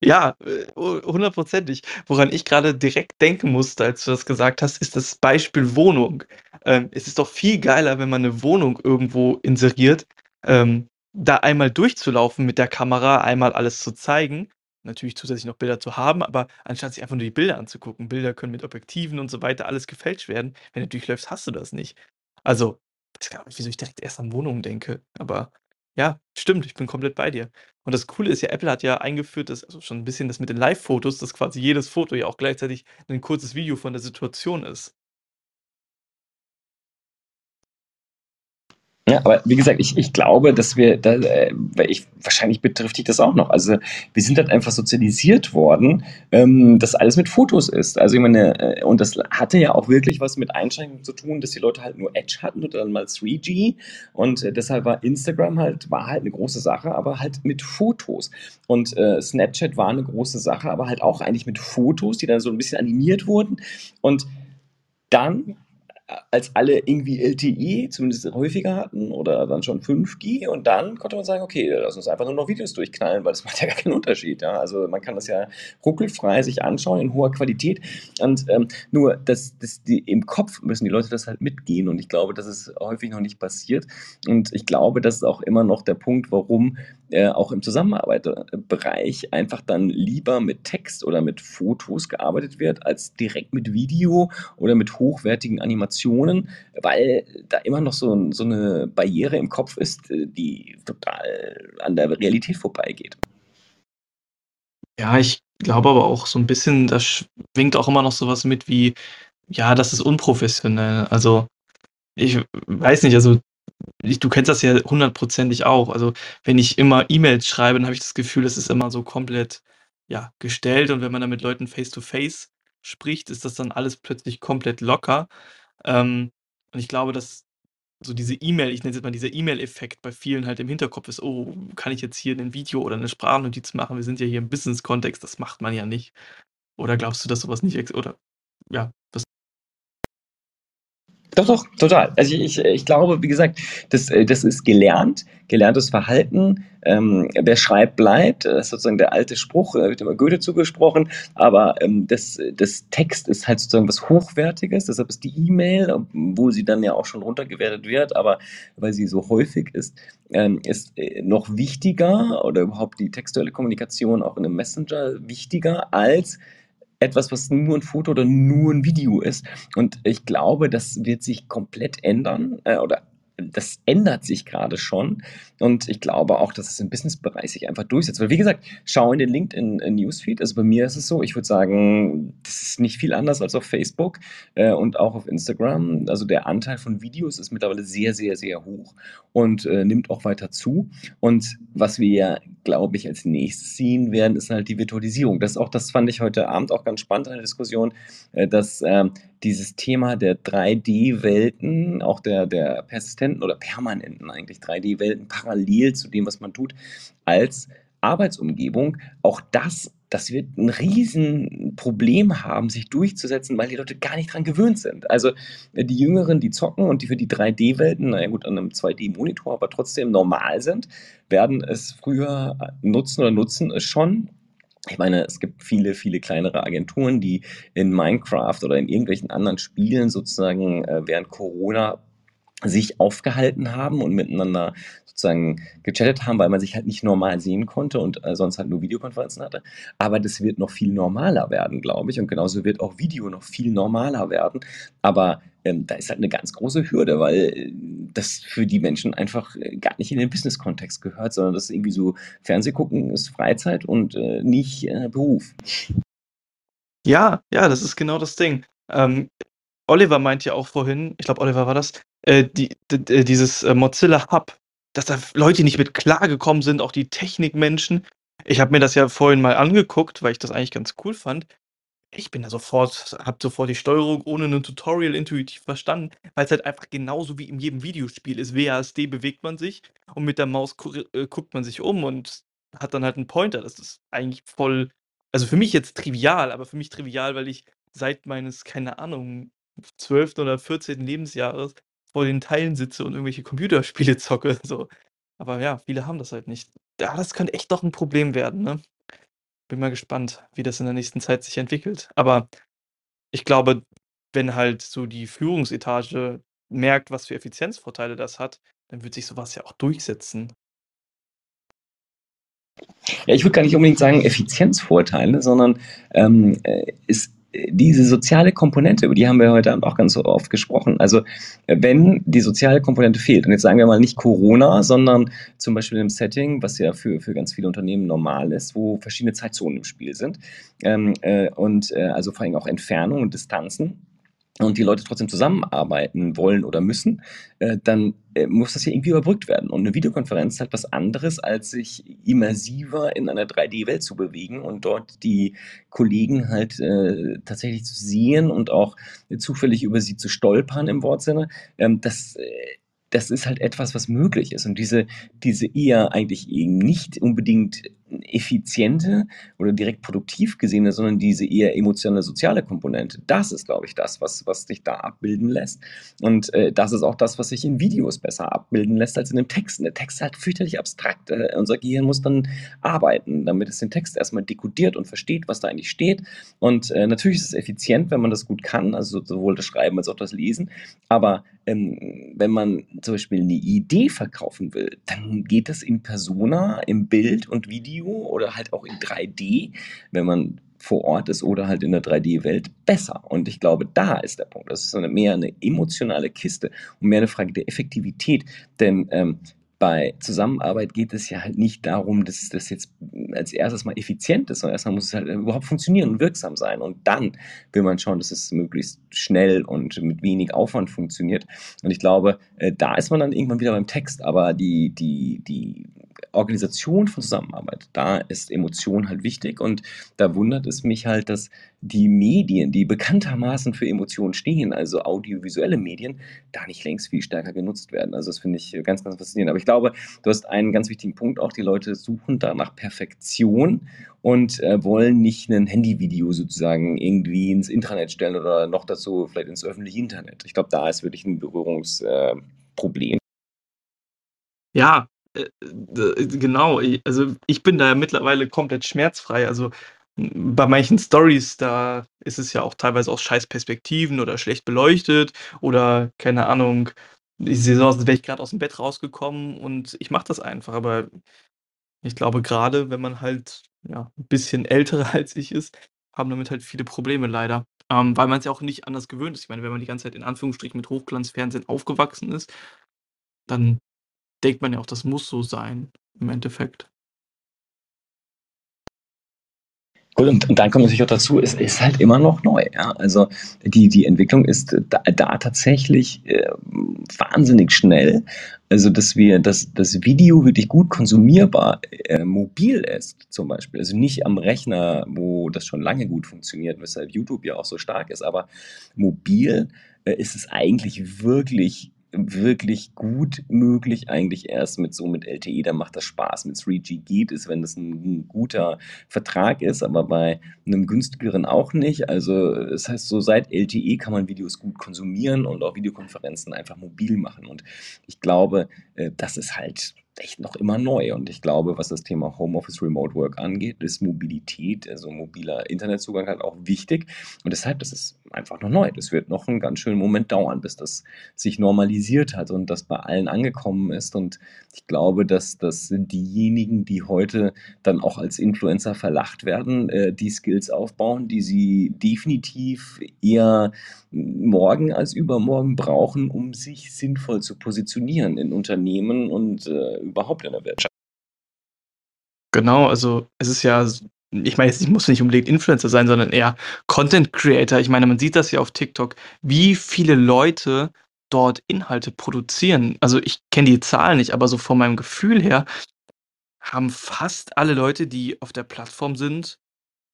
Ja, äh, hundertprozentig. Woran ich gerade direkt denken musste, als du das gesagt hast, ist das Beispiel Wohnung. Ähm, es ist doch viel geiler, wenn man eine Wohnung irgendwo inseriert, ähm, da einmal durchzulaufen mit der Kamera, einmal alles zu zeigen, natürlich zusätzlich noch Bilder zu haben, aber anstatt sich einfach nur die Bilder anzugucken, Bilder können mit Objektiven und so weiter alles gefälscht werden. Wenn du durchläufst, hast du das nicht. Also, ich weiß gar nicht, wieso ich direkt erst an Wohnungen denke, aber ja, stimmt, ich bin komplett bei dir. Und das Coole ist ja, Apple hat ja eingeführt, dass also schon ein bisschen das mit den Live-Fotos, dass quasi jedes Foto ja auch gleichzeitig ein kurzes Video von der Situation ist. Ja, aber wie gesagt, ich, ich glaube, dass wir, da, äh, ich, wahrscheinlich betrifft dich das auch noch. Also wir sind halt einfach sozialisiert worden, ähm, dass alles mit Fotos ist. Also ich meine, äh, und das hatte ja auch wirklich was mit Einschränkungen zu tun, dass die Leute halt nur Edge hatten oder dann mal 3G. Und äh, deshalb war Instagram halt, war halt eine große Sache, aber halt mit Fotos. Und äh, Snapchat war eine große Sache, aber halt auch eigentlich mit Fotos, die dann so ein bisschen animiert wurden. Und dann als alle irgendwie LTE zumindest häufiger hatten oder dann schon 5G und dann konnte man sagen, okay, lass uns einfach nur noch Videos durchknallen, weil das macht ja gar keinen Unterschied. Ja? Also man kann das ja ruckelfrei sich anschauen in hoher Qualität und ähm, nur das, das, die, im Kopf müssen die Leute das halt mitgehen und ich glaube, das ist häufig noch nicht passiert und ich glaube, das ist auch immer noch der Punkt, warum äh, auch im Zusammenarbeitsbereich einfach dann lieber mit Text oder mit Fotos gearbeitet wird, als direkt mit Video oder mit hochwertigen Animationen, weil da immer noch so, so eine Barriere im Kopf ist, äh, die total an der Realität vorbeigeht. Ja, ich glaube aber auch so ein bisschen, da schwingt auch immer noch so was mit wie, ja, das ist unprofessionell. Also, ich weiß nicht, also du kennst das ja hundertprozentig auch. Also, wenn ich immer E-Mails schreibe, dann habe ich das Gefühl, es ist immer so komplett, ja, gestellt und wenn man dann mit Leuten face to face spricht, ist das dann alles plötzlich komplett locker. Ähm, und ich glaube, dass so diese E-Mail, ich nenne es jetzt mal dieser E-Mail-Effekt bei vielen halt im Hinterkopf ist, oh, kann ich jetzt hier ein Video oder eine Sprachnotiz machen? Wir sind ja hier im Business-Kontext, das macht man ja nicht. Oder glaubst du, dass sowas nicht, oder ja, was doch, doch, total. Also ich, ich glaube, wie gesagt, das, äh, das ist gelernt, gelerntes Verhalten. Ähm, wer schreibt, bleibt. Das ist sozusagen der alte Spruch, da wird immer Goethe zugesprochen. Aber ähm, das, das Text ist halt sozusagen was Hochwertiges. Deshalb ist die E-Mail, wo sie dann ja auch schon runtergewertet wird, aber weil sie so häufig ist, ähm, ist äh, noch wichtiger oder überhaupt die textuelle Kommunikation auch in einem Messenger wichtiger als etwas, was nur ein Foto oder nur ein Video ist. Und ich glaube, das wird sich komplett ändern äh, oder das ändert sich gerade schon. Und ich glaube auch, dass es im Businessbereich sich einfach durchsetzt. Weil, wie gesagt, schau in den LinkedIn-Newsfeed. Also bei mir ist es so, ich würde sagen, das ist nicht viel anders als auf Facebook äh, und auch auf Instagram. Also der Anteil von Videos ist mittlerweile sehr, sehr, sehr hoch und äh, nimmt auch weiter zu. Und was wir ja, glaube ich, als nächstes sehen werden, ist halt die Virtualisierung. Das auch, das fand ich heute Abend auch ganz spannend in der Diskussion, äh, dass ähm, dieses Thema der 3D-Welten, auch der, der persistenten oder permanenten eigentlich 3D-Welten parallel zu dem, was man tut, als Arbeitsumgebung, auch das, das wird ein Riesenproblem haben, sich durchzusetzen, weil die Leute gar nicht dran gewöhnt sind. Also die Jüngeren, die zocken und die für die 3D-Welten, naja gut, an einem 2D-Monitor, aber trotzdem normal sind, werden es früher nutzen oder nutzen es schon ich meine, es gibt viele, viele kleinere Agenturen, die in Minecraft oder in irgendwelchen anderen Spielen sozusagen äh, während Corona sich aufgehalten haben und miteinander sozusagen gechattet haben, weil man sich halt nicht normal sehen konnte und äh, sonst halt nur Videokonferenzen hatte. Aber das wird noch viel normaler werden, glaube ich. Und genauso wird auch Video noch viel normaler werden. Aber ähm, da ist halt eine ganz große Hürde, weil äh, das für die Menschen einfach äh, gar nicht in den Business-Kontext gehört, sondern das ist irgendwie so, Fernsehgucken ist Freizeit und äh, nicht äh, Beruf. Ja, ja, das ist genau das Ding. Ähm, Oliver meint ja auch vorhin, ich glaube, Oliver war das, äh, die, die, dieses äh, Mozilla Hub, dass da Leute nicht mit klargekommen sind, auch die Technikmenschen. Ich habe mir das ja vorhin mal angeguckt, weil ich das eigentlich ganz cool fand. Ich bin da sofort, habe sofort die Steuerung ohne ein Tutorial intuitiv verstanden, weil es halt einfach genauso wie in jedem Videospiel ist. WASD bewegt man sich und mit der Maus gu äh, guckt man sich um und hat dann halt einen Pointer. Das ist eigentlich voll, also für mich jetzt trivial, aber für mich trivial, weil ich seit meines, keine Ahnung, 12. oder 14. Lebensjahres vor den Teilen sitze und irgendwelche Computerspiele zocke, so. Aber ja, viele haben das halt nicht. Ja, das könnte echt doch ein Problem werden, ne? Bin mal gespannt, wie das in der nächsten Zeit sich entwickelt. Aber ich glaube, wenn halt so die Führungsetage merkt, was für Effizienzvorteile das hat, dann wird sich sowas ja auch durchsetzen. Ja, ich würde gar nicht unbedingt sagen Effizienzvorteile, sondern ähm, äh, es diese soziale Komponente, über die haben wir heute Abend auch ganz oft gesprochen. Also wenn die soziale Komponente fehlt, und jetzt sagen wir mal nicht Corona, sondern zum Beispiel im Setting, was ja für, für ganz viele Unternehmen normal ist, wo verschiedene Zeitzonen im Spiel sind ähm, äh, und äh, also vor allem auch Entfernung und Distanzen, und die Leute trotzdem zusammenarbeiten wollen oder müssen, äh, dann äh, muss das ja irgendwie überbrückt werden. Und eine Videokonferenz ist halt was anderes, als sich immersiver in einer 3D-Welt zu bewegen und dort die Kollegen halt äh, tatsächlich zu sehen und auch zufällig über sie zu stolpern im Wortsinne. Ähm, das äh, das ist halt etwas, was möglich ist. Und diese, diese eher eigentlich eben nicht unbedingt effiziente oder direkt produktiv gesehene, sondern diese eher emotionale, soziale Komponente. Das ist, glaube ich, das, was, was sich da abbilden lässt. Und äh, das ist auch das, was sich in Videos besser abbilden lässt als in dem Text. Der Text ist halt fürchterlich abstrakt. Äh, unser Gehirn muss dann arbeiten, damit es den Text erstmal dekodiert und versteht, was da eigentlich steht. Und äh, natürlich ist es effizient, wenn man das gut kann, also sowohl das Schreiben als auch das Lesen. Aber ähm, wenn man zum Beispiel eine Idee verkaufen will, dann geht das in Persona, im Bild und Video oder halt auch in 3D, wenn man vor Ort ist oder halt in der 3D-Welt besser. Und ich glaube, da ist der Punkt. Das ist eine, mehr eine emotionale Kiste und mehr eine Frage der Effektivität. Denn ähm, bei Zusammenarbeit geht es ja halt nicht darum, dass das jetzt als erstes mal effizient ist, sondern erstmal muss es halt überhaupt funktionieren und wirksam sein. Und dann will man schauen, dass es möglichst schnell und mit wenig Aufwand funktioniert. Und ich glaube, äh, da ist man dann irgendwann wieder beim Text, aber die, die, die Organisation von Zusammenarbeit, da ist Emotion halt wichtig und da wundert es mich halt, dass die Medien, die bekanntermaßen für Emotionen stehen, also audiovisuelle Medien, da nicht längst viel stärker genutzt werden. Also das finde ich ganz, ganz faszinierend. Aber ich glaube, du hast einen ganz wichtigen Punkt auch, die Leute suchen da nach Perfektion und äh, wollen nicht ein Handyvideo sozusagen irgendwie ins Intranet stellen oder noch dazu vielleicht ins öffentliche Internet. Ich glaube, da ist wirklich ein Berührungsproblem. Äh, ja, genau, also ich bin da ja mittlerweile komplett schmerzfrei. Also bei manchen Stories, da ist es ja auch teilweise aus scheiß Perspektiven oder schlecht beleuchtet oder keine Ahnung, ich sehe so aus, als wäre ich gerade aus dem Bett rausgekommen und ich mache das einfach. Aber ich glaube, gerade wenn man halt ja, ein bisschen älter als ich ist, haben damit halt viele Probleme leider. Ähm, weil man es ja auch nicht anders gewöhnt ist. Ich meine, wenn man die ganze Zeit in Anführungsstrichen mit Hochglanzfernsehen aufgewachsen ist, dann denkt man ja auch, das muss so sein im Endeffekt. Gut, und, dann kommt natürlich auch dazu, es ist halt immer noch neu. Ja? Also die, die Entwicklung ist da, da tatsächlich äh, wahnsinnig schnell. Also, dass wir, dass das Video wirklich gut konsumierbar äh, mobil ist, zum Beispiel. Also nicht am Rechner, wo das schon lange gut funktioniert, weshalb YouTube ja auch so stark ist, aber mobil äh, ist es eigentlich wirklich wirklich gut möglich eigentlich erst mit so mit LTE, da macht das Spaß. Mit 3G geht es, wenn das ein guter Vertrag ist, aber bei einem günstigeren auch nicht. Also das heißt, so seit LTE kann man Videos gut konsumieren und auch Videokonferenzen einfach mobil machen. Und ich glaube, äh, das ist halt echt noch immer neu. Und ich glaube, was das Thema Homeoffice Remote Work angeht, ist Mobilität, also mobiler Internetzugang halt auch wichtig. Und deshalb, das ist einfach noch neu. Das wird noch einen ganz schönen Moment dauern, bis das sich normalisiert hat und das bei allen angekommen ist. Und ich glaube, dass, dass diejenigen, die heute dann auch als Influencer verlacht werden, äh, die Skills aufbauen, die sie definitiv eher morgen als übermorgen brauchen, um sich sinnvoll zu positionieren in Unternehmen und äh, überhaupt in der Wirtschaft. Genau, also es ist ja, ich meine, ich muss nicht unbedingt Influencer sein, sondern eher Content Creator. Ich meine, man sieht das ja auf TikTok, wie viele Leute dort Inhalte produzieren. Also ich kenne die Zahlen nicht, aber so von meinem Gefühl her haben fast alle Leute, die auf der Plattform sind,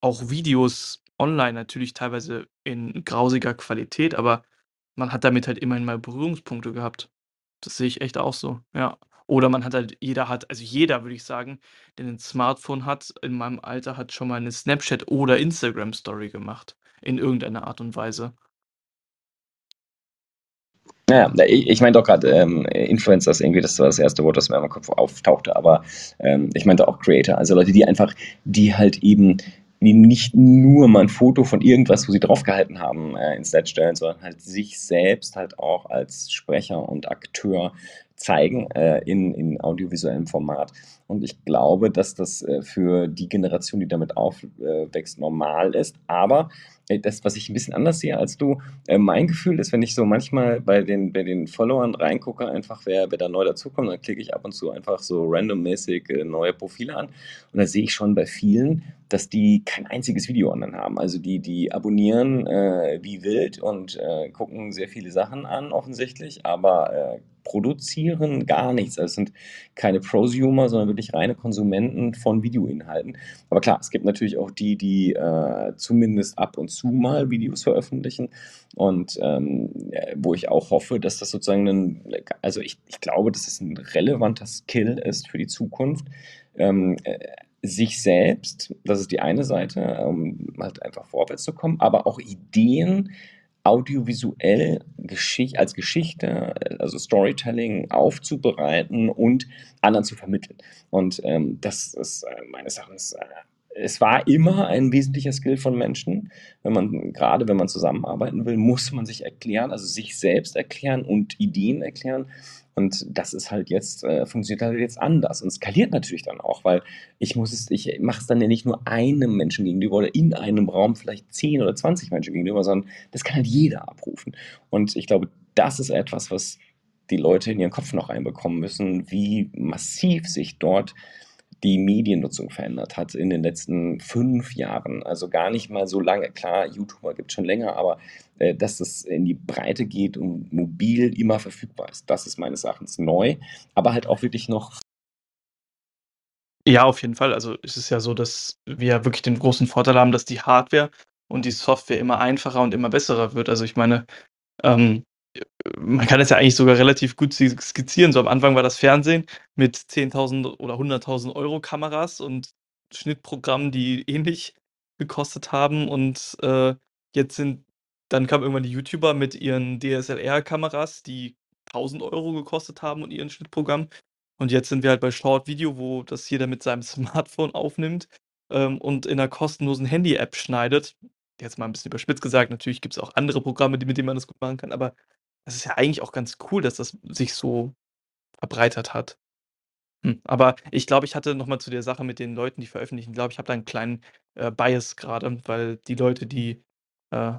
auch Videos online, natürlich teilweise in grausiger Qualität, aber man hat damit halt immerhin mal Berührungspunkte gehabt. Das sehe ich echt auch so, ja. Oder man hat halt jeder hat also jeder, würde ich sagen, der ein Smartphone hat, in meinem Alter, hat schon mal eine Snapchat oder Instagram-Story gemacht, in irgendeiner Art und Weise. Ja, ich, ich meinte auch gerade ähm, Influencers irgendwie, das war das erste Wort, das mir meinem Kopf auftauchte, aber ähm, ich meinte auch Creator, also Leute, die einfach, die halt eben nicht nur mal ein Foto von irgendwas, wo sie draufgehalten haben, äh, ins Netz stellen, sondern halt sich selbst halt auch als Sprecher und Akteur zeigen äh, in, in audiovisuellem Format. Und ich glaube, dass das äh, für die Generation, die damit aufwächst, normal ist. Aber äh, das, was ich ein bisschen anders sehe als du, äh, mein Gefühl ist, wenn ich so manchmal bei den, bei den Followern reingucke, einfach wer, wer da neu dazukommt, dann klicke ich ab und zu einfach so randommäßig äh, neue Profile an. Und da sehe ich schon bei vielen, dass die kein einziges Video online haben. Also die, die abonnieren äh, wie wild und äh, gucken sehr viele Sachen an, offensichtlich, aber äh, produzieren gar nichts. Also es sind keine Prosumer, sondern wirklich reine Konsumenten von Videoinhalten. Aber klar, es gibt natürlich auch die, die äh, zumindest ab und zu mal Videos veröffentlichen und ähm, wo ich auch hoffe, dass das sozusagen ein, also ich, ich glaube, dass es ein relevanter Skill ist für die Zukunft. Ähm, äh, sich selbst, das ist die eine Seite, um halt einfach vorwärts zu kommen, aber auch Ideen audiovisuell Geschicht als Geschichte, also Storytelling aufzubereiten und anderen zu vermitteln. Und ähm, das ist äh, meines Erachtens äh, es war immer ein wesentlicher Skill von Menschen. Wenn man, gerade wenn man zusammenarbeiten will, muss man sich erklären, also sich selbst erklären und Ideen erklären. Und das ist halt jetzt, äh, funktioniert halt jetzt anders und skaliert natürlich dann auch, weil ich muss es, ich mache es dann ja nicht nur einem Menschen gegenüber oder in einem Raum vielleicht 10 oder 20 Menschen gegenüber, sondern das kann halt jeder abrufen. Und ich glaube, das ist etwas, was die Leute in ihren Kopf noch reinbekommen müssen, wie massiv sich dort die Mediennutzung verändert hat in den letzten fünf Jahren. Also gar nicht mal so lange. Klar, YouTuber gibt es schon länger, aber äh, dass es in die Breite geht und mobil immer verfügbar ist, das ist meines Erachtens neu, aber halt auch wirklich noch. Ja, auf jeden Fall. Also es ist ja so, dass wir wirklich den großen Vorteil haben, dass die Hardware und die Software immer einfacher und immer besserer wird. Also ich meine, ähm, man kann es ja eigentlich sogar relativ gut skizzieren. So am Anfang war das Fernsehen mit 10.000 oder 100.000 Euro Kameras und Schnittprogrammen, die ähnlich gekostet haben. Und äh, jetzt sind, dann kamen irgendwann die YouTuber mit ihren DSLR-Kameras, die 1000 Euro gekostet haben und ihren Schnittprogramm. Und jetzt sind wir halt bei Short Video, wo das jeder mit seinem Smartphone aufnimmt ähm, und in einer kostenlosen Handy-App schneidet. Jetzt mal ein bisschen überspitzt gesagt, natürlich gibt es auch andere Programme, mit denen man das gut machen kann, aber das ist ja eigentlich auch ganz cool, dass das sich so verbreitert hat. Hm, aber ich glaube, ich hatte noch mal zu der Sache mit den Leuten, die veröffentlichen, glaube ich, habe da einen kleinen, äh, Bias gerade, weil die Leute, die, äh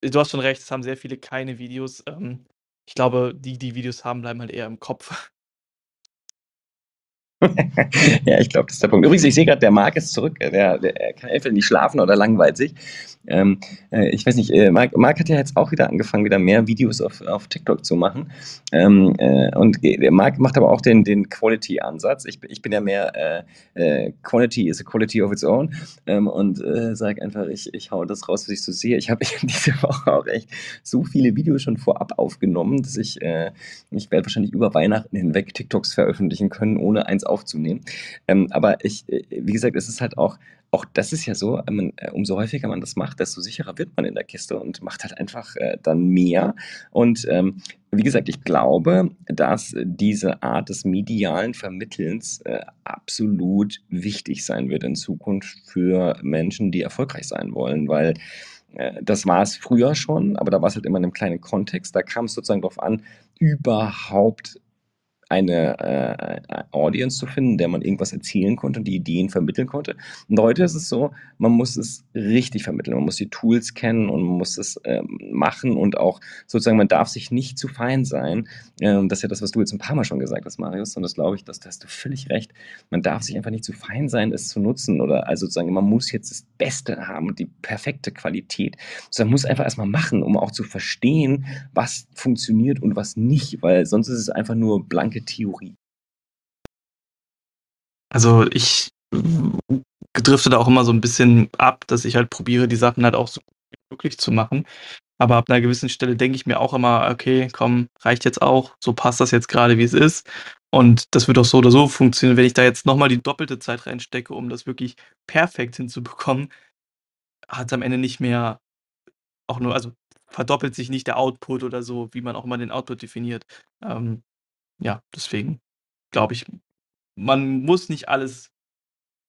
du hast schon recht, es haben sehr viele keine Videos. Ähm, ich glaube, die, die Videos haben, bleiben halt eher im Kopf. ja, ich glaube, das ist der Punkt. Übrigens, ich sehe gerade, der Marc ist zurück. Der, der kann entweder nicht schlafen oder langweilt sich. Ähm, äh, ich weiß nicht, äh, Marc, Marc, hat ja jetzt auch wieder angefangen, wieder mehr Videos auf, auf TikTok zu machen. Ähm, äh, und Marc macht aber auch den, den Quality-Ansatz. Ich, ich bin ja mehr äh, äh, Quality is a quality of its own ähm, und äh, sage einfach, ich, ich hau das raus, was ich so sehe. Ich habe diese Woche auch echt so viele Videos schon vorab aufgenommen, dass ich, ich werde wahrscheinlich über Weihnachten hinweg TikToks veröffentlichen können, ohne eins aufzunehmen. Ähm, aber ich, wie gesagt, es ist halt auch auch das ist ja so, äh, man, äh, umso häufiger man das macht, desto sicherer wird man in der Kiste und macht halt einfach äh, dann mehr. Und ähm, wie gesagt, ich glaube, dass diese Art des medialen Vermittelns äh, absolut wichtig sein wird in Zukunft für Menschen, die erfolgreich sein wollen, weil äh, das war es früher schon, aber da war es halt immer in einem kleinen Kontext. Da kam es sozusagen darauf an, überhaupt eine äh, Audience zu finden, der man irgendwas erzählen konnte und die Ideen vermitteln konnte. Und heute ist es so, man muss es richtig vermitteln. Man muss die Tools kennen und man muss es ähm, machen und auch sozusagen, man darf sich nicht zu fein sein. Ähm, das ist ja das, was du jetzt ein paar Mal schon gesagt hast, Marius. Und das glaube ich, dass, da hast du völlig recht. Man darf sich einfach nicht zu fein sein, es zu nutzen oder also sozusagen, man muss jetzt das Beste haben und die perfekte Qualität. Sondern man muss einfach erstmal machen, um auch zu verstehen, was funktioniert und was nicht, weil sonst ist es einfach nur blanke Theorie? Also ich drifte da auch immer so ein bisschen ab, dass ich halt probiere, die Sachen halt auch so gut wie möglich zu machen. Aber ab einer gewissen Stelle denke ich mir auch immer, okay, komm, reicht jetzt auch, so passt das jetzt gerade, wie es ist. Und das wird auch so oder so funktionieren. Wenn ich da jetzt nochmal die doppelte Zeit reinstecke, um das wirklich perfekt hinzubekommen, hat es am Ende nicht mehr auch nur, also verdoppelt sich nicht der Output oder so, wie man auch immer den Output definiert. Ähm, ja, deswegen glaube ich, man muss nicht alles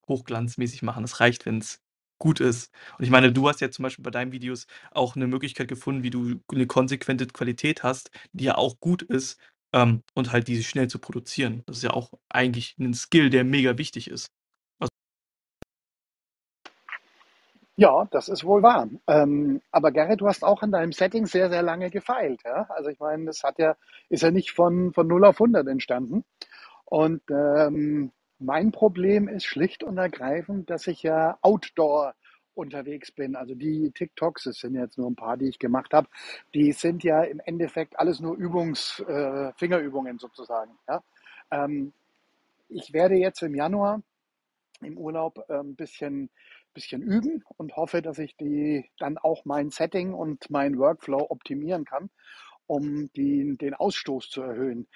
hochglanzmäßig machen. Es reicht, wenn es gut ist. Und ich meine, du hast ja zum Beispiel bei deinen Videos auch eine Möglichkeit gefunden, wie du eine konsequente Qualität hast, die ja auch gut ist, ähm, und halt diese schnell zu produzieren. Das ist ja auch eigentlich ein Skill, der mega wichtig ist. Ja, das ist wohl wahr. Ähm, aber Gerrit, du hast auch in deinem Setting sehr, sehr lange gefeilt. Ja? Also ich meine, das hat ja, ist ja nicht von, von 0 auf 100 entstanden. Und ähm, mein Problem ist schlicht und ergreifend, dass ich ja outdoor unterwegs bin. Also die TikToks, es sind jetzt nur ein paar, die ich gemacht habe, die sind ja im Endeffekt alles nur Übungs, äh, Fingerübungen sozusagen. Ja? Ähm, ich werde jetzt im Januar im Urlaub ein bisschen bisschen üben und hoffe, dass ich die dann auch mein Setting und mein Workflow optimieren kann, um die, den Ausstoß zu erhöhen.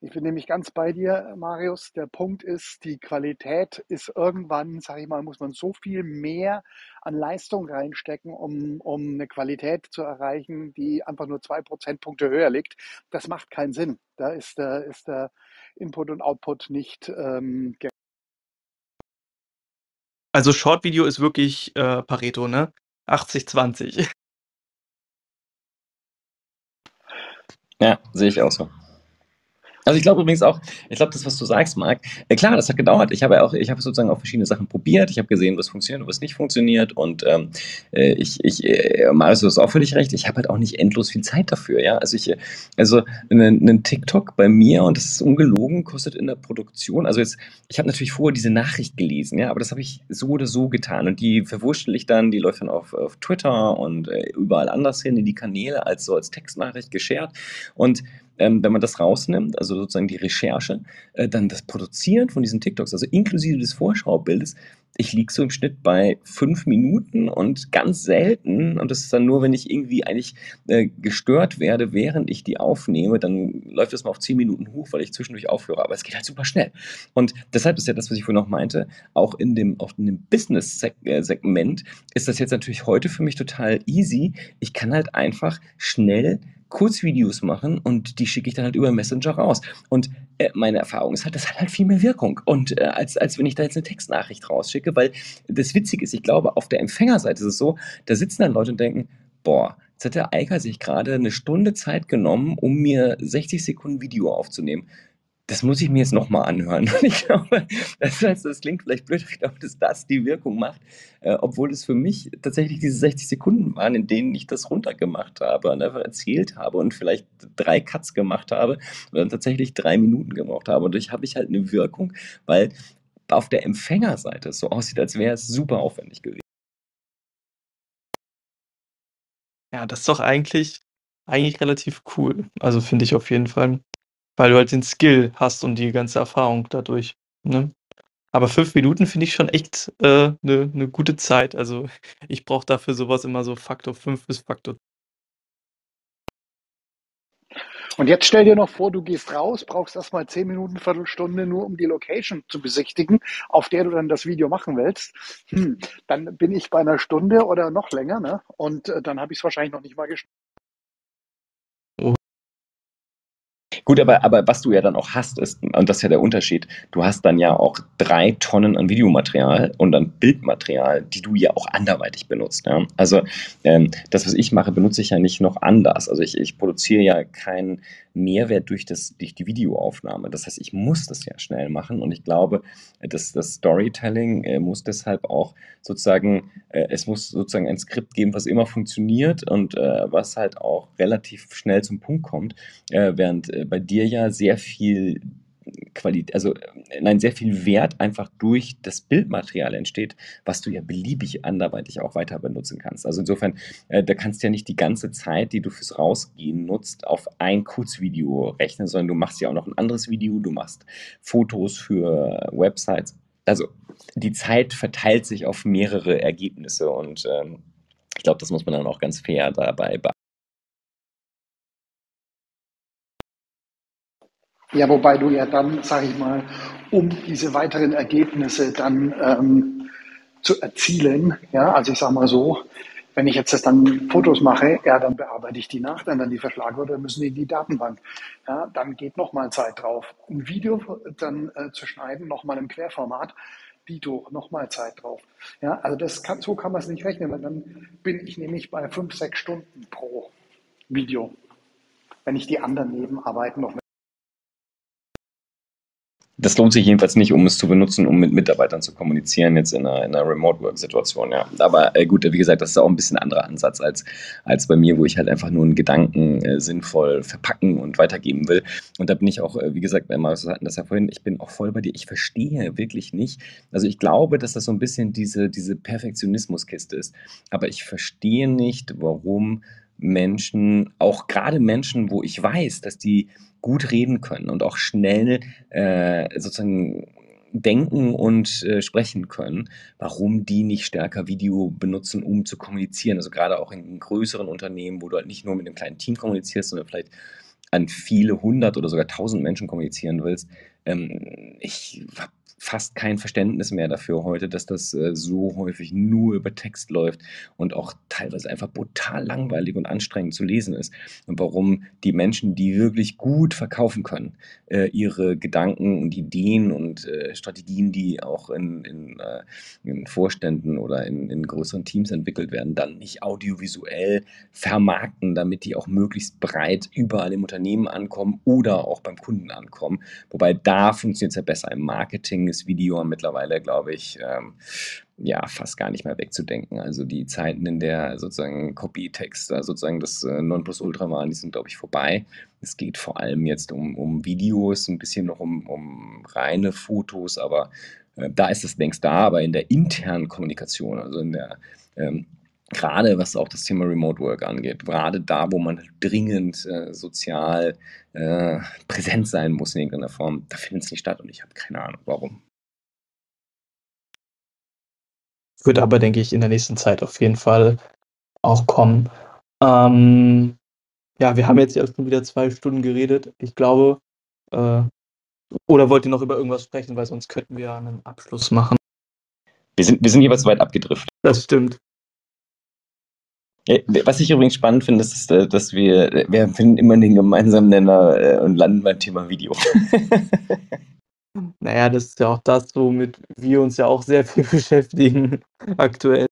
Ich bin nämlich ganz bei dir, Marius. Der Punkt ist, die Qualität ist irgendwann, sage ich mal, muss man so viel mehr an Leistung reinstecken, um, um eine Qualität zu erreichen, die einfach nur zwei Prozentpunkte höher liegt. Das macht keinen Sinn. Da ist der, ist der Input und Output nicht ähm, Also Short-Video ist wirklich äh, Pareto, ne? 80-20. Ja, sehe ich auch so. Also ich glaube übrigens auch, ich glaube, das, was du sagst, Marc, äh, klar, das hat gedauert. Ich habe ja auch, ich habe sozusagen auch verschiedene Sachen probiert. Ich habe gesehen, was funktioniert und was nicht funktioniert. Und ähm, äh, ich, ich, äh, Marius, du hast auch völlig recht, ich habe halt auch nicht endlos viel Zeit dafür, ja. Also ich, also ein TikTok bei mir, und das ist ungelogen, kostet in der Produktion, also jetzt, ich habe natürlich vorher diese Nachricht gelesen, ja, aber das habe ich so oder so getan. Und die verwurschtel ich dann, die läuft dann auf, auf Twitter und äh, überall anders hin in die Kanäle als so als Textnachricht geshared. Und ähm, wenn man das rausnimmt, also sozusagen die Recherche, äh, dann das Produzieren von diesen TikToks, also inklusive des Vorschaubildes, ich liege so im Schnitt bei fünf Minuten und ganz selten, und das ist dann nur, wenn ich irgendwie eigentlich äh, gestört werde, während ich die aufnehme, dann läuft das mal auf zehn Minuten hoch, weil ich zwischendurch aufhöre. Aber es geht halt super schnell. Und deshalb ist ja das, was ich vorhin noch meinte, auch in dem, auch in dem Business-Segment ist das jetzt natürlich heute für mich total easy. Ich kann halt einfach schnell Kurzvideos machen und die schicke ich dann halt über Messenger raus. Und äh, meine Erfahrung ist halt, das hat halt viel mehr Wirkung. Und äh, als, als wenn ich da jetzt eine Textnachricht rausschicke, weil das Witzige ist, ich glaube, auf der Empfängerseite ist es so, da sitzen dann Leute und denken, boah, jetzt hat der Eiker sich gerade eine Stunde Zeit genommen, um mir 60 Sekunden Video aufzunehmen das muss ich mir jetzt nochmal anhören. Und ich glaube, das, heißt, das klingt vielleicht blöd, aber ich glaube, dass das die Wirkung macht, äh, obwohl es für mich tatsächlich diese 60 Sekunden waren, in denen ich das runtergemacht habe und einfach erzählt habe und vielleicht drei Cuts gemacht habe und dann tatsächlich drei Minuten gebraucht habe. Und dadurch habe ich halt eine Wirkung, weil auf der Empfängerseite es so aussieht, als wäre es super aufwendig gewesen. Ja, das ist doch eigentlich, eigentlich relativ cool. Also finde ich auf jeden Fall. Weil du halt den Skill hast und die ganze Erfahrung dadurch, ne? Aber fünf Minuten finde ich schon echt, äh, 'ne 'ne gute Zeit. Also, ich brauche dafür sowas immer so Faktor 5 bis Faktor Und jetzt stell dir noch vor, du gehst raus, brauchst erst mal 10 Minuten, Viertelstunde nur, um die Location zu besichtigen, auf der du dann das Video machen willst. Hm, dann bin ich bei einer Stunde oder noch länger, ne? Und, äh, dann habe ich's wahrscheinlich noch nicht mal geschnitten. Gut, aber, aber was du ja dann auch hast, ist, und das ist ja der Unterschied, du hast dann ja auch drei Tonnen an Videomaterial und an Bildmaterial, die du ja auch anderweitig benutzt. Ja? Also ähm, das, was ich mache, benutze ich ja nicht noch anders. Also ich, ich produziere ja keinen Mehrwert durch, das, durch die Videoaufnahme. Das heißt, ich muss das ja schnell machen und ich glaube, dass das Storytelling äh, muss deshalb auch sozusagen, äh, es muss sozusagen ein Skript geben, was immer funktioniert und äh, was halt auch relativ schnell zum Punkt kommt, äh, während äh, bei dir ja sehr viel Qualität, also nein, sehr viel Wert einfach durch das Bildmaterial entsteht, was du ja beliebig anderweitig auch weiter benutzen kannst. Also insofern, äh, da kannst du ja nicht die ganze Zeit, die du fürs Rausgehen nutzt, auf ein Kurzvideo rechnen, sondern du machst ja auch noch ein anderes Video, du machst Fotos für Websites. Also die Zeit verteilt sich auf mehrere Ergebnisse und ähm, ich glaube, das muss man dann auch ganz fair dabei beachten. Ja, wobei du ja dann, sage ich mal, um diese weiteren Ergebnisse dann ähm, zu erzielen, ja, also ich sage mal so, wenn ich jetzt das dann Fotos mache, ja, dann bearbeite ich die nach, dann dann die Verschlagwörter müssen in die Datenbank. Ja, dann geht nochmal Zeit drauf. Ein Video dann äh, zu schneiden, nochmal im Querformat, Dito, nochmal Zeit drauf. Ja, also das kann, so kann man es nicht rechnen, weil dann bin ich nämlich bei fünf, sechs Stunden pro Video, wenn ich die anderen Nebenarbeiten noch das lohnt sich jedenfalls nicht, um es zu benutzen, um mit Mitarbeitern zu kommunizieren, jetzt in einer, in einer Remote-Work-Situation, ja. Aber äh, gut, wie gesagt, das ist auch ein bisschen anderer Ansatz als, als bei mir, wo ich halt einfach nur einen Gedanken äh, sinnvoll verpacken und weitergeben will. Und da bin ich auch, äh, wie gesagt, wir hatten das ja vorhin, ich bin auch voll bei dir. Ich verstehe wirklich nicht. Also ich glaube, dass das so ein bisschen diese, diese Perfektionismuskiste ist. Aber ich verstehe nicht, warum Menschen, auch gerade Menschen, wo ich weiß, dass die gut reden können und auch schnell äh, sozusagen denken und äh, sprechen können, warum die nicht stärker Video benutzen, um zu kommunizieren. Also gerade auch in größeren Unternehmen, wo du halt nicht nur mit einem kleinen Team kommunizierst, sondern vielleicht an viele hundert oder sogar tausend Menschen kommunizieren willst. Ähm, ich habe fast kein Verständnis mehr dafür heute, dass das äh, so häufig nur über Text läuft und auch teilweise einfach brutal langweilig und anstrengend zu lesen ist. Und warum die Menschen, die wirklich gut verkaufen können, äh, ihre Gedanken und Ideen und äh, Strategien, die auch in, in, äh, in Vorständen oder in, in, größeren Teams entwickelt werden, dann nicht audiovisuell vermarkten, damit die auch möglichst breit überall im Unternehmen ankommen oder auch beim Kunden ankommen. Wobei da funktioniert es ja besser im Marketing ist Video mittlerweile, glaube ich, ähm, ja, fast gar nicht mehr wegzudenken. Also die Zeiten, in der sozusagen Copy-Text sozusagen das äh, Nonplusultra waren, die sind, glaube ich, vorbei. Es geht vor allem jetzt um, um Videos, ein bisschen noch um, um reine Fotos, aber äh, da ist es längst da, aber in der internen Kommunikation, also in der ähm, gerade was auch das Thema Remote Work angeht, gerade da, wo man dringend äh, sozial äh, präsent sein muss in irgendeiner Form, da findet es nicht statt und ich habe keine Ahnung, warum. Wird aber, denke ich, in der nächsten Zeit auf jeden Fall auch kommen. Ähm, ja, wir haben jetzt ja schon wieder zwei Stunden geredet. Ich glaube, äh, oder wollt ihr noch über irgendwas sprechen, weil sonst könnten wir einen Abschluss machen. Wir sind, wir sind jeweils weit abgedriftet. Das stimmt. Was ich übrigens spannend finde, ist, äh, dass wir, wir finden immer den gemeinsamen Nenner äh, und landen beim Thema Video. naja, das ist ja auch das, womit wir uns ja auch sehr viel beschäftigen aktuell.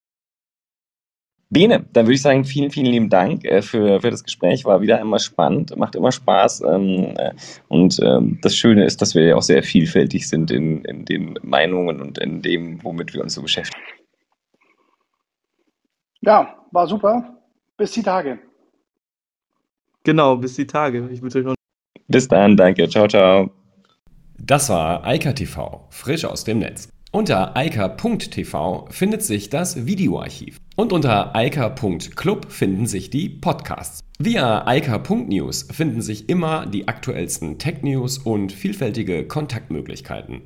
Bene, dann würde ich sagen, vielen, vielen lieben Dank äh, für, für das Gespräch. War wieder immer spannend, macht immer Spaß. Ähm, und ähm, das Schöne ist, dass wir ja auch sehr vielfältig sind in, in den Meinungen und in dem, womit wir uns so beschäftigen. Ja, war super. Bis die Tage. Genau, bis die Tage. Ich wünsche euch noch. Bis dann, danke. Ciao, ciao. Das war Eika TV, frisch aus dem Netz. Unter eika.tv findet sich das Videoarchiv. Und unter eika.club finden sich die Podcasts. Via eika.news finden sich immer die aktuellsten Tech-News und vielfältige Kontaktmöglichkeiten.